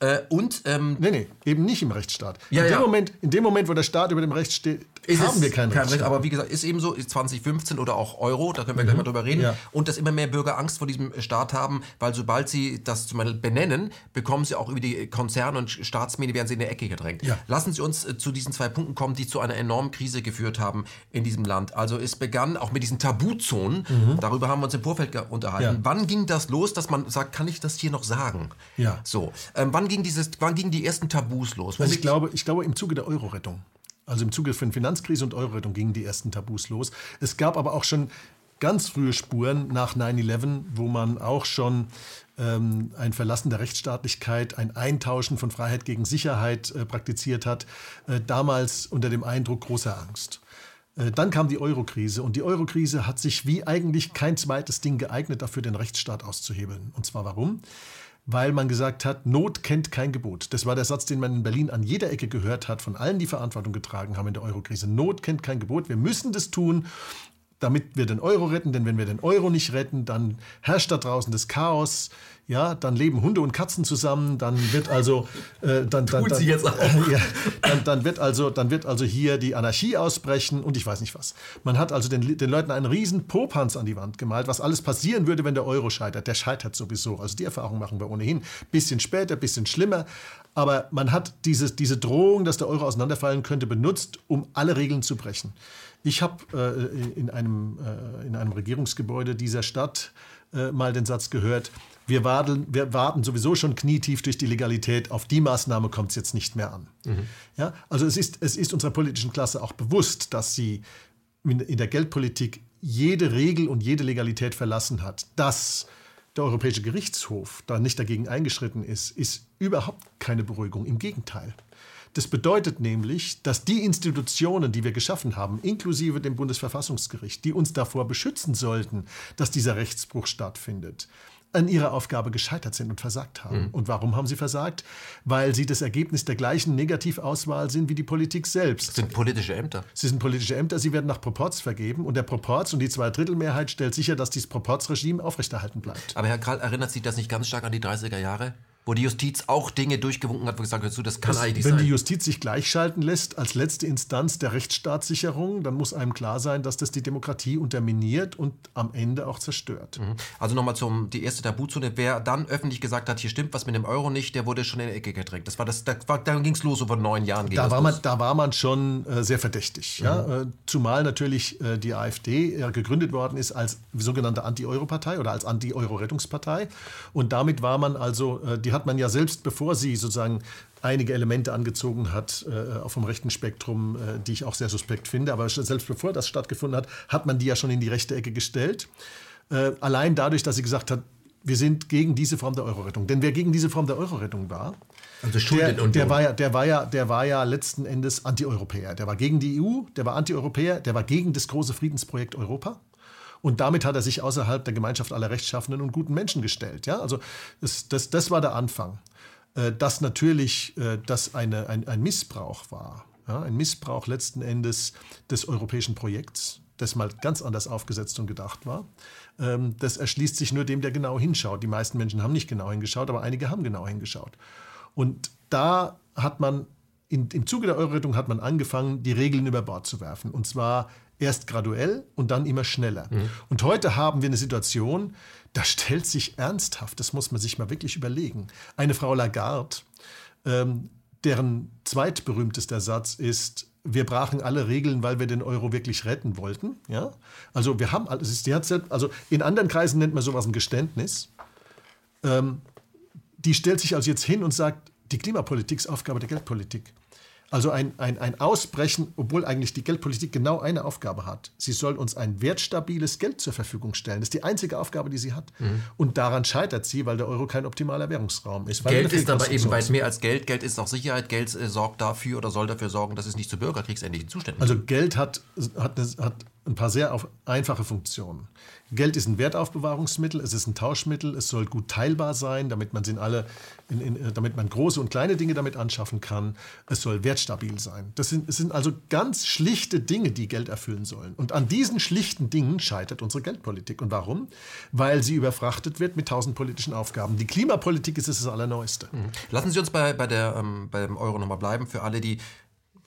Äh, und ähm, nee, nee, eben nicht im Rechtsstaat. Ja, in, dem ja. Moment, in dem Moment, wo der Staat über dem Recht steht, ist haben wir kein, kein Recht. Aber wie gesagt, ist eben so, ist 2015 oder auch Euro, da können wir mhm. gleich mal drüber reden. Ja. Und dass immer mehr Bürger Angst vor diesem Staat haben, weil sobald sie das zum Beispiel benennen, bekommen sie auch über die Konzerne und Staatsmedien, werden sie in der Ecke gedrängt. Ja. Lassen Sie uns äh, zu diesen zwei Punkten kommen, die zu einer enormen Krise geführt haben in diesem Land. Also es begann auch mit diesen Tabuzonen, mhm. darüber haben wir uns im Vorfeld unterhalten. Wann ging das los, dass man sagt, kann ich das hier noch sagen? Ja. So, ähm, wann ging dieses, wann ging die ersten Tabus los? Also ich glaube, ich glaube im Zuge der Euro-Rettung. Also im Zuge von Finanzkrise und Euro-Rettung gingen die ersten Tabus los. Es gab aber auch schon ganz frühe Spuren nach 9-11, wo man auch schon ähm, ein Verlassen der Rechtsstaatlichkeit, ein Eintauschen von Freiheit gegen Sicherheit äh, praktiziert hat, äh, damals unter dem Eindruck großer Angst. Äh, dann kam die Eurokrise und die Eurokrise hat sich wie eigentlich kein zweites Ding geeignet, dafür den Rechtsstaat auszuhebeln. Und zwar warum? Weil man gesagt hat, Not kennt kein Gebot. Das war der Satz, den man in Berlin an jeder Ecke gehört hat, von allen, die Verantwortung getragen haben in der Eurokrise. Not kennt kein Gebot. Wir müssen das tun, damit wir den Euro retten, denn wenn wir den Euro nicht retten, dann herrscht da draußen das Chaos, ja, dann leben Hunde und Katzen zusammen, dann wird also äh, dann, dann, dann, äh, ja, dann, dann, wird also dann wird also hier die Anarchie ausbrechen und ich weiß nicht was. Man hat also den, den Leuten einen riesen Popanz an die Wand gemalt, was alles passieren würde, wenn der Euro scheitert. Der scheitert sowieso. Also die Erfahrung machen wir ohnehin. Bisschen später, bisschen schlimmer. Aber man hat diese, diese Drohung, dass der Euro auseinanderfallen könnte, benutzt, um alle Regeln zu brechen. Ich habe äh, in, einem, äh, in einem Regierungsgebäude dieser Stadt äh, mal den Satz gehört, wir warten, wir warten sowieso schon knietief durch die Legalität, auf die Maßnahme kommt es jetzt nicht mehr an. Mhm. Ja, also es ist, es ist unserer politischen Klasse auch bewusst, dass sie in der Geldpolitik jede Regel und jede Legalität verlassen hat. Dass der Europäische Gerichtshof da nicht dagegen eingeschritten ist, ist überhaupt keine Beruhigung. Im Gegenteil. Das bedeutet nämlich, dass die Institutionen, die wir geschaffen haben, inklusive dem Bundesverfassungsgericht, die uns davor beschützen sollten, dass dieser Rechtsbruch stattfindet, an ihrer Aufgabe gescheitert sind und versagt haben. Mhm. Und warum haben sie versagt? Weil sie das Ergebnis der gleichen Negativauswahl sind wie die Politik selbst. Das sind politische Ämter. Sie sind politische Ämter, sie werden nach Proporz vergeben und der Proporz und die Zweidrittelmehrheit stellt sicher, dass dieses Proporzregime aufrechterhalten bleibt. Aber Herr Krall, erinnert sich das nicht ganz stark an die 30er Jahre? Wo die Justiz auch Dinge durchgewunken hat, wo gesagt wird, so, das kann das, eigentlich Wenn sein. die Justiz sich gleichschalten lässt als letzte Instanz der Rechtsstaatssicherung, dann muss einem klar sein, dass das die Demokratie unterminiert und am Ende auch zerstört. Mhm. Also nochmal zum die erste Tabuzone. Wer dann öffentlich gesagt hat, hier stimmt was mit dem Euro nicht, der wurde schon in die Ecke gedrängt. Das war das, da, dann ging es los, so vor neun Jahren. Da war, man, da war man schon äh, sehr verdächtig. Mhm. Ja? Äh, zumal natürlich äh, die AfD gegründet worden ist als sogenannte Anti-Euro-Partei oder als Anti-Euro-Rettungspartei. Und damit war man also, äh, die die hat man ja selbst, bevor sie sozusagen einige Elemente angezogen hat äh, auf dem rechten Spektrum, äh, die ich auch sehr suspekt finde. Aber selbst bevor das stattgefunden hat, hat man die ja schon in die rechte Ecke gestellt. Äh, allein dadurch, dass sie gesagt hat, wir sind gegen diese Form der Euro-Rettung. Denn wer gegen diese Form der Euro-Rettung war, also der, der, war ja, der, war ja, der war ja letzten Endes Anti-Europäer. Der war gegen die EU, der war Anti-Europäer, der war gegen das große Friedensprojekt Europa. Und damit hat er sich außerhalb der Gemeinschaft aller rechtschaffenden und guten Menschen gestellt. Ja? Also das, das, das war der Anfang. Äh, dass natürlich äh, das eine, ein, ein Missbrauch war. Ja? Ein Missbrauch letzten Endes des europäischen Projekts, das mal ganz anders aufgesetzt und gedacht war. Ähm, das erschließt sich nur dem, der genau hinschaut. Die meisten Menschen haben nicht genau hingeschaut, aber einige haben genau hingeschaut. Und da hat man in, im Zuge der Euro-Rettung hat man angefangen, die Regeln über Bord zu werfen. Und zwar erst graduell und dann immer schneller. Mhm. Und heute haben wir eine Situation, da stellt sich ernsthaft, das muss man sich mal wirklich überlegen, eine Frau Lagarde, ähm, deren zweitberühmtester Satz ist, wir brachen alle Regeln, weil wir den Euro wirklich retten wollten. Ja? Also wir haben alles, die hat selbst, also in anderen Kreisen nennt man sowas ein Geständnis. Ähm, die stellt sich also jetzt hin und sagt, Die Klimapolitik ist Aufgabe der Geldpolitik. Also ein, ein, ein Ausbrechen, obwohl eigentlich die Geldpolitik genau eine Aufgabe hat. Sie soll uns ein wertstabiles Geld zur Verfügung stellen. Das ist die einzige Aufgabe, die sie hat. Mhm. Und daran scheitert sie, weil der Euro kein optimaler Währungsraum ist. Geld ist aber eben weit mehr als Geld. Geld ist auch Sicherheit. Geld äh, sorgt dafür oder soll dafür sorgen, dass es nicht zu bürgerkriegsähnlichen Zuständen Also Geld hat, hat, hat ein paar sehr auf, einfache Funktionen. Geld ist ein Wertaufbewahrungsmittel, es ist ein Tauschmittel, es soll gut teilbar sein, damit man, alle, in, in, damit man große und kleine Dinge damit anschaffen kann. Es soll wertstabil sein. Das sind, es sind also ganz schlichte Dinge, die Geld erfüllen sollen. Und an diesen schlichten Dingen scheitert unsere Geldpolitik. Und warum? Weil sie überfrachtet wird mit tausend politischen Aufgaben. Die Klimapolitik ist das Allerneueste. Mhm. Lassen Sie uns bei, bei der, ähm, beim Euro nochmal bleiben. Für alle, die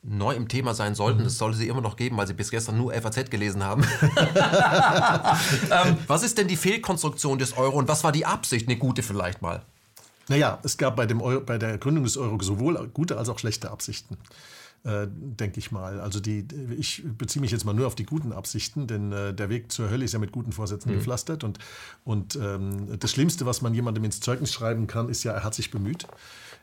neu im Thema sein sollten. Mhm. Es sollte sie immer noch geben, weil sie bis gestern nur FAZ gelesen haben. ähm, was ist denn die Fehlkonstruktion des Euro und was war die Absicht, eine gute vielleicht mal? Naja, es gab bei, dem Euro, bei der Gründung des Euro sowohl gute als auch schlechte Absichten. Äh, denke ich mal. Also die, ich beziehe mich jetzt mal nur auf die guten Absichten, denn äh, der Weg zur Hölle ist ja mit guten Vorsätzen mhm. gepflastert. Und, und ähm, das Schlimmste, was man jemandem ins Zeugnis schreiben kann, ist ja, er hat sich bemüht.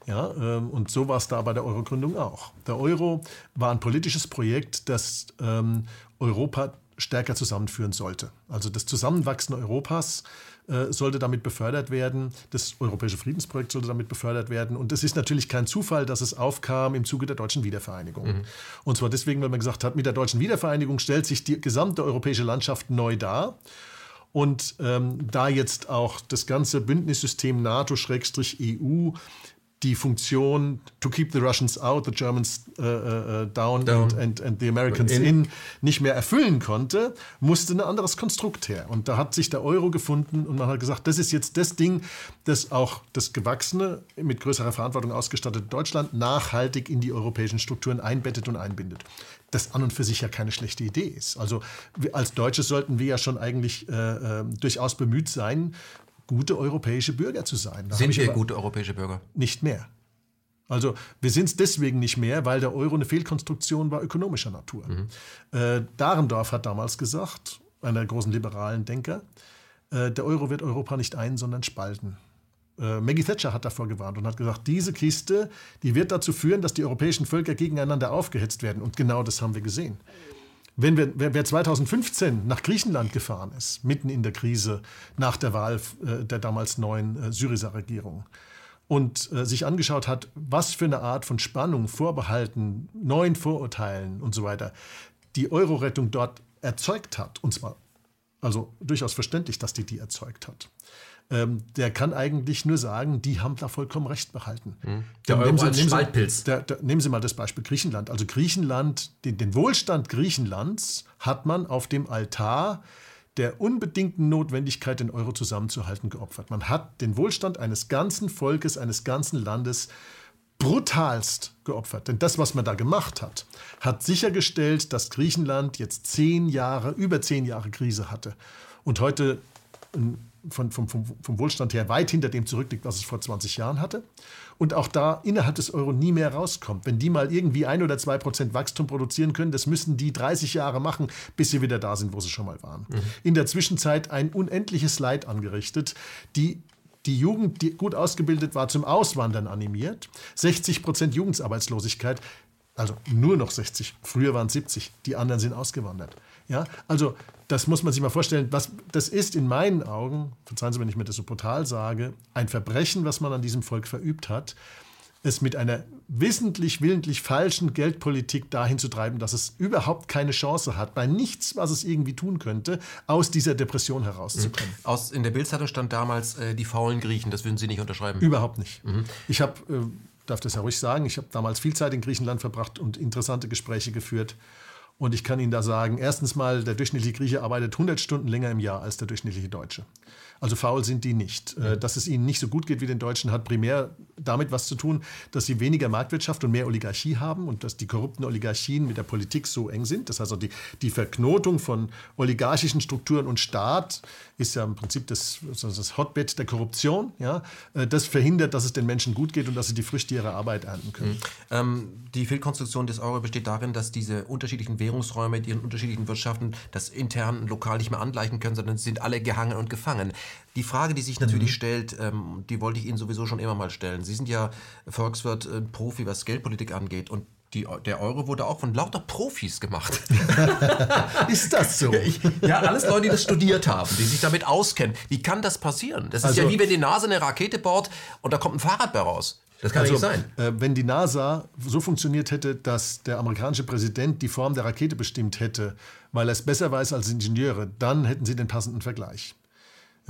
Ja, ähm, und so war es da bei der Euro-Gründung auch. Der Euro war ein politisches Projekt, das ähm, Europa stärker zusammenführen sollte. Also das Zusammenwachsen Europas äh, sollte damit befördert werden, das europäische Friedensprojekt sollte damit befördert werden. Und es ist natürlich kein Zufall, dass es aufkam im Zuge der deutschen Wiedervereinigung. Mhm. Und zwar deswegen, weil man gesagt hat, mit der deutschen Wiedervereinigung stellt sich die gesamte europäische Landschaft neu dar. Und ähm, da jetzt auch das ganze Bündnissystem NATO-EU die Funktion to keep the Russians out, the Germans uh, uh, down, down. And, and, and, the Americans in. in. nicht mehr erfüllen konnte, musste ein anderes Konstrukt her. Und da hat sich der Euro gefunden und man hat gesagt, das ist jetzt das Ding, das auch das gewachsene, mit größerer Verantwortung ausgestattete Deutschland nachhaltig in die europäischen Strukturen einbettet und einbindet. Das an und für sich ja keine schlechte Idee ist. Also als Deutsche sollten wir ja schon eigentlich äh, äh, durchaus bemüht sein, gute europäische Bürger zu sein. Da sind wir gute europäische Bürger? Nicht mehr. Also wir sind es deswegen nicht mehr, weil der Euro eine Fehlkonstruktion war ökonomischer Natur. Mhm. Äh, Dahrendorf hat damals gesagt, einer der großen liberalen Denker, äh, der Euro wird Europa nicht ein, sondern spalten. Äh, Maggie Thatcher hat davor gewarnt und hat gesagt, diese Kiste, die wird dazu führen, dass die europäischen Völker gegeneinander aufgehetzt werden. Und genau das haben wir gesehen. Wenn wir, wer, wer 2015 nach Griechenland gefahren ist, mitten in der Krise nach der Wahl äh, der damals neuen äh, Syriza-Regierung, und äh, sich angeschaut hat, was für eine Art von Spannung, Vorbehalten, neuen Vorurteilen und so weiter die Euro-Rettung dort erzeugt hat, und zwar also durchaus verständlich, dass die die erzeugt hat, ähm, der kann eigentlich nur sagen, die haben da vollkommen recht behalten. Mhm. Der Euro nehmen Sie, als nehmen Spaltpilz. Der, der, nehmen Sie mal das Beispiel Griechenland. Also Griechenland, den, den Wohlstand Griechenlands hat man auf dem Altar der unbedingten Notwendigkeit, den Euro zusammenzuhalten, geopfert. Man hat den Wohlstand eines ganzen Volkes, eines ganzen Landes brutalst geopfert. Denn das, was man da gemacht hat, hat sichergestellt, dass Griechenland jetzt zehn Jahre, über zehn Jahre Krise hatte und heute ein von, vom, vom, vom Wohlstand her weit hinter dem zurückliegt, was es vor 20 Jahren hatte. Und auch da innerhalb des Euro nie mehr rauskommt. Wenn die mal irgendwie ein oder zwei Prozent Wachstum produzieren können, das müssen die 30 Jahre machen, bis sie wieder da sind, wo sie schon mal waren. Mhm. In der Zwischenzeit ein unendliches Leid angerichtet, die die Jugend, die gut ausgebildet war, zum Auswandern animiert. 60 Prozent Jugendarbeitslosigkeit, also nur noch 60. Früher waren es 70. Die anderen sind ausgewandert. Ja, also das muss man sich mal vorstellen. Was, das ist in meinen Augen, verzeihen Sie, wenn ich mir das so brutal sage, ein Verbrechen, was man an diesem Volk verübt hat, es mit einer wissentlich, willentlich falschen Geldpolitik dahin zu treiben, dass es überhaupt keine Chance hat, bei nichts, was es irgendwie tun könnte, aus dieser Depression herauszukommen. Mhm. Aus, in der Bildzeitung stand damals äh, die faulen Griechen, das würden Sie nicht unterschreiben? Überhaupt nicht. Mhm. Ich habe, äh, darf das ja ruhig sagen, ich habe damals viel Zeit in Griechenland verbracht und interessante Gespräche geführt. Und ich kann Ihnen da sagen, erstens mal, der durchschnittliche Grieche arbeitet 100 Stunden länger im Jahr als der durchschnittliche Deutsche. Also faul sind die nicht. Äh, dass es ihnen nicht so gut geht wie den Deutschen, hat primär damit was zu tun, dass sie weniger Marktwirtschaft und mehr Oligarchie haben und dass die korrupten Oligarchien mit der Politik so eng sind. Das heißt, also die, die Verknotung von oligarchischen Strukturen und Staat ist ja im Prinzip das, das Hotbed der Korruption. Ja? Äh, das verhindert, dass es den Menschen gut geht und dass sie die Früchte ihrer Arbeit ernten können. Mhm. Ähm, die Fehlkonstruktion des Euro besteht darin, dass diese unterschiedlichen Währungsräume in ihren unterschiedlichen Wirtschaften das intern lokal nicht mehr angleichen können, sondern sind alle gehangen und gefangen. Die Frage, die sich natürlich mhm. stellt, ähm, die wollte ich Ihnen sowieso schon immer mal stellen. Sie sind ja Volkswirt, äh, Profi, was Geldpolitik angeht und die, der Euro wurde auch von lauter Profis gemacht. ist das so? Ich, ja, alles Leute, die das studiert haben, die sich damit auskennen. Wie kann das passieren? Das ist also, ja wie wenn die NASA eine Rakete baut und da kommt ein Fahrrad bei raus. Das kann also, nicht sein. Äh, wenn die NASA so funktioniert hätte, dass der amerikanische Präsident die Form der Rakete bestimmt hätte, weil er es besser weiß als Ingenieure, dann hätten sie den passenden Vergleich.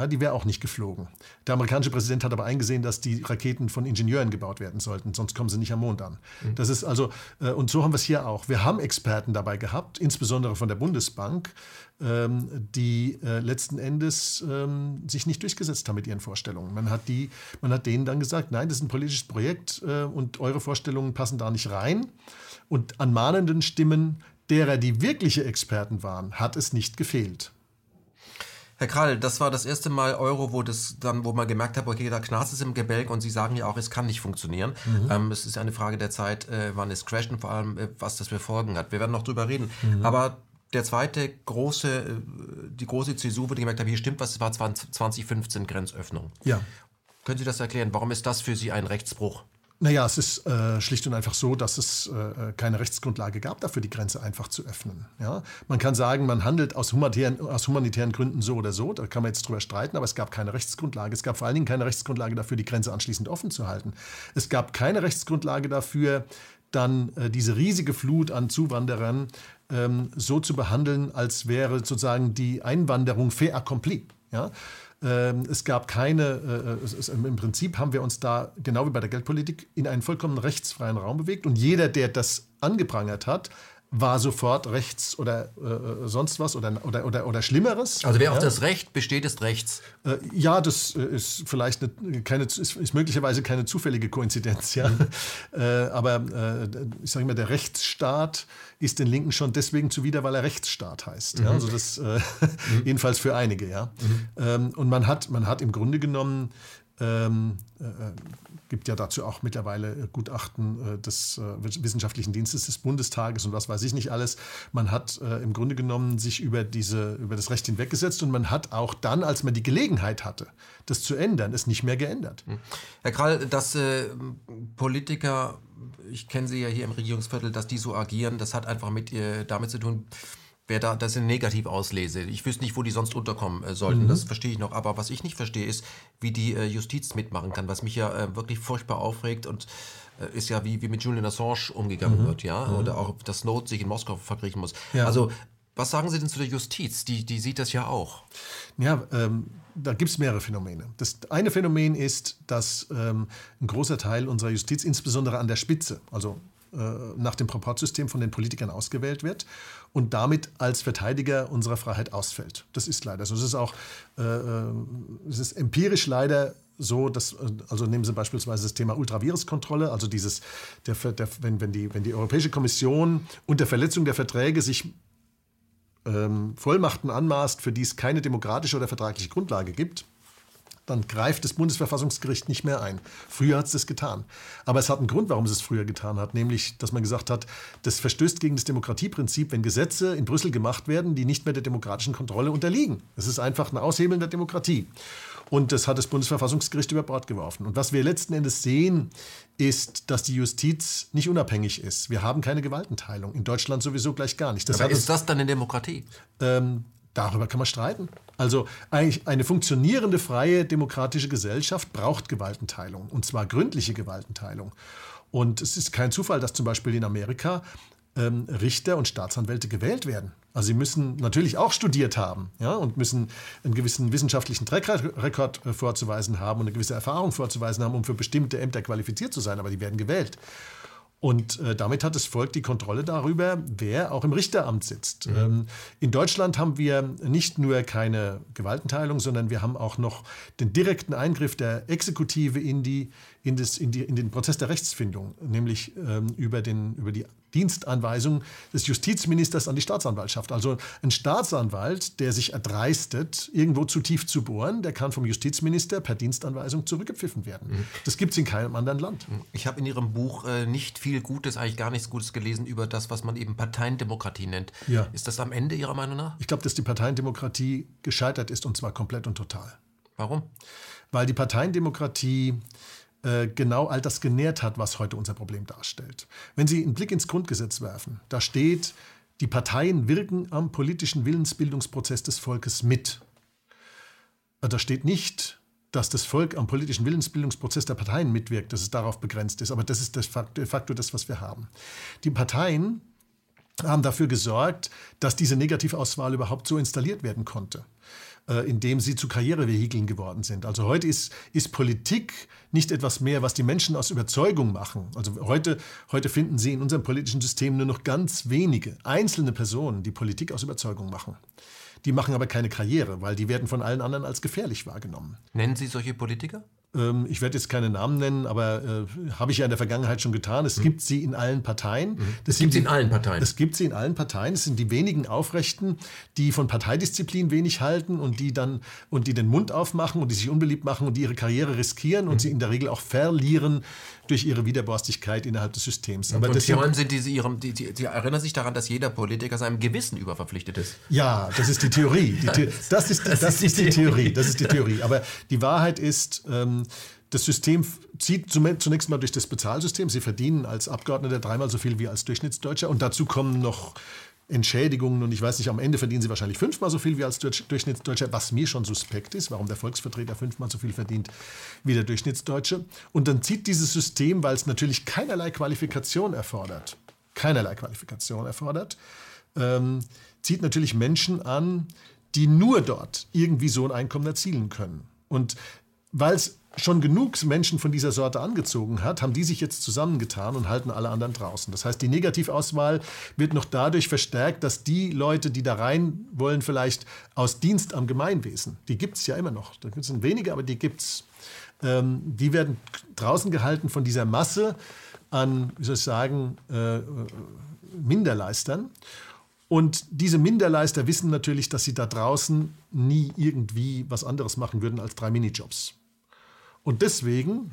Ja, die wäre auch nicht geflogen. Der amerikanische Präsident hat aber eingesehen, dass die Raketen von Ingenieuren gebaut werden sollten, sonst kommen sie nicht am Mond an. Mhm. Das ist also, äh, und so haben wir es hier auch. Wir haben Experten dabei gehabt, insbesondere von der Bundesbank, ähm, die äh, letzten Endes ähm, sich nicht durchgesetzt haben mit ihren Vorstellungen. Man hat, die, man hat denen dann gesagt, nein, das ist ein politisches Projekt äh, und eure Vorstellungen passen da nicht rein. Und an mahnenden Stimmen derer, die wirkliche Experten waren, hat es nicht gefehlt. Herr Krall, das war das erste Mal Euro, wo das dann, wo man gemerkt hat, okay, da knarzt es im Gebälk und Sie sagen ja auch, es kann nicht funktionieren. Mhm. Ähm, es ist eine Frage der Zeit, äh, wann es crasht und vor allem, äh, was das für Folgen hat. Wir werden noch drüber reden. Mhm. Aber der zweite große, äh, die große Zäsur, wo ich gemerkt habe, hier stimmt was, war 2015 Grenzöffnung. Ja. Können Sie das erklären? Warum ist das für Sie ein Rechtsbruch? Naja, es ist äh, schlicht und einfach so, dass es äh, keine Rechtsgrundlage gab, dafür die Grenze einfach zu öffnen. Ja? Man kann sagen, man handelt aus humanitären, aus humanitären Gründen so oder so, da kann man jetzt drüber streiten, aber es gab keine Rechtsgrundlage. Es gab vor allen Dingen keine Rechtsgrundlage dafür, die Grenze anschließend offen zu halten. Es gab keine Rechtsgrundlage dafür, dann äh, diese riesige Flut an Zuwanderern ähm, so zu behandeln, als wäre sozusagen die Einwanderung fait accompli. Ja? Ähm, es gab keine, äh, es, im Prinzip haben wir uns da, genau wie bei der Geldpolitik, in einen vollkommen rechtsfreien Raum bewegt. Und jeder, der das angeprangert hat, war sofort rechts oder äh, sonst was oder, oder, oder, oder Schlimmeres. Also wer ja. auf das Recht besteht, ist rechts. Äh, ja, das äh, ist vielleicht eine, keine, ist, ist, möglicherweise keine zufällige Koinzidenz, ja. Mhm. Äh, aber äh, ich sage mal, der Rechtsstaat ist den Linken schon deswegen zuwider, weil er Rechtsstaat heißt. Mhm. Ja? Also das äh, mhm. jedenfalls für einige, ja. Mhm. Ähm, und man hat, man hat im Grunde genommen ähm, äh, gibt ja dazu auch mittlerweile äh, Gutachten äh, des äh, Wissenschaftlichen Dienstes des Bundestages und was weiß ich nicht alles. Man hat im Grunde genommen sich über, diese, über das Recht hinweggesetzt und man hat auch dann, als man die Gelegenheit hatte, das zu ändern, es nicht mehr geändert. Hm. Herr Krall, dass Politiker, ich kenne Sie ja hier im Regierungsviertel, dass die so agieren, das hat einfach mit damit zu tun, wer da das in negativ auslese. Ich wüsste nicht, wo die sonst unterkommen äh, sollten. Mhm. Das verstehe ich noch. Aber was ich nicht verstehe, ist, wie die äh, Justiz mitmachen kann. Was mich ja äh, wirklich furchtbar aufregt und äh, ist ja, wie, wie mit Julian Assange umgegangen mhm. wird, ja. Mhm. Oder auch, dass Not sich in Moskau verkriechen muss. Ja. Also, was sagen Sie denn zu der Justiz? Die, die sieht das ja auch. Ja, ähm, da gibt es mehrere Phänomene. Das eine Phänomen ist, dass ähm, ein großer Teil unserer Justiz, insbesondere an der Spitze, also nach dem Proportsystem von den Politikern ausgewählt wird und damit als Verteidiger unserer Freiheit ausfällt. Das ist leider so. Es ist auch äh, äh, es ist empirisch leider so, dass, also nehmen Sie beispielsweise das Thema Ultraviruskontrolle, also dieses, der, der, wenn, wenn, die, wenn die Europäische Kommission unter Verletzung der Verträge sich ähm, Vollmachten anmaßt, für die es keine demokratische oder vertragliche Grundlage gibt, dann greift das Bundesverfassungsgericht nicht mehr ein. Früher hat es das getan. Aber es hat einen Grund, warum es es früher getan hat, nämlich, dass man gesagt hat, das verstößt gegen das Demokratieprinzip, wenn Gesetze in Brüssel gemacht werden, die nicht mehr der demokratischen Kontrolle unterliegen. Das ist einfach ein Aushebeln der Demokratie. Und das hat das Bundesverfassungsgericht über Bord geworfen. Und was wir letzten Endes sehen, ist, dass die Justiz nicht unabhängig ist. Wir haben keine Gewaltenteilung. In Deutschland sowieso gleich gar nicht. Das Aber ist das dann eine Demokratie? Ähm, Darüber kann man streiten. Also eigentlich eine funktionierende, freie, demokratische Gesellschaft braucht Gewaltenteilung, und zwar gründliche Gewaltenteilung. Und es ist kein Zufall, dass zum Beispiel in Amerika ähm, Richter und Staatsanwälte gewählt werden. Also sie müssen natürlich auch studiert haben ja, und müssen einen gewissen wissenschaftlichen Trackrekord äh, vorzuweisen haben und eine gewisse Erfahrung vorzuweisen haben, um für bestimmte Ämter qualifiziert zu sein, aber die werden gewählt. Und äh, damit hat das Volk die Kontrolle darüber, wer auch im Richteramt sitzt. Mhm. Ähm, in Deutschland haben wir nicht nur keine Gewaltenteilung, sondern wir haben auch noch den direkten Eingriff der Exekutive in, die, in, das, in, die, in den Prozess der Rechtsfindung, nämlich ähm, über, den, über die Dienstanweisung des Justizministers an die Staatsanwaltschaft. Also ein Staatsanwalt, der sich erdreistet, irgendwo zu tief zu bohren, der kann vom Justizminister per Dienstanweisung zurückgepfiffen werden. Mhm. Das gibt es in keinem anderen Land. Mhm. Ich habe in Ihrem Buch äh, nicht viel Gutes, eigentlich gar nichts Gutes gelesen über das, was man eben Parteiendemokratie nennt. Ja. Ist das am Ende Ihrer Meinung nach? Ich glaube, dass die Parteiendemokratie gescheitert ist und zwar komplett und total. Warum? Weil die Parteiendemokratie äh, genau all das genährt hat, was heute unser Problem darstellt. Wenn Sie einen Blick ins Grundgesetz werfen, da steht, die Parteien wirken am politischen Willensbildungsprozess des Volkes mit. Äh, da steht nicht, dass das Volk am politischen Willensbildungsprozess der Parteien mitwirkt, dass es darauf begrenzt ist. Aber das ist de facto das, was wir haben. Die Parteien haben dafür gesorgt, dass diese Negativauswahl überhaupt so installiert werden konnte. Äh, indem sie zu Karrierevehikeln geworden sind. Also heute ist, ist Politik nicht etwas mehr, was die Menschen aus Überzeugung machen. Also heute, heute finden Sie in unserem politischen System nur noch ganz wenige einzelne Personen, die Politik aus Überzeugung machen. Die machen aber keine Karriere, weil die werden von allen anderen als gefährlich wahrgenommen. Nennen Sie solche Politiker? Ähm, ich werde jetzt keine Namen nennen, aber äh, habe ich ja in der Vergangenheit schon getan. Es mhm. gibt sie in allen Parteien. Mhm. Das gibt sie in allen Parteien. Es gibt sie in allen Parteien. Es sind die wenigen Aufrechten, die von Parteidisziplin wenig halten und die dann und die den Mund aufmachen und die sich unbeliebt machen und die ihre Karriere riskieren und mhm. sie in der Regel auch verlieren durch ihre Widerborstigkeit innerhalb des Systems. Aber und vor allem sind diese ihrem, die, die, die, erinnern sich daran, dass jeder Politiker seinem Gewissen überverpflichtet ist. Ja, das ist die Theorie. Die The das ist, das, das ist die Theorie. Das ist die Theorie. Aber die Wahrheit ist, ähm, das System zieht zunächst mal durch das Bezahlsystem. Sie verdienen als Abgeordneter dreimal so viel wie als Durchschnittsdeutscher. Und dazu kommen noch Entschädigungen und ich weiß nicht, am Ende verdienen sie wahrscheinlich fünfmal so viel wie als Durchschnittsdeutscher, was mir schon suspekt ist, warum der Volksvertreter fünfmal so viel verdient wie der Durchschnittsdeutsche. Und dann zieht dieses System, weil es natürlich keinerlei Qualifikation erfordert, keinerlei Qualifikation erfordert, ähm, zieht natürlich Menschen an, die nur dort irgendwie so ein Einkommen erzielen können. Und weil es schon genug Menschen von dieser Sorte angezogen hat, haben die sich jetzt zusammengetan und halten alle anderen draußen. Das heißt, die Negativauswahl wird noch dadurch verstärkt, dass die Leute, die da rein wollen, vielleicht aus Dienst am Gemeinwesen, die gibt es ja immer noch. Da sind wenige, aber die gibt es. Ähm, die werden draußen gehalten von dieser Masse an, wie soll ich sagen, äh, Minderleistern. Und diese Minderleister wissen natürlich, dass sie da draußen nie irgendwie was anderes machen würden als drei Minijobs. Und deswegen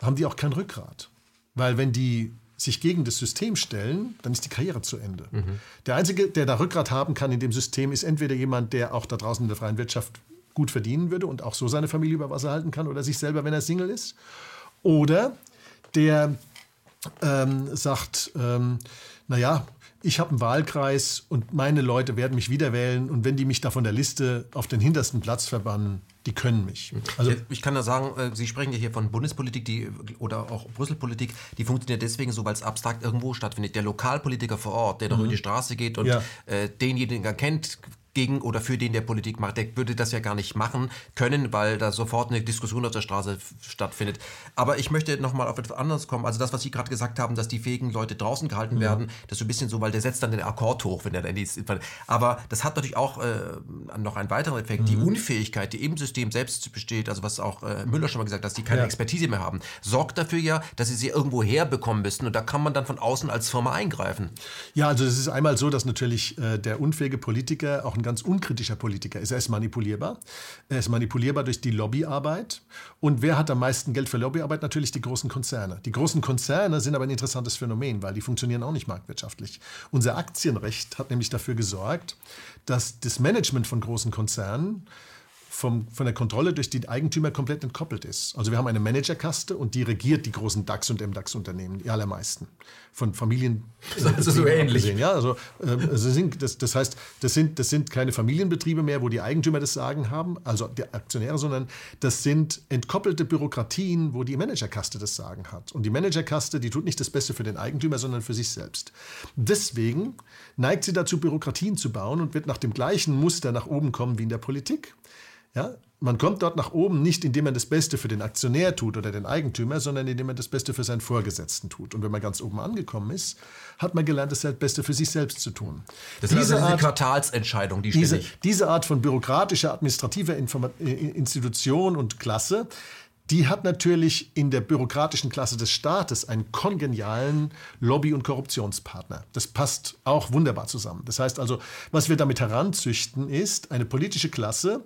haben die auch kein Rückgrat. Weil wenn die sich gegen das System stellen, dann ist die Karriere zu Ende. Mhm. Der Einzige, der da Rückgrat haben kann in dem System, ist entweder jemand, der auch da draußen in der freien Wirtschaft gut verdienen würde und auch so seine Familie über Wasser halten kann oder sich selber, wenn er Single ist. Oder der ähm, sagt, ähm, naja, ich habe einen Wahlkreis und meine Leute werden mich wieder wählen und wenn die mich da von der Liste auf den hintersten Platz verbannen, die können mich. Also ich kann da sagen, äh, Sie sprechen ja hier von Bundespolitik die, oder auch Brüsselpolitik, die funktioniert deswegen so, weil es abstrakt irgendwo stattfindet. Der Lokalpolitiker vor Ort, der mhm. durch die Straße geht und ja. äh, denjenigen erkennt, gegen oder für den der Politik macht. Der würde das ja gar nicht machen können, weil da sofort eine Diskussion auf der Straße stattfindet. Aber ich möchte nochmal auf etwas anderes kommen. Also das, was Sie gerade gesagt haben, dass die fähigen Leute draußen gehalten ja. werden, das ist so ein bisschen so, weil der setzt dann den Akkord hoch, wenn er dann ist. Aber das hat natürlich auch äh, noch einen weiteren Effekt. Mhm. Die Unfähigkeit, die im System selbst besteht, also was auch äh, Müller schon mal gesagt hat, dass die keine ja. Expertise mehr haben, sorgt dafür ja, dass sie sie irgendwo herbekommen müssen. Und da kann man dann von außen als Firma eingreifen. Ja, also es ist einmal so, dass natürlich äh, der unfähige Politiker auch ein ganz unkritischer Politiker ist. Er ist manipulierbar. Er ist manipulierbar durch die Lobbyarbeit. Und wer hat am meisten Geld für Lobbyarbeit? Natürlich die großen Konzerne. Die großen Konzerne sind aber ein interessantes Phänomen, weil die funktionieren auch nicht marktwirtschaftlich. Unser Aktienrecht hat nämlich dafür gesorgt, dass das Management von großen Konzernen vom, von der Kontrolle durch die Eigentümer komplett entkoppelt ist. Also wir haben eine Managerkaste und die regiert die großen DAX- und MDAX-Unternehmen, die allermeisten. Von Familien. Das ist so ähnlich. Ja, also, äh, das, das heißt, das sind, das sind keine Familienbetriebe mehr, wo die Eigentümer das Sagen haben, also die Aktionäre, sondern das sind entkoppelte Bürokratien, wo die Managerkaste das Sagen hat. Und die Managerkaste, die tut nicht das Beste für den Eigentümer, sondern für sich selbst. Deswegen neigt sie dazu, Bürokratien zu bauen und wird nach dem gleichen Muster nach oben kommen wie in der Politik. Ja? Man kommt dort nach oben nicht, indem man das Beste für den Aktionär tut oder den Eigentümer, sondern indem man das Beste für seinen Vorgesetzten tut. Und wenn man ganz oben angekommen ist, hat man gelernt, das Beste für sich selbst zu tun. Das ist diese also Art, Quartalsentscheidung, die diese, diese Art von bürokratischer, administrativer Informa Institution und Klasse, die hat natürlich in der bürokratischen Klasse des Staates einen kongenialen Lobby- und Korruptionspartner. Das passt auch wunderbar zusammen. Das heißt also, was wir damit heranzüchten, ist eine politische Klasse,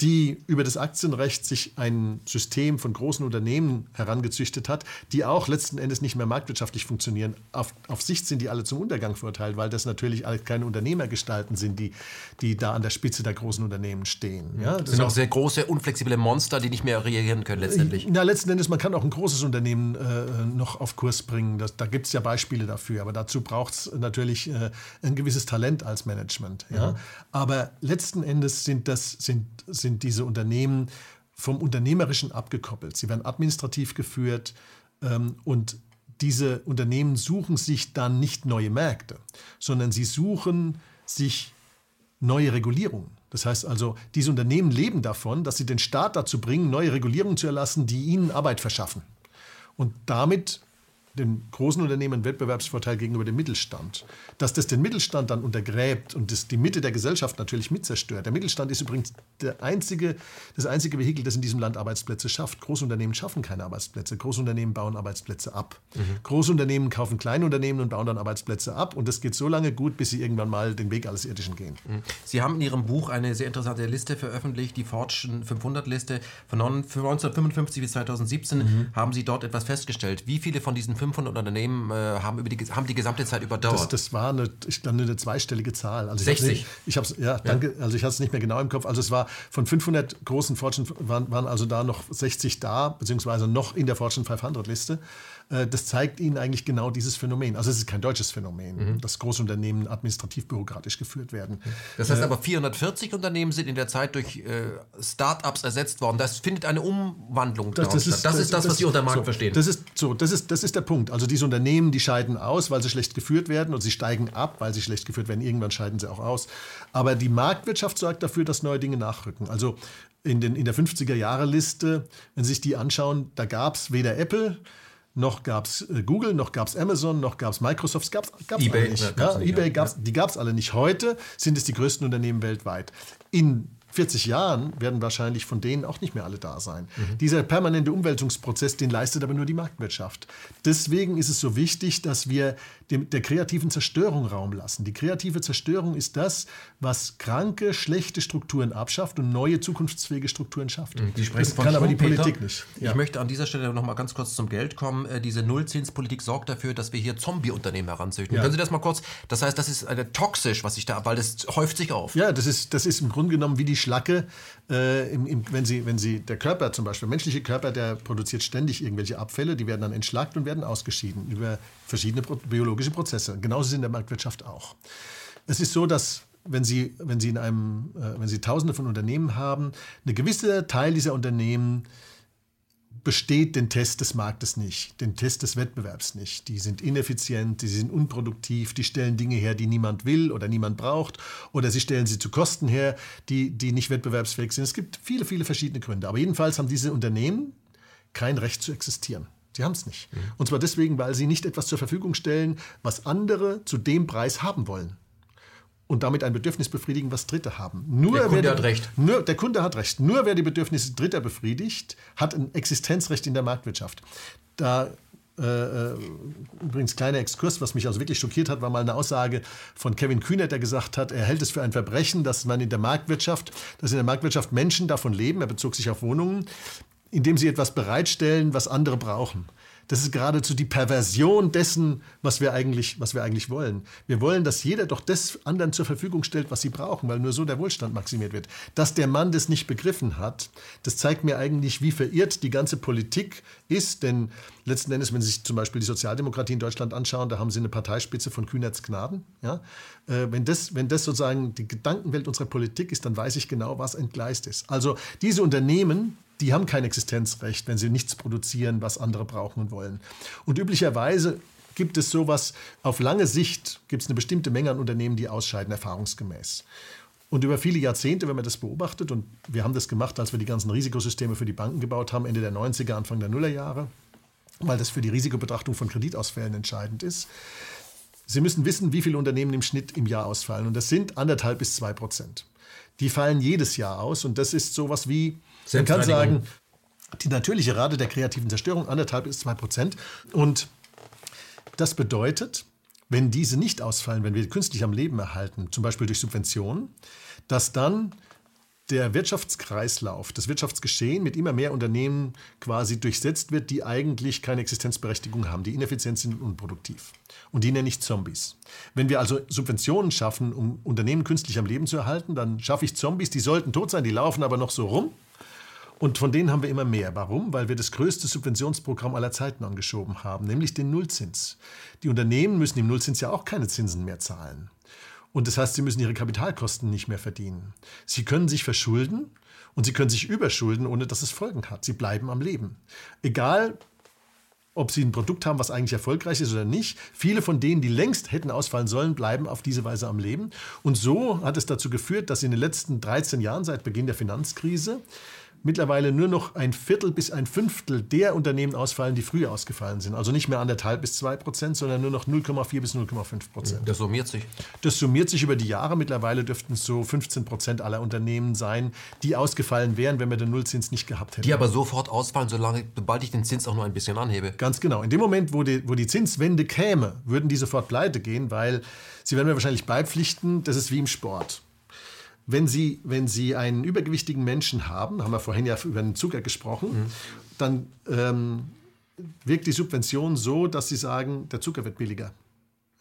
die über das Aktienrecht sich ein System von großen Unternehmen herangezüchtet hat, die auch letzten Endes nicht mehr marktwirtschaftlich funktionieren. Auf, auf Sicht sind die alle zum Untergang verurteilt, weil das natürlich keine Unternehmergestalten sind, die, die da an der Spitze der großen Unternehmen stehen. Ja, das sind auch sehr große, unflexible Monster, die nicht mehr reagieren können letztendlich. Na, letzten Endes, man kann auch ein großes Unternehmen äh, noch auf Kurs bringen. Das, da gibt es ja Beispiele dafür, aber dazu braucht es natürlich äh, ein gewisses Talent als Management. Ja? Mhm. Aber letzten Endes sind das sind, sind sind diese Unternehmen vom Unternehmerischen abgekoppelt. Sie werden administrativ geführt ähm, und diese Unternehmen suchen sich dann nicht neue Märkte, sondern sie suchen sich neue Regulierungen. Das heißt also, diese Unternehmen leben davon, dass sie den Staat dazu bringen, neue Regulierungen zu erlassen, die ihnen Arbeit verschaffen. Und damit den großen Unternehmen einen Wettbewerbsvorteil gegenüber dem Mittelstand. Dass das den Mittelstand dann untergräbt und das die Mitte der Gesellschaft natürlich mit zerstört. Der Mittelstand ist übrigens der einzige, das einzige Vehikel, das in diesem Land Arbeitsplätze schafft. Großunternehmen schaffen keine Arbeitsplätze. Großunternehmen bauen Arbeitsplätze ab. Mhm. Großunternehmen kaufen Kleinunternehmen und bauen dann Arbeitsplätze ab. Und das geht so lange gut, bis sie irgendwann mal den Weg alles Irdischen gehen. Mhm. Sie haben in Ihrem Buch eine sehr interessante Liste veröffentlicht, die Fortune 500-Liste. Von 1955 bis 2017 mhm. haben Sie dort etwas festgestellt. Wie viele von diesen 500 Unternehmen äh, haben, über die, haben die gesamte Zeit überdauert? Das, das war eine, ich glaube, eine zweistellige Zahl. Also 60? Ich habe es ja, danke, also ich hatte es nicht mehr genau im Kopf. Also es war von 500 großen Fortune, waren, waren also da noch 60 da, beziehungsweise noch in der Fortune 500 Liste. Äh, das zeigt Ihnen eigentlich genau dieses Phänomen. Also es ist kein deutsches Phänomen, mhm. dass Großunternehmen administrativ-bürokratisch geführt werden. Das heißt äh, aber, 440 Unternehmen sind in der Zeit durch äh, Start-ups ersetzt worden. Das findet eine Umwandlung das, das ist, das, ist das, was Sie unter Markt so, verstehen. Das ist, so, das, ist, das ist der Punkt. Also diese Unternehmen, die scheiden aus, weil sie schlecht geführt werden und sie steigen ab, weil sie schlecht geführt werden. Irgendwann scheiden sie auch aus. Aber die Marktwirtschaft sorgt dafür, dass neue Dinge nachrücken. Also in, den, in der 50er-Jahre-Liste, wenn Sie sich die anschauen, da gab es weder Apple, noch gab es äh, Google, noch gab es Amazon, noch gab es Microsoft, es gab es eBay, nicht. Ja, nicht, eBay gab's, die gab es alle nicht. Heute sind es die größten Unternehmen weltweit. In 40 Jahren werden wahrscheinlich von denen auch nicht mehr alle da sein. Mhm. Dieser permanente Umwälzungsprozess, den leistet aber nur die Marktwirtschaft. Deswegen ist es so wichtig, dass wir dem, der kreativen Zerstörung Raum lassen. Die kreative Zerstörung ist das, was kranke, schlechte Strukturen abschafft und neue, zukunftsfähige Strukturen schafft. Mhm. Die sprechen das kann aber die Politik nicht. Ja. Ich möchte an dieser Stelle noch mal ganz kurz zum Geld kommen. Äh, diese Nullzinspolitik sorgt dafür, dass wir hier Zombie-Unternehmen heranzüchten. Ja. Können Sie das mal kurz? Das heißt, das ist eine toxisch, was sich da, weil das häuft sich auf. Ja, das ist, das ist im Grunde genommen wie die Schlacke, äh, im, im, wenn, sie, wenn sie, der Körper zum Beispiel, der menschliche Körper, der produziert ständig irgendwelche Abfälle, die werden dann entschlackt und werden ausgeschieden über verschiedene biologische Prozesse. Genauso ist es in der Marktwirtschaft auch. Es ist so, dass wenn Sie, wenn Sie, in einem, äh, wenn Sie Tausende von Unternehmen haben, eine gewisse Teil dieser Unternehmen besteht den Test des Marktes nicht, den Test des Wettbewerbs nicht. Die sind ineffizient, die sind unproduktiv, die stellen Dinge her, die niemand will oder niemand braucht, oder sie stellen sie zu Kosten her, die, die nicht wettbewerbsfähig sind. Es gibt viele, viele verschiedene Gründe. Aber jedenfalls haben diese Unternehmen kein Recht zu existieren. Sie haben es nicht. Mhm. Und zwar deswegen, weil sie nicht etwas zur Verfügung stellen, was andere zu dem Preis haben wollen und damit ein Bedürfnis befriedigen, was Dritte haben. Nur der Kunde die, hat recht. Nur, der Kunde hat recht. Nur wer die Bedürfnisse Dritter befriedigt, hat ein Existenzrecht in der Marktwirtschaft. Da äh, äh, übrigens kleiner Exkurs, was mich also wirklich schockiert hat, war mal eine Aussage von Kevin Kühner, der gesagt hat, er hält es für ein Verbrechen, dass man in der Marktwirtschaft, dass in der Marktwirtschaft Menschen davon leben, er bezog sich auf Wohnungen, indem sie etwas bereitstellen, was andere brauchen. Das ist geradezu die Perversion dessen, was wir eigentlich, was wir eigentlich wollen. Wir wollen, dass jeder doch das anderen zur Verfügung stellt, was sie brauchen, weil nur so der Wohlstand maximiert wird. Dass der Mann das nicht begriffen hat, das zeigt mir eigentlich, wie verirrt die ganze Politik ist. Denn letzten Endes, wenn Sie sich zum Beispiel die Sozialdemokratie in Deutschland anschauen, da haben Sie eine Parteispitze von Kühnerts Gnaden. Ja? Äh, wenn, das, wenn das sozusagen die Gedankenwelt unserer Politik ist, dann weiß ich genau, was entgleist ist. Also diese Unternehmen, die haben kein Existenzrecht, wenn sie nichts produzieren, was andere brauchen und wollen. Und üblicherweise gibt es sowas, auf lange Sicht gibt es eine bestimmte Menge an Unternehmen, die ausscheiden, erfahrungsgemäß. Und über viele Jahrzehnte, wenn man das beobachtet, und wir haben das gemacht, als wir die ganzen Risikosysteme für die Banken gebaut haben, Ende der 90er, Anfang der Nullerjahre, weil das für die Risikobetrachtung von Kreditausfällen entscheidend ist. Sie müssen wissen, wie viele Unternehmen im Schnitt im Jahr ausfallen. Und das sind anderthalb bis zwei Prozent. Die fallen jedes Jahr aus. Und das ist sowas wie man kann sagen, die natürliche Rate der kreativen Zerstörung anderthalb bis zwei Prozent. Und das bedeutet, wenn diese nicht ausfallen, wenn wir künstlich am Leben erhalten, zum Beispiel durch Subventionen, dass dann der Wirtschaftskreislauf, das Wirtschaftsgeschehen mit immer mehr Unternehmen quasi durchsetzt wird, die eigentlich keine Existenzberechtigung haben, die ineffizient sind und unproduktiv. Und die nenne ich Zombies. Wenn wir also Subventionen schaffen, um Unternehmen künstlich am Leben zu erhalten, dann schaffe ich Zombies, die sollten tot sein, die laufen aber noch so rum. Und von denen haben wir immer mehr. Warum? Weil wir das größte Subventionsprogramm aller Zeiten angeschoben haben, nämlich den Nullzins. Die Unternehmen müssen im Nullzins ja auch keine Zinsen mehr zahlen. Und das heißt, sie müssen ihre Kapitalkosten nicht mehr verdienen. Sie können sich verschulden und sie können sich überschulden, ohne dass es Folgen hat. Sie bleiben am Leben. Egal, ob sie ein Produkt haben, was eigentlich erfolgreich ist oder nicht. Viele von denen, die längst hätten ausfallen sollen, bleiben auf diese Weise am Leben. Und so hat es dazu geführt, dass in den letzten 13 Jahren seit Beginn der Finanzkrise mittlerweile nur noch ein Viertel bis ein Fünftel der Unternehmen ausfallen, die früher ausgefallen sind. Also nicht mehr anderthalb bis zwei Prozent, sondern nur noch 0,4 bis 0,5 Prozent. Das summiert sich. Das summiert sich über die Jahre. Mittlerweile dürften es so 15 Prozent aller Unternehmen sein, die ausgefallen wären, wenn wir den Nullzins nicht gehabt hätten. Die aber sofort ausfallen, solange, sobald ich den Zins auch nur ein bisschen anhebe. Ganz genau. In dem Moment, wo die, wo die Zinswende käme, würden die sofort pleite gehen, weil sie werden mir wahrscheinlich beipflichten, das ist wie im Sport. Wenn Sie, wenn Sie einen übergewichtigen Menschen haben, haben wir vorhin ja über den Zucker gesprochen, mhm. dann ähm, wirkt die Subvention so, dass Sie sagen, der Zucker wird billiger.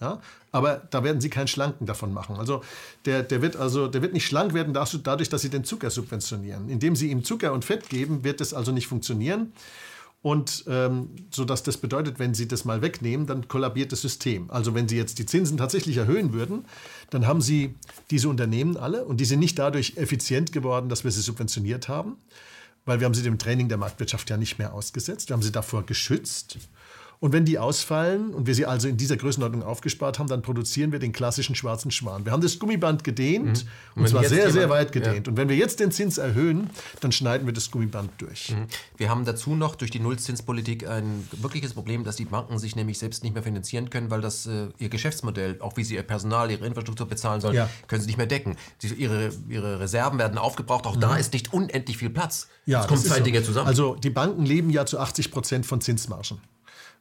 Ja? Aber da werden Sie keinen Schlanken davon machen. Also der, der, wird also der wird nicht schlank werden dadurch, dass Sie den Zucker subventionieren. Indem Sie ihm Zucker und Fett geben, wird es also nicht funktionieren. Und ähm, so dass das bedeutet, wenn Sie das mal wegnehmen, dann kollabiert das System. Also wenn Sie jetzt die Zinsen tatsächlich erhöhen würden, dann haben Sie diese Unternehmen alle und die sind nicht dadurch effizient geworden, dass wir sie subventioniert haben, weil wir haben sie dem Training der Marktwirtschaft ja nicht mehr ausgesetzt. Wir haben sie davor geschützt. Und wenn die ausfallen und wir sie also in dieser Größenordnung aufgespart haben, dann produzieren wir den klassischen schwarzen Schwan. Wir haben das Gummiband gedehnt mhm. und, zwar sehr, sehr weit gedehnt. Ja. Und wenn wir jetzt den Zins erhöhen, dann schneiden wir das Gummiband durch. Mhm. Wir haben dazu noch durch die Nullzinspolitik ein wirkliches Problem, dass die Banken sich nämlich selbst nicht mehr finanzieren können, weil das äh, ihr Geschäftsmodell, auch wie sie ihr Personal, ihre Infrastruktur bezahlen sollen, ja. können sie nicht mehr decken. Sie, ihre, ihre Reserven werden aufgebraucht. Auch mhm. da ist nicht unendlich viel Platz. Ja, es kommen zwei so. Dinge zusammen. Also die Banken leben ja zu 80 Prozent von Zinsmargen.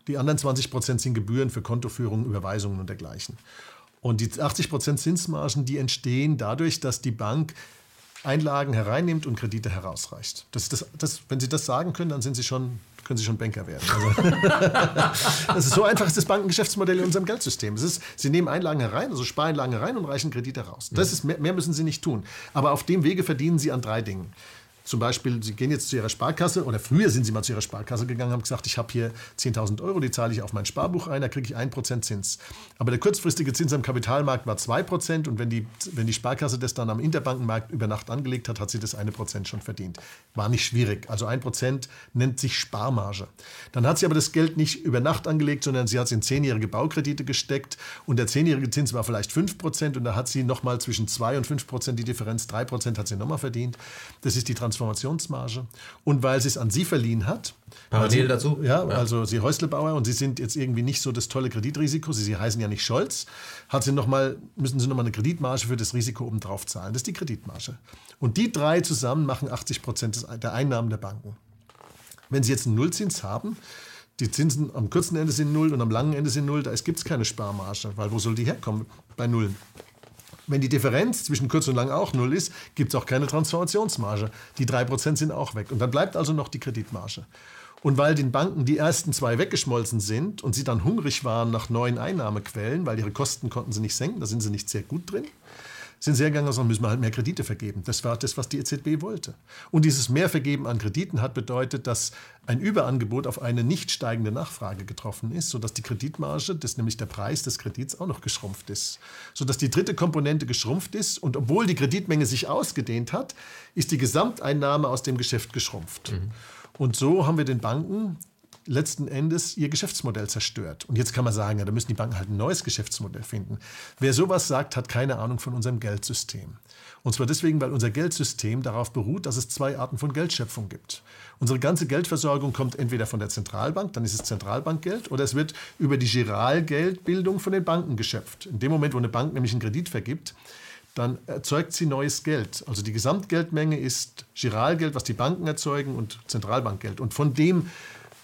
Die anderen 20 Prozent sind Gebühren für Kontoführung, Überweisungen und dergleichen. Und die 80 Prozent Zinsmargen, die entstehen dadurch, dass die Bank Einlagen hereinnimmt und Kredite herausreicht. Das, das, das, wenn Sie das sagen können, dann sind Sie schon, können Sie schon Banker werden. Also, das ist so einfach ist das Bankengeschäftsmodell in unserem Geldsystem. Es ist, Sie nehmen Einlagen herein, also Spareinlagen herein und reichen Kredite heraus. Das ist, mehr, mehr müssen Sie nicht tun. Aber auf dem Wege verdienen Sie an drei Dingen. Zum Beispiel, Sie gehen jetzt zu Ihrer Sparkasse oder früher sind Sie mal zu Ihrer Sparkasse gegangen und haben gesagt, ich habe hier 10.000 Euro, die zahle ich auf mein Sparbuch ein, da kriege ich 1% Zins. Aber der kurzfristige Zins am Kapitalmarkt war 2% und wenn die, wenn die Sparkasse das dann am Interbankenmarkt über Nacht angelegt hat, hat sie das eine Prozent schon verdient. War nicht schwierig. Also 1% nennt sich Sparmarge. Dann hat sie aber das Geld nicht über Nacht angelegt, sondern sie hat es in zehnjährige Baukredite gesteckt und der zehnjährige Zins war vielleicht 5% und da hat sie nochmal zwischen 2 und 5% die Differenz, 3% hat sie nochmal verdient. Das ist die Transformation Transformationsmarge und weil sie es an Sie verliehen hat. Parallel sie, dazu? Ja, ja, also Sie Häuslebauer und Sie sind jetzt irgendwie nicht so das tolle Kreditrisiko, Sie, sie heißen ja nicht Scholz, hat sie noch mal, müssen Sie nochmal eine Kreditmarge für das Risiko obendrauf zahlen. Das ist die Kreditmarge. Und die drei zusammen machen 80 Prozent der Einnahmen der Banken. Wenn Sie jetzt einen Nullzins haben, die Zinsen am kurzen Ende sind null und am langen Ende sind null, da gibt es keine Sparmarge, weil wo soll die herkommen bei Null? Wenn die Differenz zwischen kurz und lang auch null ist, gibt es auch keine Transformationsmarge. Die 3% sind auch weg. Und dann bleibt also noch die Kreditmarge. Und weil den Banken die ersten zwei weggeschmolzen sind und sie dann hungrig waren nach neuen Einnahmequellen, weil ihre Kosten konnten sie nicht senken, da sind sie nicht sehr gut drin, sind sehr gegangen, sondern müssen wir halt mehr Kredite vergeben. Das war das, was die EZB wollte. Und dieses Mehrvergeben an Krediten hat bedeutet, dass ein Überangebot auf eine nicht steigende Nachfrage getroffen ist, sodass die Kreditmarge, das nämlich der Preis des Kredits, auch noch geschrumpft ist. Sodass die dritte Komponente geschrumpft ist und obwohl die Kreditmenge sich ausgedehnt hat, ist die Gesamteinnahme aus dem Geschäft geschrumpft. Mhm. Und so haben wir den Banken letzten Endes ihr Geschäftsmodell zerstört. Und jetzt kann man sagen, ja, da müssen die Banken halt ein neues Geschäftsmodell finden. Wer sowas sagt, hat keine Ahnung von unserem Geldsystem. Und zwar deswegen, weil unser Geldsystem darauf beruht, dass es zwei Arten von Geldschöpfung gibt. Unsere ganze Geldversorgung kommt entweder von der Zentralbank, dann ist es Zentralbankgeld, oder es wird über die Giralgeldbildung von den Banken geschöpft. In dem Moment, wo eine Bank nämlich einen Kredit vergibt, dann erzeugt sie neues Geld. Also die Gesamtgeldmenge ist Giralgeld, was die Banken erzeugen, und Zentralbankgeld. Und von dem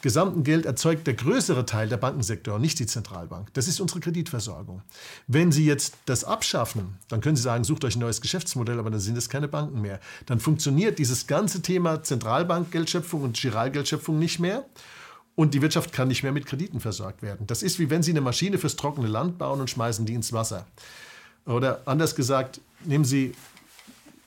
gesamten Geld erzeugt der größere Teil der Bankensektor, nicht die Zentralbank. Das ist unsere Kreditversorgung. Wenn Sie jetzt das abschaffen, dann können Sie sagen, sucht euch ein neues Geschäftsmodell, aber dann sind es keine Banken mehr. Dann funktioniert dieses ganze Thema Zentralbankgeldschöpfung und Giralgeldschöpfung nicht mehr. Und die Wirtschaft kann nicht mehr mit Krediten versorgt werden. Das ist wie wenn Sie eine Maschine fürs trockene Land bauen und schmeißen die ins Wasser. Oder anders gesagt, nehmen Sie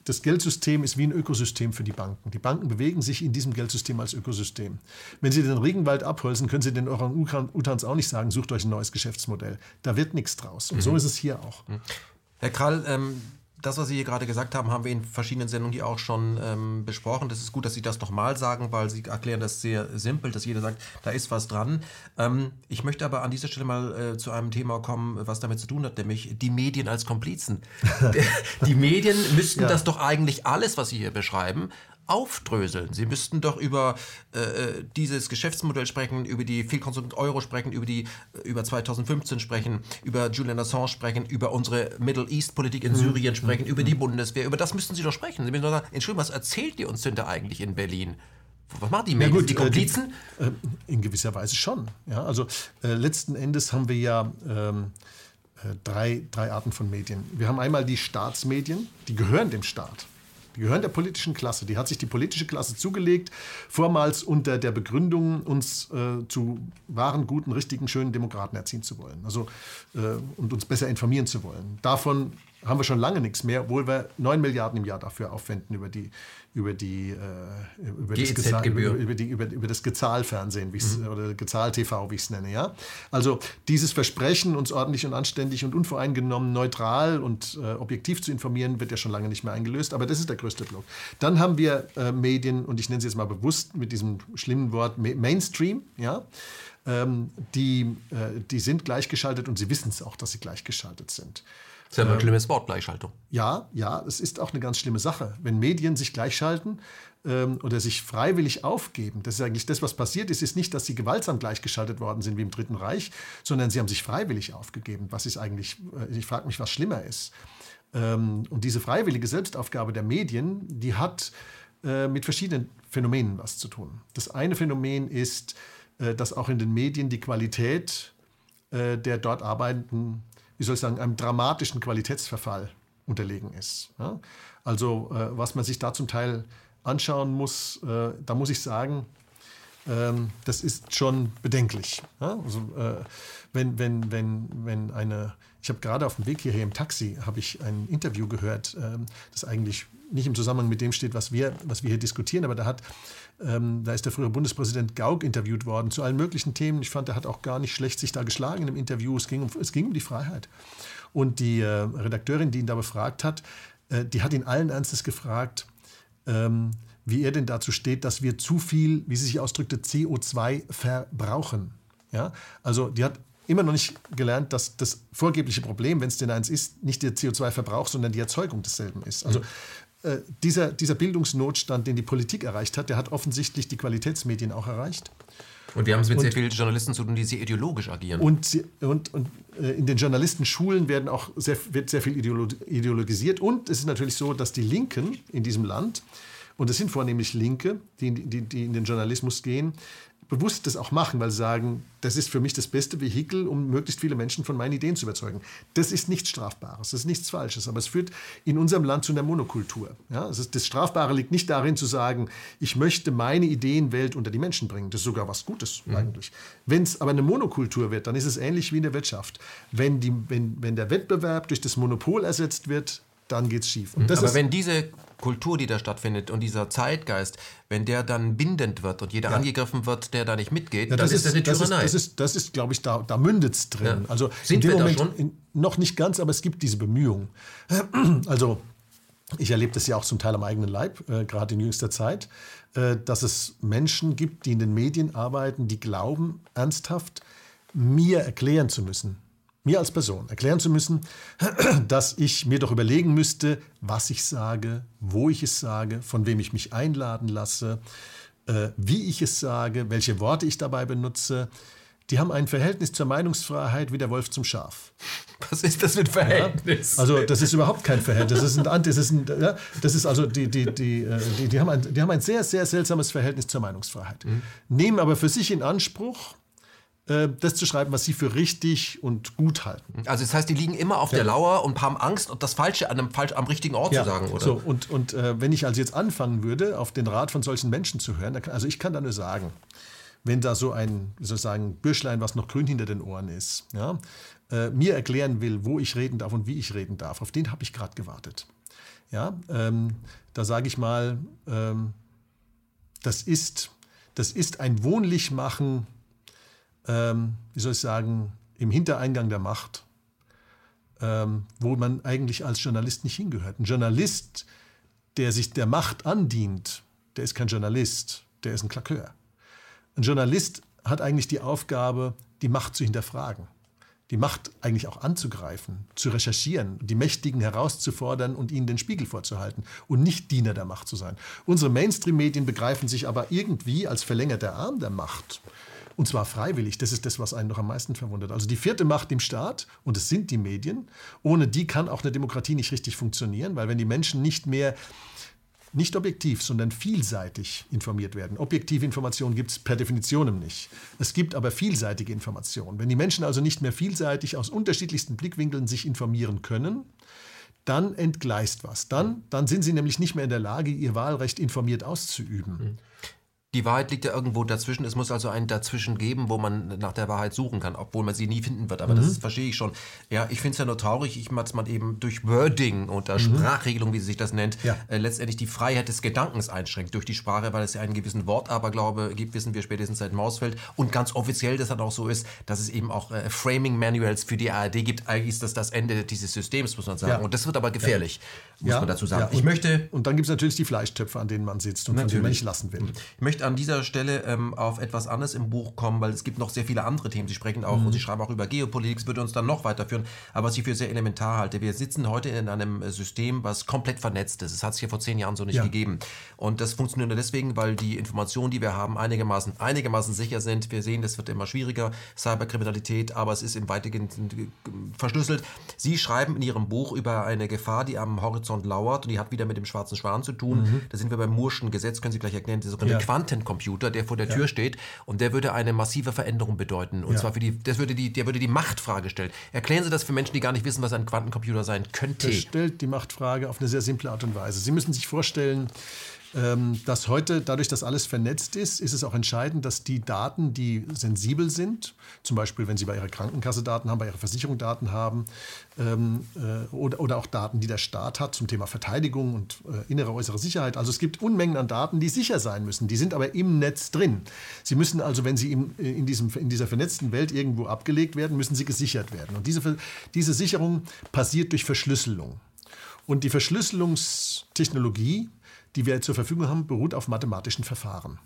das Geldsystem ist wie ein Ökosystem für die Banken. Die Banken bewegen sich in diesem Geldsystem als Ökosystem. Wenn Sie den Regenwald abholzen, können Sie den Orang-Utans auch nicht sagen, sucht euch ein neues Geschäftsmodell. Da wird nichts draus. Und mhm. so ist es hier auch. Herr Krall, ähm, das, was Sie hier gerade gesagt haben, haben wir in verschiedenen Sendungen hier auch schon ähm, besprochen. Das ist gut, dass Sie das nochmal sagen, weil Sie erklären das sehr simpel, dass jeder sagt, da ist was dran. Ähm, ich möchte aber an dieser Stelle mal äh, zu einem Thema kommen, was damit zu tun hat, nämlich die Medien als Komplizen. die Medien müssten ja. das doch eigentlich alles, was Sie hier beschreiben, aufdröseln. Sie müssten doch über äh, äh dieses Geschäftsmodell sprechen, über die Fehlkonsum Euro sprechen, über die äh, über 2015 sprechen, über Julian Assange sprechen, über unsere Middle East Politik in mhm. Syrien sprechen, mhm. über die Bundeswehr. Über das müssten Sie doch sprechen. Sie müssen doch sagen, Entschuldigung, was erzählt ihr uns denn da eigentlich in Berlin? Was machen die Medien? Ja, die äh, Komplizen? Äh, in gewisser Weise schon. Ja, also äh, letzten Endes haben wir ja ähm, drei, drei Arten von Medien. Wir haben einmal die Staatsmedien, die gehören dem Staat. Die gehören der politischen Klasse. Die hat sich die politische Klasse zugelegt, vormals unter der Begründung, uns äh, zu wahren, guten, richtigen, schönen Demokraten erziehen zu wollen. Also, äh, und uns besser informieren zu wollen. Davon haben wir schon lange nichts mehr, obwohl wir 9 Milliarden im Jahr dafür aufwenden über die, über die, äh, über, das Gezahl, über, über, die, über, über das Gezahlfernsehen mhm. oder Gezahl-TV, wie ich es nenne. Ja? Also dieses Versprechen, uns ordentlich und anständig und unvoreingenommen, neutral und äh, objektiv zu informieren, wird ja schon lange nicht mehr eingelöst, aber das ist der größte Block. Dann haben wir äh, Medien, und ich nenne sie jetzt mal bewusst mit diesem schlimmen Wort Mainstream, ja? Ähm, die, äh, die sind gleichgeschaltet und sie wissen es auch, dass sie gleichgeschaltet sind. Das ist ja ein schlimmes Wort, Gleichschaltung. Ja, ja, es ist auch eine ganz schlimme Sache. Wenn Medien sich gleichschalten ähm, oder sich freiwillig aufgeben, das ist eigentlich das, was passiert ist, ist nicht, dass sie gewaltsam gleichgeschaltet worden sind wie im Dritten Reich, sondern sie haben sich freiwillig aufgegeben. Was ist eigentlich, äh, ich frage mich, was schlimmer ist. Ähm, und diese freiwillige Selbstaufgabe der Medien, die hat äh, mit verschiedenen Phänomenen was zu tun. Das eine Phänomen ist, äh, dass auch in den Medien die Qualität äh, der dort arbeitenden wie soll ich sagen, einem dramatischen Qualitätsverfall unterlegen ist. Ja? Also äh, was man sich da zum Teil anschauen muss, äh, da muss ich sagen, ähm, das ist schon bedenklich. Ja? Also, äh, wenn, wenn, wenn, wenn eine, ich habe gerade auf dem Weg hierher im Taxi, habe ich ein Interview gehört, ähm, das eigentlich nicht im Zusammenhang mit dem steht, was wir, was wir hier diskutieren, aber da hat ähm, da ist der frühere Bundespräsident Gauck interviewt worden zu allen möglichen Themen. Ich fand, er hat auch gar nicht schlecht sich da geschlagen in dem Interview. Es ging um, es ging um die Freiheit. Und die äh, Redakteurin, die ihn da befragt hat, äh, die hat ihn allen Ernstes gefragt, ähm, wie er denn dazu steht, dass wir zu viel, wie sie sich ausdrückte, CO2 verbrauchen. Ja? Also die hat immer noch nicht gelernt, dass das vorgebliche Problem, wenn es denn eins ist, nicht der CO2-Verbrauch, sondern die Erzeugung desselben ist. Also mhm. Äh, dieser, dieser Bildungsnotstand, den die Politik erreicht hat, der hat offensichtlich die Qualitätsmedien auch erreicht. Und wir haben es mit und, sehr vielen Journalisten zu tun, die sehr ideologisch agieren. Und, und, und äh, in den Journalistenschulen werden auch sehr, wird sehr viel ideologisiert. Und es ist natürlich so, dass die Linken in diesem Land, und es sind vornehmlich Linke, die, die, die in den Journalismus gehen, bewusst das auch machen, weil sie sagen, das ist für mich das beste Vehikel, um möglichst viele Menschen von meinen Ideen zu überzeugen. Das ist nichts Strafbares, das ist nichts Falsches, aber es führt in unserem Land zu einer Monokultur. Ja, also das Strafbare liegt nicht darin zu sagen, ich möchte meine Ideenwelt unter die Menschen bringen. Das ist sogar was Gutes mhm. eigentlich. Wenn es aber eine Monokultur wird, dann ist es ähnlich wie in der Wirtschaft. Wenn, die, wenn, wenn der Wettbewerb durch das Monopol ersetzt wird, dann geht es schief. Und aber wenn diese Kultur, die da stattfindet und dieser Zeitgeist, wenn der dann bindend wird und jeder ja. angegriffen wird, der da nicht mitgeht, ja, dann ist, das eine Tyrannei. Das ist, das ist, ist glaube ich, da, da mündet es drin. Ja. Also Sind in dem Moment in, noch nicht ganz, aber es gibt diese Bemühungen. Also ich erlebe das ja auch zum Teil am eigenen Leib, äh, gerade in jüngster Zeit, äh, dass es Menschen gibt, die in den Medien arbeiten, die glauben ernsthaft, mir erklären zu müssen, mir als Person erklären zu müssen, dass ich mir doch überlegen müsste, was ich sage, wo ich es sage, von wem ich mich einladen lasse, äh, wie ich es sage, welche Worte ich dabei benutze. die haben ein Verhältnis zur Meinungsfreiheit wie der Wolf zum Schaf. Was ist das mit Verhältnis? Ja, also das ist überhaupt kein Verhältnis. Das ist, ein, das ist, ein, ja, das ist also die, die, die, äh, die, die, haben ein, die haben ein sehr, sehr seltsames Verhältnis zur Meinungsfreiheit. Mhm. Nehmen aber für sich in Anspruch, äh, das zu schreiben, was sie für richtig und gut halten. Also das heißt, die liegen immer auf ja. der Lauer und haben Angst, das Falsche an einem, am richtigen Ort ja. zu sagen, oder? So, und und äh, wenn ich also jetzt anfangen würde, auf den Rat von solchen Menschen zu hören, also ich kann da nur sagen, wenn da so ein sozusagen Bürschlein, was noch grün hinter den Ohren ist, ja, äh, mir erklären will, wo ich reden darf und wie ich reden darf, auf den habe ich gerade gewartet. Ja, ähm, da sage ich mal, ähm, das, ist, das ist ein Wohnlichmachen, ähm, wie soll ich sagen, im Hintereingang der Macht, ähm, wo man eigentlich als Journalist nicht hingehört. Ein Journalist, der sich der Macht andient, der ist kein Journalist, der ist ein Klakeur. Ein Journalist hat eigentlich die Aufgabe, die Macht zu hinterfragen, die Macht eigentlich auch anzugreifen, zu recherchieren, die Mächtigen herauszufordern und ihnen den Spiegel vorzuhalten und nicht Diener der Macht zu sein. Unsere Mainstream-Medien begreifen sich aber irgendwie als verlängerter Arm der Macht. Und zwar freiwillig. Das ist das, was einen noch am meisten verwundert. Also die vierte Macht im Staat, und es sind die Medien, ohne die kann auch eine Demokratie nicht richtig funktionieren, weil wenn die Menschen nicht mehr nicht objektiv, sondern vielseitig informiert werden. Objektive Informationen gibt es per Definition nicht. Es gibt aber vielseitige Informationen. Wenn die Menschen also nicht mehr vielseitig aus unterschiedlichsten Blickwinkeln sich informieren können, dann entgleist was. Dann, dann sind sie nämlich nicht mehr in der Lage, ihr Wahlrecht informiert auszuüben. Mhm. Die Wahrheit liegt ja irgendwo dazwischen. Es muss also ein Dazwischen geben, wo man nach der Wahrheit suchen kann, obwohl man sie nie finden wird. Aber mhm. das ist, verstehe ich schon. Ja, ich finde es ja nur traurig, ich dass man eben durch Wording oder mhm. Sprachregelung, wie sie sich das nennt, ja. äh, letztendlich die Freiheit des Gedankens einschränkt durch die Sprache, weil es ja einen gewissen Wortaberglaube gibt, wissen wir spätestens seit Mausfeld. Und ganz offiziell das dann auch so ist, dass es eben auch äh, Framing-Manuals für die ARD gibt. Eigentlich ist das das Ende dieses Systems, muss man sagen. Ja. Und das wird aber gefährlich, ja. muss man dazu sagen. ich möchte und dann gibt es natürlich die Fleischtöpfe, an denen man sitzt und natürlich. von denen man nicht lassen will. Ich möchte an dieser Stelle ähm, auf etwas anderes im Buch kommen, weil es gibt noch sehr viele andere Themen. Sie sprechen auch mhm. und Sie schreiben auch über Geopolitik, es würde uns dann noch weiterführen, aber was ich für sehr elementar halte. Wir sitzen heute in einem System, was komplett vernetzt ist. Es hat es hier vor zehn Jahren so nicht ja. gegeben. Und das funktioniert nur deswegen, weil die Informationen, die wir haben, einigermaßen, einigermaßen sicher sind. Wir sehen, das wird immer schwieriger, Cyberkriminalität, aber es ist im weitgehend verschlüsselt. Sie schreiben in Ihrem Buch über eine Gefahr, die am Horizont lauert und die hat wieder mit dem schwarzen Schwan zu tun. Mhm. Da sind wir beim Murschen Gesetz, können Sie gleich erklären, der sogenannte ja. Quantencomputer, der vor der Tür steht und der würde eine massive Veränderung bedeuten. Und zwar für die, das würde die, der würde die Machtfrage stellen. Erklären Sie das für Menschen, die gar nicht wissen, was ein Quantencomputer sein könnte. Das stellt die Machtfrage auf eine sehr simple Art und Weise. Sie müssen sich vorstellen, dass heute, dadurch, dass alles vernetzt ist, ist es auch entscheidend, dass die Daten, die sensibel sind, zum Beispiel wenn Sie bei Ihrer Krankenkasse Daten haben, bei Ihrer Versicherung Daten haben, ähm, äh, oder, oder auch Daten, die der Staat hat zum Thema Verteidigung und äh, innere, äußere Sicherheit. Also es gibt Unmengen an Daten, die sicher sein müssen. Die sind aber im Netz drin. Sie müssen also, wenn sie im, äh, in, diesem, in dieser vernetzten Welt irgendwo abgelegt werden, müssen sie gesichert werden. Und diese, diese Sicherung passiert durch Verschlüsselung. Und die Verschlüsselungstechnologie die wir zur Verfügung haben, beruht auf mathematischen Verfahren.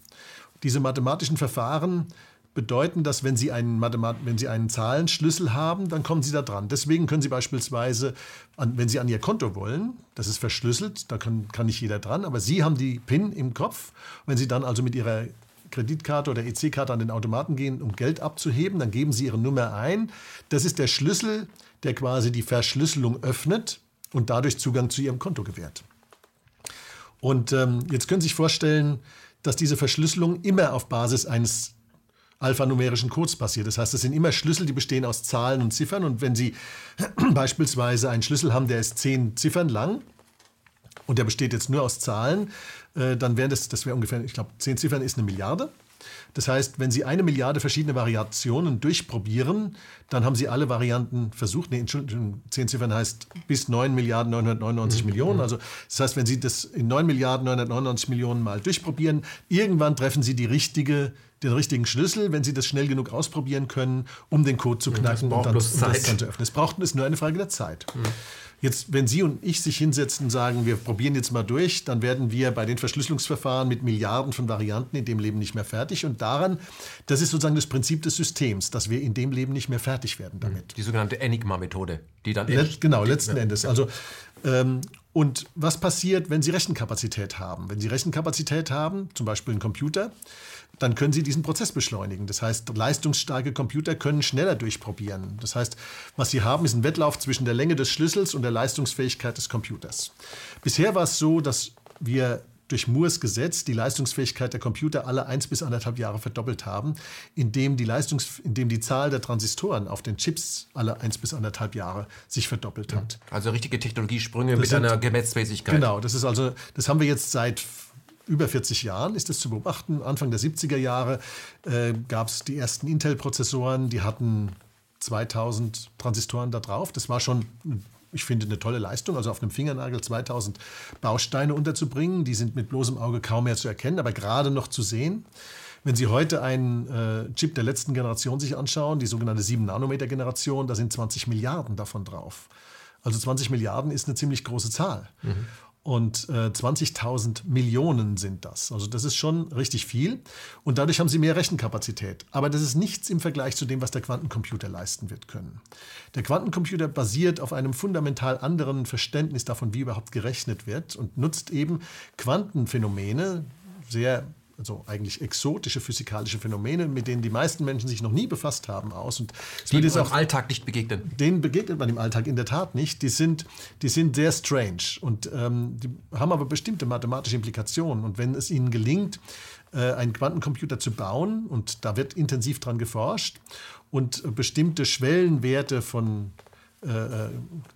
Diese mathematischen Verfahren bedeuten, dass wenn Sie, einen wenn Sie einen Zahlenschlüssel haben, dann kommen Sie da dran. Deswegen können Sie beispielsweise, an, wenn Sie an Ihr Konto wollen, das ist verschlüsselt, da kann, kann nicht jeder dran, aber Sie haben die PIN im Kopf. Wenn Sie dann also mit Ihrer Kreditkarte oder EC-Karte an den Automaten gehen, um Geld abzuheben, dann geben Sie Ihre Nummer ein. Das ist der Schlüssel, der quasi die Verschlüsselung öffnet und dadurch Zugang zu Ihrem Konto gewährt. Und ähm, jetzt können Sie sich vorstellen, dass diese Verschlüsselung immer auf Basis eines alphanumerischen Codes passiert. Das heißt, es sind immer Schlüssel, die bestehen aus Zahlen und Ziffern. Und wenn Sie beispielsweise einen Schlüssel haben, der ist zehn Ziffern lang und der besteht jetzt nur aus Zahlen, äh, dann wären das, das wäre ungefähr, ich glaube, zehn Ziffern ist eine Milliarde. Das heißt, wenn Sie eine Milliarde verschiedene Variationen durchprobieren, dann haben Sie alle Varianten versucht. Nee, Entschuldigung, zehn Ziffern heißt bis 9 Milliarden 999 mhm. Millionen. Also das heißt, wenn Sie das in 9 Milliarden 999 Millionen mal durchprobieren, irgendwann treffen Sie die richtige den richtigen Schlüssel, wenn Sie das schnell genug ausprobieren können, um den Code zu knacken und, dann, und das dann zu öffnen. Es braucht es nur eine Frage der Zeit. Mhm. Jetzt, wenn Sie und ich sich hinsetzen und sagen, wir probieren jetzt mal durch, dann werden wir bei den Verschlüsselungsverfahren mit Milliarden von Varianten in dem Leben nicht mehr fertig. Und daran, das ist sozusagen das Prinzip des Systems, dass wir in dem Leben nicht mehr fertig werden damit. Die sogenannte Enigma-Methode, die dann Let, genau letzten ja. Endes. Also ähm, Und was passiert, wenn Sie Rechenkapazität haben? Wenn Sie Rechenkapazität haben, zum Beispiel einen Computer, dann können Sie diesen Prozess beschleunigen. Das heißt, leistungsstarke Computer können schneller durchprobieren. Das heißt, was Sie haben, ist ein Wettlauf zwischen der Länge des Schlüssels und der Leistungsfähigkeit des Computers. Bisher war es so, dass wir durch Moores Gesetz die Leistungsfähigkeit der Computer alle eins bis anderthalb Jahre verdoppelt haben, indem die, Leistungs indem die Zahl der Transistoren auf den Chips alle eins bis anderthalb Jahre sich verdoppelt hat. Also richtige Technologiesprünge das mit sind, einer Gesetzmäßigkeit. Genau, das ist also, das haben wir jetzt seit über 40 Jahren ist das zu beobachten. Anfang der 70er Jahre äh, gab es die ersten Intel-Prozessoren, die hatten 2000 Transistoren da drauf. Das war schon ich finde, eine tolle Leistung, also auf einem Fingernagel 2000 Bausteine unterzubringen. Die sind mit bloßem Auge kaum mehr zu erkennen, aber gerade noch zu sehen. Wenn Sie heute einen äh, Chip der letzten Generation sich anschauen, die sogenannte 7-Nanometer-Generation, da sind 20 Milliarden davon drauf. Also 20 Milliarden ist eine ziemlich große Zahl. Mhm. Und äh, 20.000 Millionen sind das. Also das ist schon richtig viel. Und dadurch haben sie mehr Rechenkapazität. Aber das ist nichts im Vergleich zu dem, was der Quantencomputer leisten wird können. Der Quantencomputer basiert auf einem fundamental anderen Verständnis davon, wie überhaupt gerechnet wird und nutzt eben Quantenphänomene, sehr also eigentlich exotische physikalische Phänomene, mit denen die meisten Menschen sich noch nie befasst haben, aus. Und es auch im Alltag nicht begegnen. Denen begegnet man im Alltag in der Tat nicht. Die sind, die sind sehr strange und ähm, die haben aber bestimmte mathematische Implikationen. Und wenn es ihnen gelingt, äh, einen Quantencomputer zu bauen, und da wird intensiv dran geforscht, und bestimmte Schwellenwerte von äh, äh,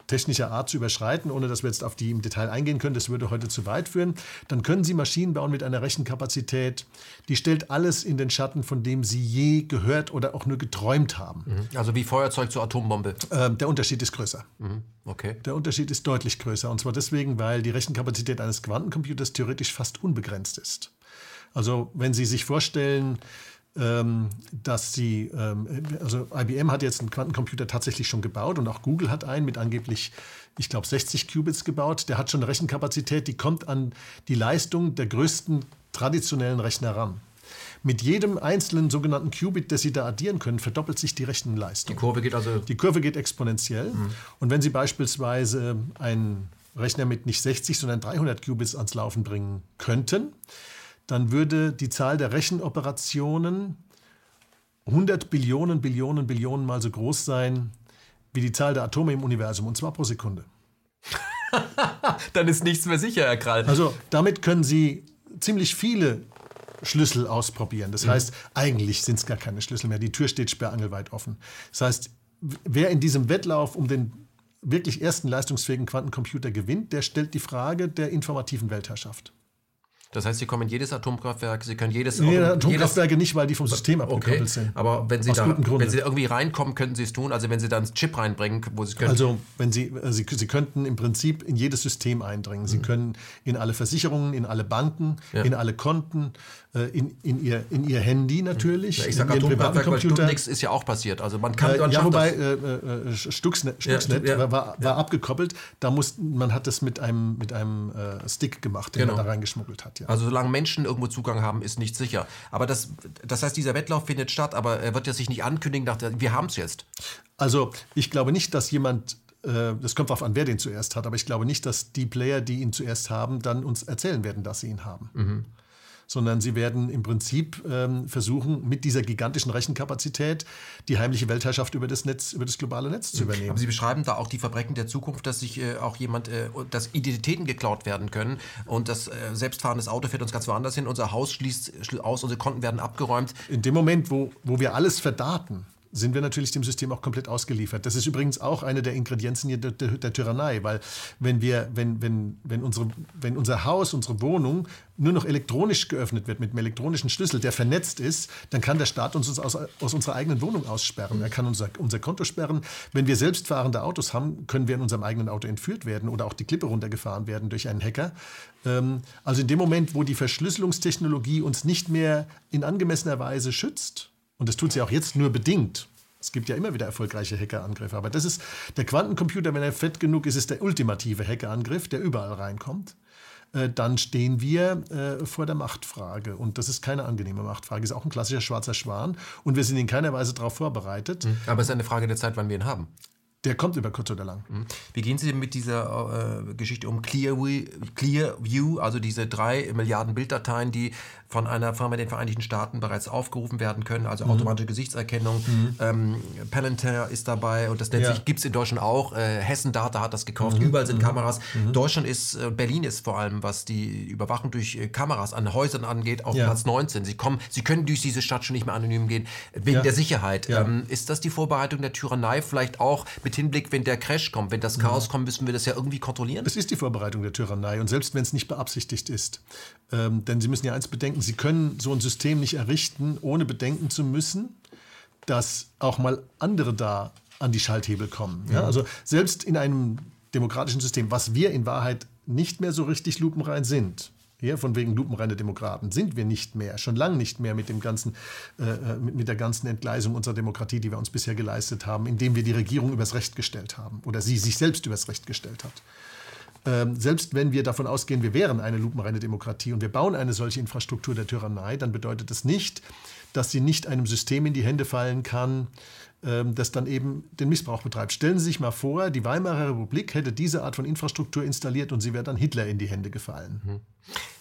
technischer Art zu überschreiten, ohne dass wir jetzt auf die im Detail eingehen können, das würde heute zu weit führen, dann können Sie Maschinen bauen mit einer Rechenkapazität, die stellt alles in den Schatten, von dem Sie je gehört oder auch nur geträumt haben. Mhm. Also wie Feuerzeug zur Atombombe. Ähm, der Unterschied ist größer. Mhm. Okay. Der Unterschied ist deutlich größer. Und zwar deswegen, weil die Rechenkapazität eines Quantencomputers theoretisch fast unbegrenzt ist. Also wenn Sie sich vorstellen, dass sie, ähm, also IBM hat jetzt einen Quantencomputer tatsächlich schon gebaut und auch Google hat einen mit angeblich, ich glaube, 60 Qubits gebaut. Der hat schon eine Rechenkapazität, die kommt an die Leistung der größten traditionellen Rechner ran. Mit jedem einzelnen sogenannten Qubit, das Sie da addieren können, verdoppelt sich die Rechenleistung. Die Kurve geht also. Die Kurve geht exponentiell. Mhm. Und wenn Sie beispielsweise einen Rechner mit nicht 60, sondern 300 Qubits ans Laufen bringen könnten, dann würde die Zahl der Rechenoperationen 100 Billionen, Billionen, Billionen mal so groß sein wie die Zahl der Atome im Universum, und zwar pro Sekunde. dann ist nichts mehr sicher, Herr Krall. Also damit können Sie ziemlich viele Schlüssel ausprobieren. Das mhm. heißt, eigentlich sind es gar keine Schlüssel mehr. Die Tür steht sperrangelweit offen. Das heißt, wer in diesem Wettlauf um den wirklich ersten leistungsfähigen Quantencomputer gewinnt, der stellt die Frage der informativen Weltherrschaft. Das heißt, Sie kommen in jedes Atomkraftwerk, Sie können jedes. Nee, Atomkraftwerke nicht, weil die vom System abgekoppelt okay. sind. Aber wenn Sie, da, wenn Sie irgendwie reinkommen, könnten Sie es tun. Also wenn Sie dann einen Chip reinbringen, wo Sie können. Also wenn Sie, äh, Sie, Sie könnten im Prinzip in jedes System eindringen. Sie mhm. können in alle Versicherungen, in alle Banken, ja. in alle Konten, äh, in, in, ihr, in Ihr Handy natürlich. Ja, ich sage Atomkraftwerk, weil Stuxnet ist ja auch passiert. Also man kann. Äh, ja, wobei äh, äh, Stuxnet, Stuxnet ja, war, war abgekoppelt. Da muss, man hat das mit einem, mit einem äh, Stick gemacht, den genau. man da reingeschmuggelt hat. Also solange Menschen irgendwo Zugang haben, ist nicht sicher. Aber das, das heißt, dieser Wettlauf findet statt, aber er wird ja sich nicht ankündigen, nach der, wir haben es jetzt. Also ich glaube nicht, dass jemand äh, das kommt darauf an, wer den zuerst hat, aber ich glaube nicht, dass die Player, die ihn zuerst haben, dann uns erzählen werden, dass sie ihn haben. Mhm sondern sie werden im Prinzip ähm, versuchen, mit dieser gigantischen Rechenkapazität die heimliche Weltherrschaft über das Netz, über das globale Netz zu übernehmen. Aber Sie beschreiben da auch die Verbrechen der Zukunft, dass sich äh, auch jemand, äh, dass Identitäten geklaut werden können und das äh, selbstfahrendes Auto fährt uns ganz woanders hin, unser Haus schließt aus, unsere Konten werden abgeräumt. In dem Moment, wo, wo wir alles verdaten, sind wir natürlich dem System auch komplett ausgeliefert. Das ist übrigens auch eine der Ingredienzen der, der, der Tyrannei, weil wenn, wir, wenn, wenn, wenn, unsere, wenn unser Haus, unsere Wohnung nur noch elektronisch geöffnet wird mit einem elektronischen Schlüssel, der vernetzt ist, dann kann der Staat uns aus, aus unserer eigenen Wohnung aussperren. Er kann unser, unser Konto sperren. Wenn wir selbstfahrende Autos haben, können wir in unserem eigenen Auto entführt werden oder auch die Klippe runtergefahren werden durch einen Hacker. Ähm, also in dem Moment, wo die Verschlüsselungstechnologie uns nicht mehr in angemessener Weise schützt, und das tut sie auch jetzt nur bedingt. Es gibt ja immer wieder erfolgreiche Hackerangriffe. Aber das ist der Quantencomputer, wenn er fett genug ist, ist der ultimative Hackerangriff, der überall reinkommt. Äh, dann stehen wir äh, vor der Machtfrage. Und das ist keine angenehme Machtfrage. Ist auch ein klassischer schwarzer Schwan. Und wir sind in keiner Weise darauf vorbereitet. Mhm. Aber es ist eine Frage der Zeit, wann wir ihn haben. Der kommt über kurz oder lang. Mhm. Wie gehen Sie denn mit dieser äh, Geschichte um Clearview, Clearview, also diese drei Milliarden Bilddateien, die von einer Firma in den Vereinigten Staaten bereits aufgerufen werden können, also mhm. automatische Gesichtserkennung. Mhm. Ähm, Palantir ist dabei und das nennt ja. sich, gibt es in Deutschland auch. Äh, Hessen Data hat das gekauft, mhm. überall sind mhm. Kameras. Mhm. Deutschland ist, äh, Berlin ist vor allem, was die Überwachung durch äh, Kameras an Häusern angeht, auf ja. Platz 19. Sie kommen, sie können durch diese Stadt schon nicht mehr anonym gehen, wegen ja. der Sicherheit. Ähm, ist das die Vorbereitung der Tyrannei vielleicht auch mit mit Hinblick, wenn der Crash kommt, wenn das Chaos kommt, müssen wir das ja irgendwie kontrollieren? Es ist die Vorbereitung der Tyrannei und selbst wenn es nicht beabsichtigt ist. Ähm, denn Sie müssen ja eins bedenken, Sie können so ein System nicht errichten, ohne bedenken zu müssen, dass auch mal andere da an die Schalthebel kommen. Ja? Also selbst in einem demokratischen System, was wir in Wahrheit nicht mehr so richtig lupenrein sind, hier von wegen lupenreine Demokraten sind wir nicht mehr, schon lange nicht mehr mit, dem ganzen, äh, äh, mit, mit der ganzen Entgleisung unserer Demokratie, die wir uns bisher geleistet haben, indem wir die Regierung übers Recht gestellt haben oder sie sich selbst übers Recht gestellt hat. Ähm, selbst wenn wir davon ausgehen, wir wären eine lupenreine Demokratie und wir bauen eine solche Infrastruktur der Tyrannei, dann bedeutet das nicht, dass sie nicht einem System in die Hände fallen kann, ähm, das dann eben den Missbrauch betreibt. Stellen Sie sich mal vor, die Weimarer Republik hätte diese Art von Infrastruktur installiert und sie wäre dann Hitler in die Hände gefallen. Mhm.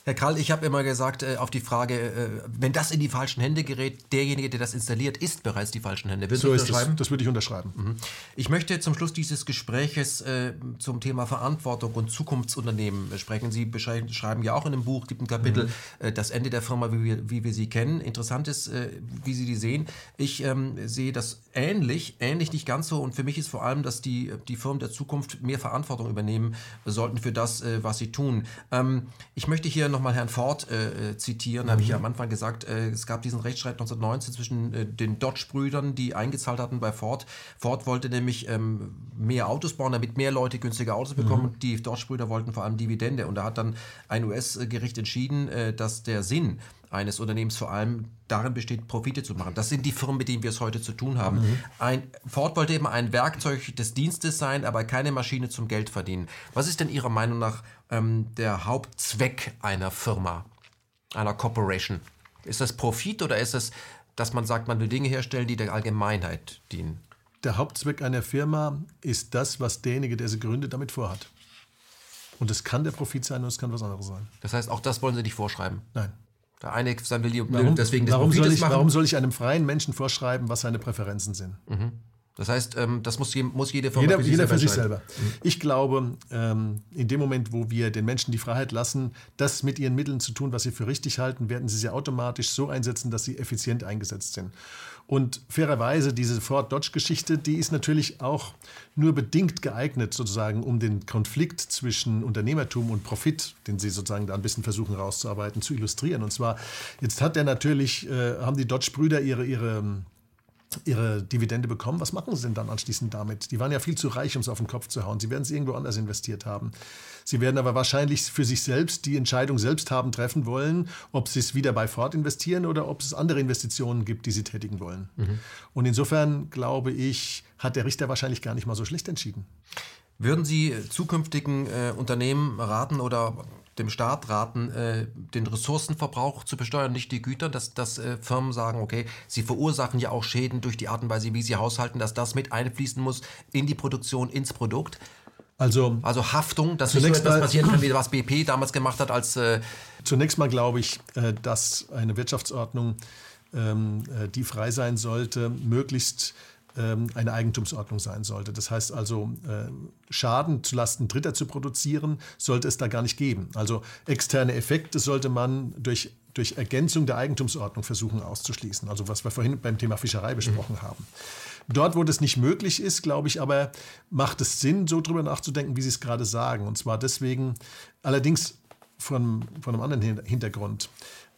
Herr Krall, ich habe immer gesagt, äh, auf die Frage, äh, wenn das in die falschen Hände gerät, derjenige, der das installiert, ist bereits die falschen Hände. Würden so ist das. Das würde ich unterschreiben. Mhm. Ich möchte zum Schluss dieses Gespräches äh, zum Thema Verantwortung und Zukunftsunternehmen sprechen. Sie beschreiben ja auch in dem Buch, gibt ein Kapitel, mhm. äh, das Ende der Firma, wie wir, wie wir sie kennen. Interessant ist, äh, wie Sie die sehen. Ich ähm, sehe das ähnlich, ähnlich nicht ganz so. Und für mich ist vor allem, dass die, die Firmen der Zukunft mehr Verantwortung übernehmen sollten für das, äh, was sie tun. Ähm, ich möchte hier nochmal Herrn Ford äh, äh zitieren, mhm. habe ich ja am Anfang gesagt, äh, es gab diesen Rechtsstreit 1919 zwischen äh, den Dodge-Brüdern, die eingezahlt hatten bei Ford. Ford wollte nämlich ähm, mehr Autos bauen, damit mehr Leute günstige Autos bekommen. Mhm. Die Dodge-Brüder wollten vor allem Dividende. Und da hat dann ein US-Gericht entschieden, äh, dass der Sinn eines Unternehmens vor allem darin besteht, Profite zu machen. Das sind die Firmen, mit denen wir es heute zu tun haben. Mhm. Ein, Ford wollte eben ein Werkzeug des Dienstes sein, aber keine Maschine zum Geld verdienen. Was ist denn Ihrer Meinung nach ähm, der Hauptzweck einer Firma, einer Corporation? Ist das Profit oder ist es, dass man sagt, man will Dinge herstellen, die der Allgemeinheit dienen? Der Hauptzweck einer Firma ist das, was derjenige, der sie gründet, damit vorhat. Und es kann der Profit sein und es kann was anderes sein. Das heißt, auch das wollen Sie nicht vorschreiben? Nein. Der eine sein will warum, deswegen des warum soll, ich, machen. warum soll ich einem freien Menschen vorschreiben, was seine Präferenzen sind? Mhm. Das heißt, ähm, das muss, muss jede Firma jeder, für sich jeder selber. Für sich selber. Ich glaube, ähm, in dem Moment, wo wir den Menschen die Freiheit lassen, das mit ihren Mitteln zu tun, was sie für richtig halten, werden sie sie automatisch so einsetzen, dass sie effizient eingesetzt sind. Und fairerweise, diese Ford-Dodge-Geschichte, die ist natürlich auch nur bedingt geeignet, sozusagen, um den Konflikt zwischen Unternehmertum und Profit, den sie sozusagen da ein bisschen versuchen rauszuarbeiten, zu illustrieren. Und zwar, jetzt hat der natürlich, äh, haben die Dodge-Brüder ihre, ihre ihre Dividende bekommen. Was machen sie denn dann anschließend damit? Die waren ja viel zu reich, um es auf den Kopf zu hauen. Sie werden es irgendwo anders investiert haben. Sie werden aber wahrscheinlich für sich selbst die Entscheidung selbst haben treffen wollen, ob sie es wieder bei Ford investieren oder ob es andere Investitionen gibt, die sie tätigen wollen. Mhm. Und insofern glaube ich, hat der Richter wahrscheinlich gar nicht mal so schlecht entschieden. Würden Sie zukünftigen äh, Unternehmen raten oder dem Staat raten, äh, den Ressourcenverbrauch zu besteuern, nicht die Güter, dass, dass äh, Firmen sagen, okay, sie verursachen ja auch Schäden durch die Art und Weise, wie sie haushalten, dass das mit einfließen muss in die Produktion, ins Produkt. Also, also Haftung, dass nicht so etwas passieren kann, wie was BP damals gemacht hat als... Äh zunächst mal glaube ich, äh, dass eine Wirtschaftsordnung, ähm, äh, die frei sein sollte, möglichst ähm, eine Eigentumsordnung sein sollte. Das heißt also, äh, Schaden zulasten Dritter zu produzieren, sollte es da gar nicht geben. Also externe Effekte sollte man durch, durch Ergänzung der Eigentumsordnung versuchen auszuschließen. Also was wir vorhin beim Thema Fischerei besprochen mhm. haben. Dort, wo das nicht möglich ist, glaube ich aber, macht es Sinn, so drüber nachzudenken, wie Sie es gerade sagen. Und zwar deswegen, allerdings von, von einem anderen Hintergrund.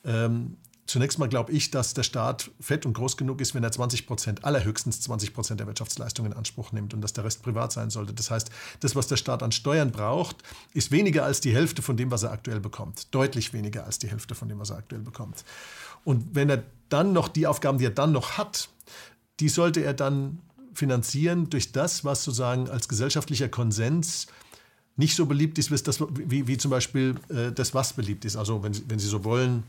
Ähm, Zunächst mal glaube ich, dass der Staat fett und groß genug ist, wenn er 20 Prozent, allerhöchstens 20 Prozent der Wirtschaftsleistung in Anspruch nimmt und dass der Rest privat sein sollte. Das heißt, das, was der Staat an Steuern braucht, ist weniger als die Hälfte von dem, was er aktuell bekommt. Deutlich weniger als die Hälfte von dem, was er aktuell bekommt. Und wenn er dann noch die Aufgaben, die er dann noch hat, die sollte er dann finanzieren durch das, was sozusagen als gesellschaftlicher Konsens nicht so beliebt ist, wie, wie, zum Beispiel äh, das, was beliebt ist. Also wenn, wenn Sie so wollen,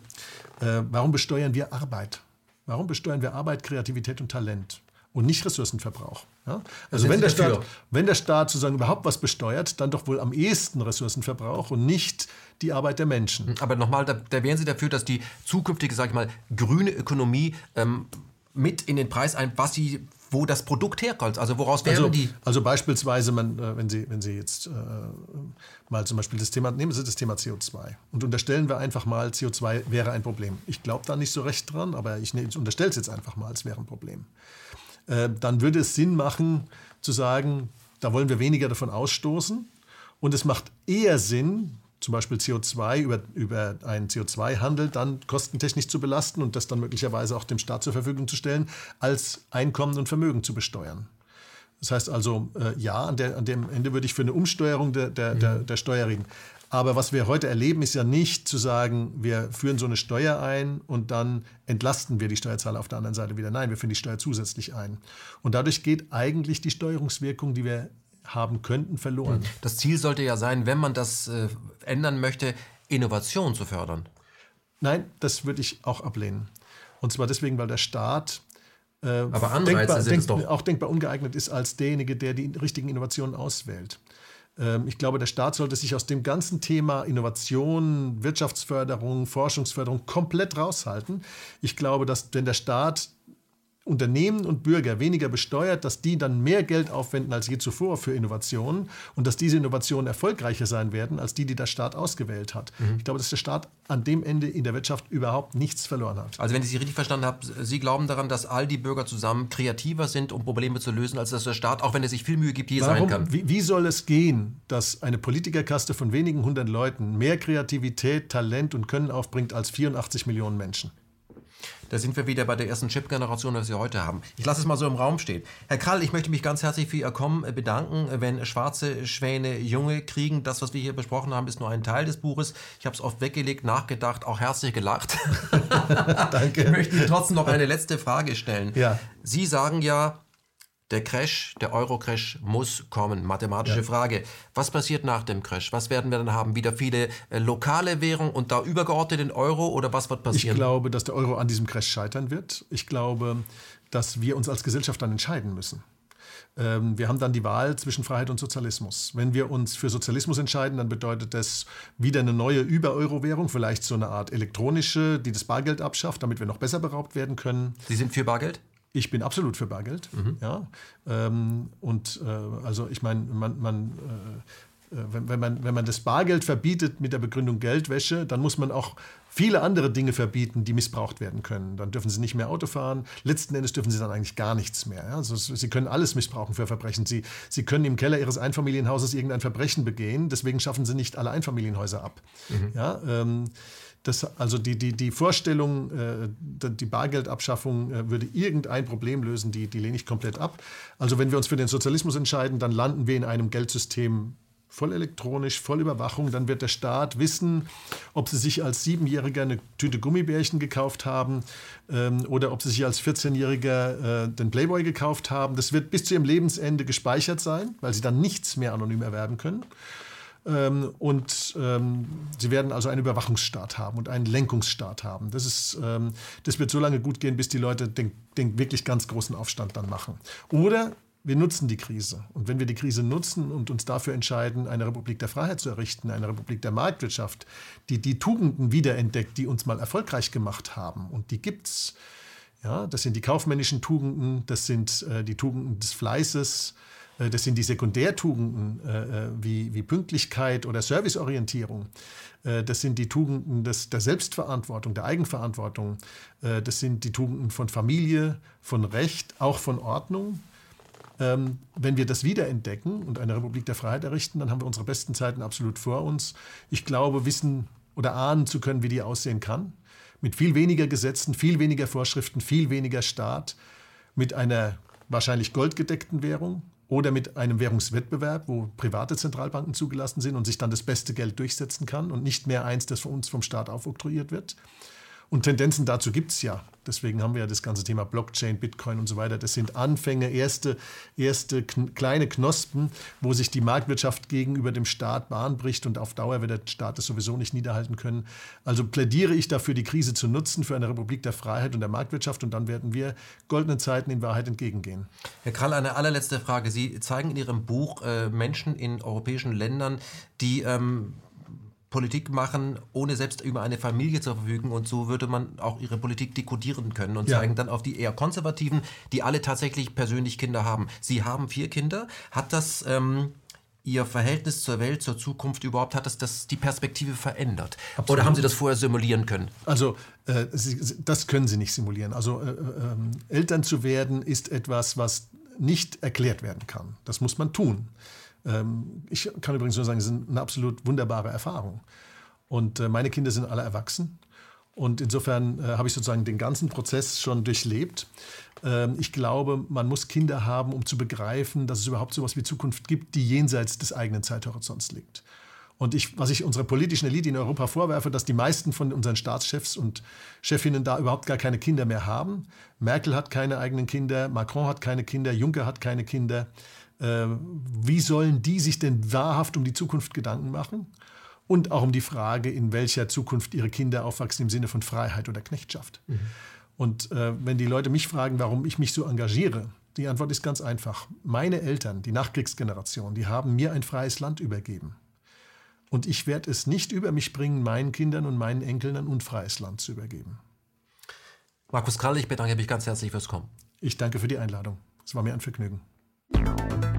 äh, warum besteuern wir Arbeit? Warum besteuern wir Arbeit, Kreativität und Talent? und nicht Ressourcenverbrauch. Ja? Also wenn der, Staat, wenn der Staat sozusagen überhaupt was besteuert, dann doch wohl am ehesten Ressourcenverbrauch und nicht die Arbeit der Menschen. Aber nochmal, da, da wären Sie dafür, dass die zukünftige, sag ich mal, grüne Ökonomie ähm, mit in den Preis ein, was sie wo das Produkt herkommt. Also woraus wären also, die? Also beispielsweise, man, äh, wenn, Sie, wenn Sie jetzt äh, mal zum Beispiel das Thema, nehmen Sie das Thema CO2 und unterstellen wir einfach mal, CO2 wäre ein Problem. Ich glaube da nicht so recht dran, aber ich, ich unterstelle es jetzt einfach mal, es wäre ein Problem. Äh, dann würde es Sinn machen zu sagen, da wollen wir weniger davon ausstoßen und es macht eher Sinn, zum Beispiel CO2 über, über einen CO2-Handel dann kostentechnisch zu belasten und das dann möglicherweise auch dem Staat zur Verfügung zu stellen, als Einkommen und Vermögen zu besteuern. Das heißt also, äh, ja, an, der, an, dem Ende würde ich für eine Umsteuerung der, der, mhm. der, der Steuer reden. Aber was wir heute erleben, ist ja nicht zu sagen, wir führen so eine Steuer ein und dann entlasten wir die Steuerzahler auf der anderen Seite wieder. Nein, wir führen die Steuer zusätzlich ein. Und dadurch geht eigentlich die Steuerungswirkung, die wir haben könnten, verloren. Mhm. Das Ziel sollte ja sein, wenn man das äh, ändern möchte, Innovation zu fördern. Nein, das würde ich auch ablehnen. Und zwar deswegen, weil der Staat äh, Aber Anreize denkbar, sind denk, doch. auch denkbar ungeeignet ist als derjenige, der die richtigen Innovationen auswählt. Ähm, ich glaube, der Staat sollte sich aus dem ganzen Thema Innovation, Wirtschaftsförderung, Forschungsförderung komplett raushalten. Ich glaube, dass wenn der Staat Unternehmen und Bürger weniger besteuert, dass die dann mehr Geld aufwenden als je zuvor für Innovationen und dass diese Innovationen erfolgreicher sein werden als die, die der Staat ausgewählt hat. Mhm. Ich glaube, dass der Staat an dem Ende in der Wirtschaft überhaupt nichts verloren hat. Also wenn ich Sie richtig verstanden habe, Sie glauben daran, dass all die Bürger zusammen kreativer sind, um Probleme zu lösen, als dass der Staat, auch wenn er sich viel Mühe gibt, je Warum? sein kann. Wie, wie soll es gehen, dass eine Politikerkaste von wenigen hundert Leuten mehr Kreativität, Talent und Können aufbringt als 84 Millionen Menschen? Da sind wir wieder bei der ersten Chip-Generation, die wir heute haben. Ich lasse es mal so im Raum stehen. Herr Krall, ich möchte mich ganz herzlich für Ihr Kommen äh, bedanken. Wenn schwarze Schwäne Junge kriegen, das, was wir hier besprochen haben, ist nur ein Teil des Buches. Ich habe es oft weggelegt, nachgedacht, auch herzlich gelacht. Danke. Ich möchte Ihnen trotzdem noch eine letzte Frage stellen. Ja. Sie sagen ja, der Crash, der Euro-Crash muss kommen. Mathematische ja. Frage. Was passiert nach dem Crash? Was werden wir dann haben? Wieder viele äh, lokale Währungen und da übergeordnet den Euro oder was wird passieren? Ich glaube, dass der Euro an diesem Crash scheitern wird. Ich glaube, dass wir uns als Gesellschaft dann entscheiden müssen. Ähm, wir haben dann die Wahl zwischen Freiheit und Sozialismus. Wenn wir uns für Sozialismus entscheiden, dann bedeutet das wieder eine neue Über-Euro-Währung, vielleicht so eine Art elektronische, die das Bargeld abschafft, damit wir noch besser beraubt werden können. Sie sind für Bargeld? Ich bin absolut für Bargeld. Mhm. Ja? Ähm, und äh, also ich meine, man, man äh, äh, wenn, wenn, man, wenn man das Bargeld verbietet mit der Begründung Geldwäsche, dann muss man auch viele andere Dinge verbieten, die missbraucht werden können. Dann dürfen sie nicht mehr Auto fahren. Letzten Endes dürfen sie dann eigentlich gar nichts mehr. Ja? Also sie können alles missbrauchen für Verbrechen. Sie, sie können im Keller ihres Einfamilienhauses irgendein Verbrechen begehen. Deswegen schaffen sie nicht alle Einfamilienhäuser ab. Mhm. Ja? Ähm, das, also die, die, die Vorstellung, äh, die Bargeldabschaffung äh, würde irgendein Problem lösen, die, die lehne ich komplett ab. Also wenn wir uns für den Sozialismus entscheiden, dann landen wir in einem Geldsystem voll elektronisch, voll Überwachung. Dann wird der Staat wissen, ob sie sich als Siebenjähriger eine Tüte Gummibärchen gekauft haben ähm, oder ob sie sich als 14-Jähriger äh, den Playboy gekauft haben. Das wird bis zu ihrem Lebensende gespeichert sein, weil sie dann nichts mehr anonym erwerben können. Ähm, und ähm, sie werden also einen Überwachungsstaat haben und einen Lenkungsstaat haben. Das, ist, ähm, das wird so lange gut gehen, bis die Leute den, den wirklich ganz großen Aufstand dann machen. Oder wir nutzen die Krise. Und wenn wir die Krise nutzen und uns dafür entscheiden, eine Republik der Freiheit zu errichten, eine Republik der Marktwirtschaft, die die Tugenden wiederentdeckt, die uns mal erfolgreich gemacht haben, und die gibt es. Ja, das sind die kaufmännischen Tugenden, das sind äh, die Tugenden des Fleißes, das sind die Sekundärtugenden äh, äh, wie, wie Pünktlichkeit oder Serviceorientierung. Das sind die Tugenden des, der Selbstverantwortung, der Eigenverantwortung. Das sind die Tugenden von Familie, von Recht, auch von Ordnung. Ähm, wenn wir das wiederentdecken und eine Republik der Freiheit errichten, dann haben wir unsere besten Zeiten absolut vor uns. Ich glaube, wissen oder ahnen zu können, wie die aussehen kann. Mit viel weniger Gesetzen, viel weniger Vorschriften, viel weniger Staat, mit einer wahrscheinlich goldgedeckten Währung, oder mit einem Währungswettbewerb, wo private Zentralbanken zugelassen sind und sich dann das beste Geld durchsetzen kann und nicht mehr eins, das von uns vom Staat aufoktroyiert wird. Und Tendenzen dazu gibt es ja. Deswegen haben wir ja das ganze Thema Blockchain, Bitcoin und so weiter. Das sind Anfänge, erste, erste kleine Knospen, wo sich die Marktwirtschaft gegenüber dem Staat Bahn bricht und auf Dauer wird der Staat das sowieso nicht niederhalten können. Also plädiere ich dafür, die Krise zu nutzen für eine Republik der Freiheit und der Marktwirtschaft und dann werden wir goldenen Zeiten in Wahrheit entgegengehen. Herr Krall, eine allerletzte Frage. Sie zeigen in Ihrem Buch äh, Menschen in europäischen Ländern, die ähm, Politik machen, ohne selbst über eine Familie zu verfügen. Und so würde man auch ihre Politik dekodieren können und ja. zeigen dann auf die eher Konservativen, die alle tatsächlich persönlich Kinder haben. Sie haben vier Kinder. Hat das ähm, Ihr Verhältnis zur Welt, zur Zukunft überhaupt, hat das, das die Perspektive verändert? Absolut. Oder haben Sie das vorher simulieren können? Also äh, Sie, das können Sie nicht simulieren. Also äh, äh, Eltern zu werden ist etwas, was nicht erklärt werden kann. Das muss man tun. Ähm, ich kann übrigens nur sagen, es ist eine absolut wunderbare Erfahrung. Und äh, meine Kinder sind alle erwachsen. Und insofern äh, habe ich sozusagen den ganzen Prozess schon durchlebt. Ähm, ich glaube, man muss Kinder haben, um zu begreifen, dass es überhaupt so etwas wie Zukunft gibt, die jenseits des eigenen Zeithorizonts liegt. Und ich, was ich unserer politischen Elite in Europa vorwerfe, dass die meisten von unseren Staatschefs und Chefinnen da überhaupt gar keine Kinder mehr haben. Merkel hat keine eigenen Kinder, Macron hat keine Kinder, Juncker hat keine Kinder. Äh, wie sollen die sich denn wahrhaft um die Zukunft Gedanken machen? Und auch um die Frage, in welcher Zukunft ihre Kinder aufwachsen im Sinne von Freiheit oder Knechtschaft. Mhm. Und äh, wenn die Leute mich fragen, warum ich mich so engagiere, die Antwort ist ganz einfach. Meine Eltern, die Nachkriegsgeneration, die haben mir ein freies Land übergeben. Und ich werde es nicht über mich bringen, meinen Kindern und meinen Enkeln ein unfreies Land zu übergeben. Markus Krall, ich bedanke mich ganz herzlich fürs Kommen. Ich danke für die Einladung. Es war mir ein Vergnügen. you